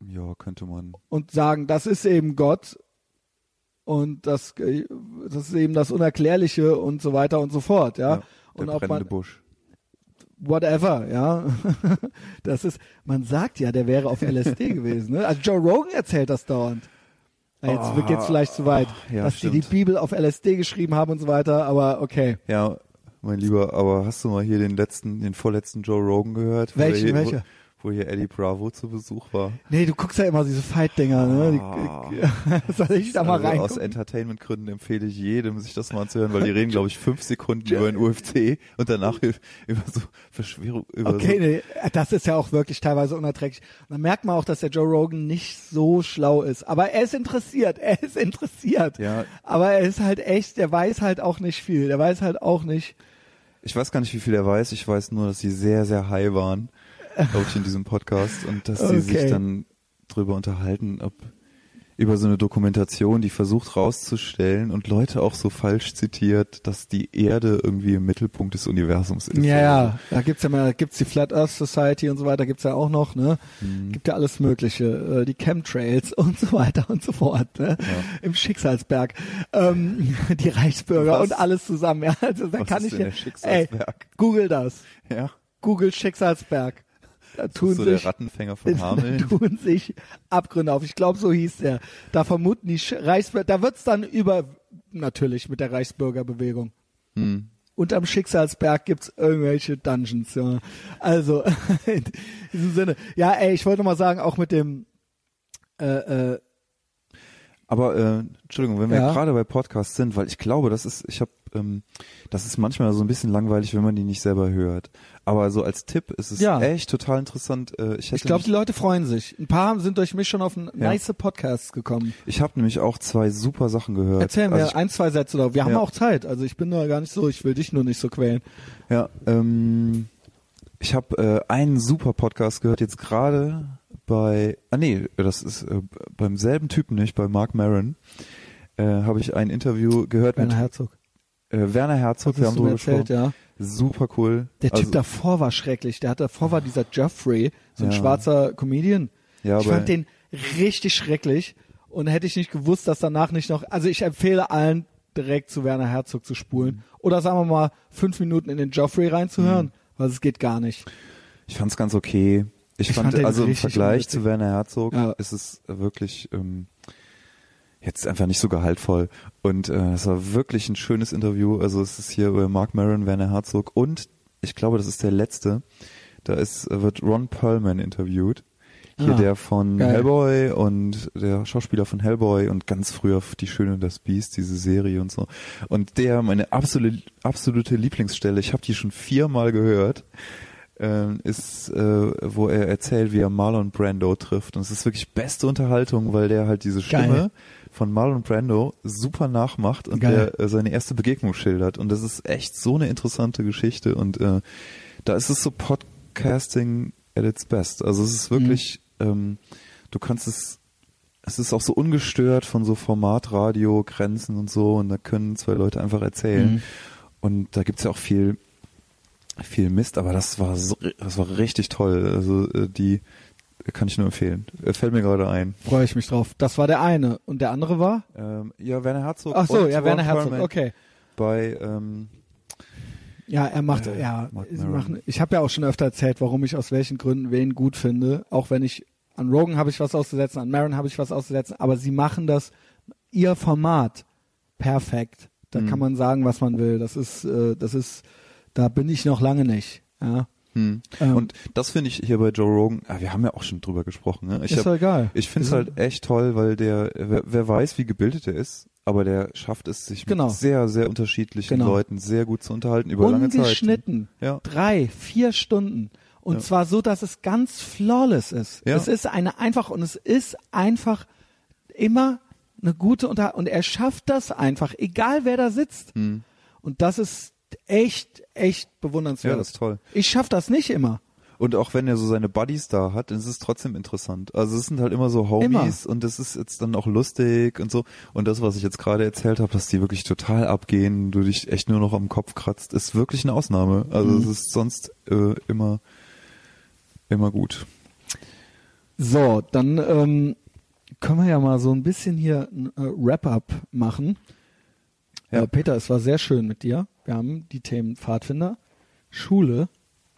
Ja, könnte man. und sagen, das ist eben Gott und das, äh, das ist eben das Unerklärliche und so weiter und so fort, ja. der und ob brennende man, Busch. whatever, ja. Das ist, man sagt ja, der wäre auf LSD gewesen, ne? Also Joe Rogan erzählt das dauernd. Ja, Jetzt Oh, geht's vielleicht zu weit, ja, dass die die stimmt. Bibel auf LSD geschrieben haben und so weiter, aber okay. Ja, mein Lieber, aber hast du mal hier den letzten, den vorletzten Joe Rogan gehört? Welchen, welcher? Wo, hier Eddie Bravo zu Besuch war. Nee, du guckst ja immer diese Fight-Dinger, ne? Ah. Die, soll ich da mal also rein? aus Entertainment-Gründen empfehle ich jedem, sich das mal anzuhören, weil die reden, glaube ich, fünf Sekunden über den UFC und danach über so Verschwörung, über Okay, so, nee, das ist ja auch wirklich teilweise unerträglich. Und dann merkt man auch, dass der Joe Rogan nicht so schlau ist. Aber er ist interessiert, er ist interessiert. Ja. Aber er ist halt echt, der weiß halt auch nicht viel. Der weiß halt auch nicht. ich weiß gar nicht, wie viel er weiß, ich weiß nur, dass sie sehr, sehr high waren, glaube ich, in diesem Podcast und dass sie sich Okay. dann drüber unterhalten, ob über so eine Dokumentation, die versucht rauszustellen und Leute auch so falsch zitiert, dass die Erde irgendwie im Mittelpunkt des Universums ist. Ja, ja, da gibt's ja mal, gibt's die Flat Earth Society und so weiter, gibt's ja auch noch, ne? Mhm. Gibt ja alles Mögliche, äh, die Chemtrails und so weiter und so fort, ne? Im Schicksalsberg, ähm, die Reichsbürger Was? und alles zusammen, ja. Also da Was kann ist ich denn ja, der Schicksalsberg? ey, google das, Ja. google Schicksalsberg. Da tun so der sich Rattenfänger von da Hameln. tun sich Abgründe auf. Ich glaube, so hieß der. Da vermuten die Reichsbürger, da wird's dann über, natürlich mit der Reichsbürgerbewegung. Hm. unterm Schicksalsberg gibt's irgendwelche Dungeons, ja. Also, in diesem Sinne. Ja, ey, ich wollte mal sagen, auch mit dem, äh, äh, Aber äh, Entschuldigung, wenn wir Ja. gerade bei Podcasts sind, weil ich glaube, das ist, ich habe, ähm, das ist manchmal so ein bisschen langweilig, wenn man die nicht selber hört. Aber so als Tipp ist es Ja. echt total interessant. Äh, ich ich glaube, die Leute freuen sich. Ein paar sind durch mich schon auf ein nice Podcasts gekommen. ich habe nämlich auch zwei super Sachen gehört. Erzähl mir Also ich, ein, zwei Sätze da. Wir haben Ja. auch Zeit. Also ich bin da gar nicht so, ich will dich nur nicht so quälen. Ja, ähm, ich habe äh, einen super Podcast gehört jetzt gerade bei, ah nee, das ist äh, beim selben Typen nicht, bei Mark Maron, äh, habe ich ein Interview gehört Werner mit Herzog. Äh, Werner Herzog, wir haben drüber erzählt, gesprochen. ja. Super cool. Der Also, Typ davor war schrecklich. Der hat davor war dieser Jeffrey, so ein Ja. schwarzer Comedian. Ja, ich fand den richtig schrecklich und hätte ich nicht gewusst, dass danach nicht noch. Also ich empfehle allen direkt zu Werner Herzog zu spulen oder sagen wir mal fünf Minuten in den Joffrey reinzuhören, weil es geht gar nicht. Ich fand's ganz okay. Ich, Ich fand, fand also im Vergleich zu Werner Herzog Ja. ist es wirklich ähm, jetzt einfach nicht so gehaltvoll. Und äh, es war wirklich ein schönes Interview. Also es ist hier über Mark Maron, Werner Herzog und ich glaube, das ist der letzte. Da ist wird Ron Perlman interviewt. Hier Ah, der von geil. Hellboy und der Schauspieler von Hellboy und ganz früher Die Schöne und das Biest, diese Serie und so. Und der, meine absolute, absolute Lieblingsstelle, ich habe die schon viermal gehört, ähm, ist, äh, wo er erzählt, wie er Marlon Brando trifft. Und es ist wirklich beste Unterhaltung, weil der halt diese Stimme Geil. Von Marlon Brando super nachmacht und Geil. der äh, seine erste Begegnung schildert. Und das ist echt so eine interessante Geschichte. Und äh, da ist es so Podcasting at its best. Also es ist wirklich, ähm, du kannst es, es ist auch so ungestört von so Formatradio, Grenzen und so. Und da können zwei Leute einfach erzählen. Mhm. Und da gibt's ja auch viel, viel Mist, aber das war so, das war richtig toll. Also äh, die kann ich nur empfehlen. Äh, Fällt mir gerade ein. Freue ich mich drauf. Das war der eine und der andere war? Ähm, ja, Werner Herzog. Ach so, ja, Werner Herzog. Perlman Okay. Bei ähm, Ja, er macht, Äh, ja, machen, ich habe ja auch schon öfter erzählt, warum ich aus welchen Gründen wen gut finde. Auch wenn ich, an Rogan habe ich was auszusetzen, an Maron habe ich was auszusetzen, aber sie machen das, ihr Format, perfekt. Da Mhm. kann man sagen, was man will. Das ist, äh, das ist, da bin ich noch lange nicht. Ja. Hm. Ähm, und das finde ich hier bei Joe Rogan, ah, wir haben ja auch schon drüber gesprochen. Ne? Ich, ist hab, doch egal. ich finde es Wir halt echt toll, weil der, wer, wer weiß, wie gebildet er ist, aber der schafft es, sich Genau. mit sehr, sehr unterschiedlichen Genau. Leuten sehr gut zu unterhalten über lange Zeit. ungeschnitten. Ja. Drei, vier Stunden. Und Ja. zwar so, dass es ganz flawless ist. Ja. Es ist eine einfach und es ist einfach immer eine gute Unter und er schafft das einfach, egal wer da sitzt. Hm. Und das ist echt, echt bewundernswert. Ja, das ist toll. Ich schaff das nicht immer. Und auch wenn er so seine Buddies da hat, dann ist es trotzdem interessant. Also es sind halt immer so Homies und das ist jetzt dann auch lustig und so. Und das, was ich jetzt gerade erzählt habe, dass die wirklich total abgehen, du dich echt nur noch am Kopf kratzt, ist wirklich eine Ausnahme. Also Mhm. es ist sonst äh, immer immer gut. So, dann ähm, können wir ja mal so ein bisschen hier ein äh, Wrap-up machen. Ja. Äh, Peter, es war sehr schön mit dir. Wir haben die Themen Pfadfinder, Schule,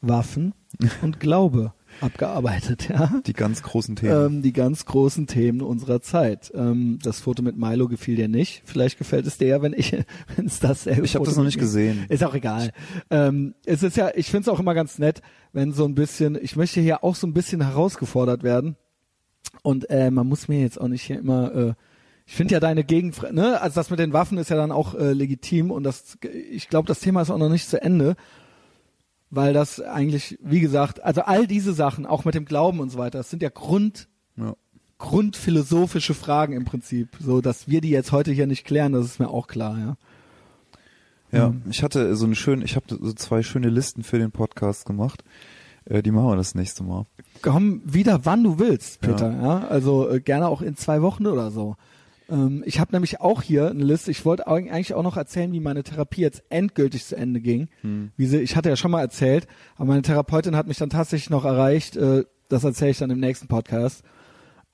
Waffen und Glaube abgearbeitet, ja. Die ganz großen Themen. Ähm, die ganz großen Themen unserer Zeit. Ähm, das Foto mit Milo gefiel dir nicht. Vielleicht gefällt es dir ja, wenn ich, wenn es dasselbe ich habe das noch nicht gesehen. Ist auch egal. Ähm, es ist ja, ich finde es auch immer ganz nett, wenn so ein bisschen, ich möchte hier auch so ein bisschen herausgefordert werden. Und äh, man muss mir jetzt auch nicht hier immer, äh, ich finde ja deine Gegend, ne, also das mit den Waffen ist ja dann auch äh, legitim und das, ich glaube, das Thema ist auch noch nicht zu Ende, weil das eigentlich, wie gesagt, also all diese Sachen, auch mit dem Glauben und so weiter, das sind ja Grund, Ja. grundphilosophische Fragen im Prinzip, so dass wir die jetzt heute hier nicht klären, das ist mir auch klar, ja. Ja, Mhm. ich hatte so eine schöne, ich habe so zwei schöne Listen für den Podcast gemacht. Äh, die machen wir das nächste Mal. komm wieder, wann du willst, Ja. Peter. Ja, also äh, gerne auch in zwei Wochen oder so. Ähm, ich habe nämlich auch hier eine Liste. Ich wollte eig- eigentlich auch noch erzählen, wie meine Therapie jetzt endgültig zu Ende ging. Hm. Wie sie, ich hatte ja schon mal erzählt, aber meine Therapeutin hat mich dann tatsächlich noch erreicht. Äh, das erzähle ich dann im nächsten Podcast.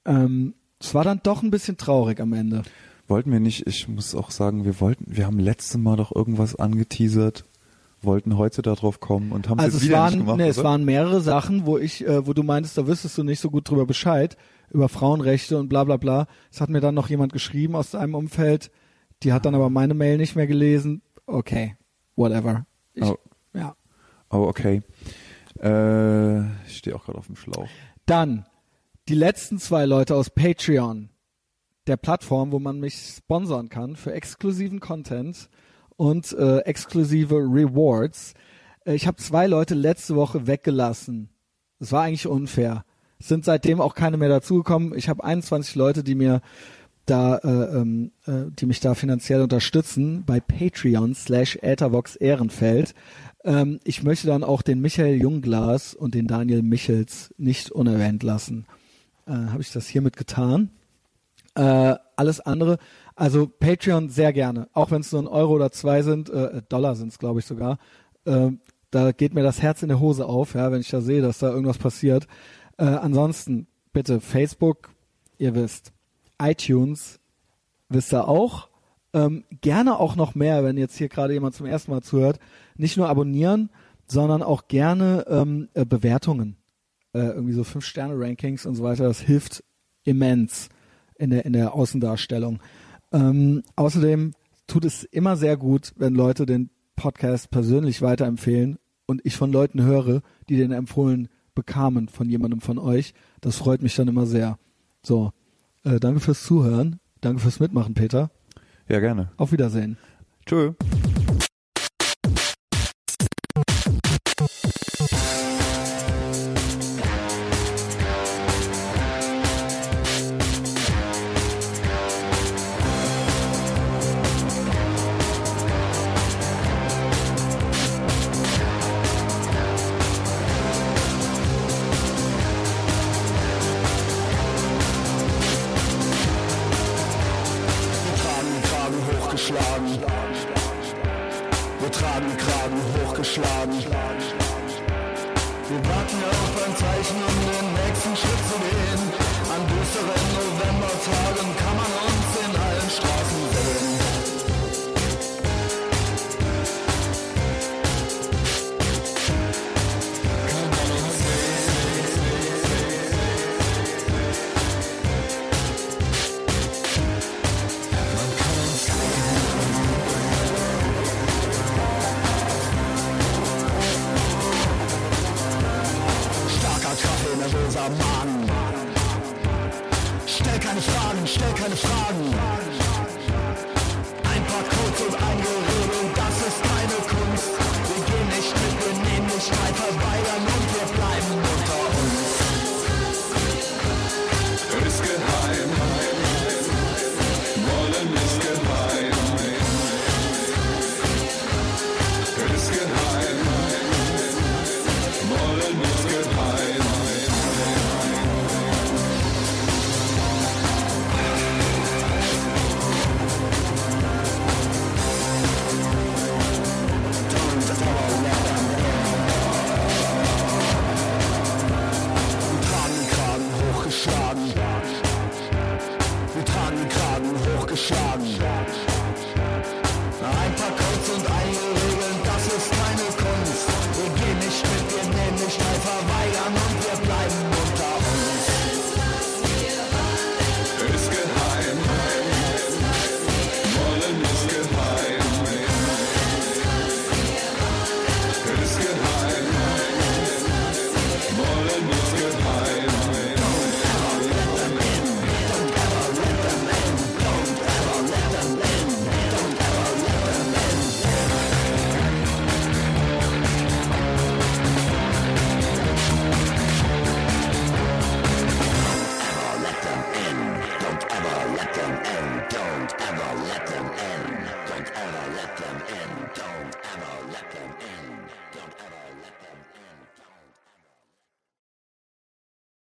Ähm, es war dann doch ein bisschen traurig am Ende. Wollten wir nicht, ich muss auch sagen, wir wollten, wir haben letztes Mal doch irgendwas angeteasert, wollten heute darauf kommen und haben Also es es wieder waren, nicht gemacht. nee, es waren mehrere Sachen, wo ich, äh, wo du meintest, da wüsstest du nicht so gut drüber Bescheid, über Frauenrechte und bla bla bla. Es hat mir dann noch jemand geschrieben aus deinem Umfeld, die hat dann aber meine Mail nicht mehr gelesen. Okay, whatever. Ich, Oh. Ja. Oh, okay. Äh, ich stehe auch gerade auf dem Schlauch. Dann die letzten zwei Leute aus Patreon, der Plattform, wo man mich sponsern kann für exklusiven Content und äh, exklusive Rewards. Äh, ich habe zwei Leute letzte Woche weggelassen. Das war eigentlich unfair. Sind seitdem auch keine mehr dazugekommen. Ich habe 21 Leute, die mir da, äh, ähm, äh, die mich da finanziell unterstützen bei Patreon slash Äthervox Ehrenfeld. Ähm, ich möchte dann auch den Michael Jungglas und den Daniel Michels nicht unerwähnt lassen. Äh, habe ich das hiermit getan. Äh, alles andere, also Patreon sehr gerne, auch wenn es nur ein Euro oder zwei sind, äh, Dollar sind es glaube ich sogar. Äh, da geht mir das Herz in der Hose auf, ja, wenn ich da sehe, dass da irgendwas passiert. Äh, ansonsten bitte Facebook, ihr wisst, iTunes, wisst ihr auch. Ähm, gerne auch noch mehr, wenn jetzt hier gerade jemand zum ersten Mal zuhört. Nicht nur abonnieren, sondern auch gerne ähm, äh, Bewertungen. Äh, irgendwie so Fünf-Sterne-Rankings und so weiter. Das hilft immens in der, in der Außendarstellung. Ähm, außerdem tut es immer sehr gut, wenn Leute den Podcast persönlich weiterempfehlen und ich von Leuten höre, die den empfohlen bekamen von jemandem von euch. Das freut mich dann immer sehr. So, äh, danke fürs Zuhören. Danke fürs Mitmachen, Peter. Ja, gerne. Auf Wiedersehen. Tschö.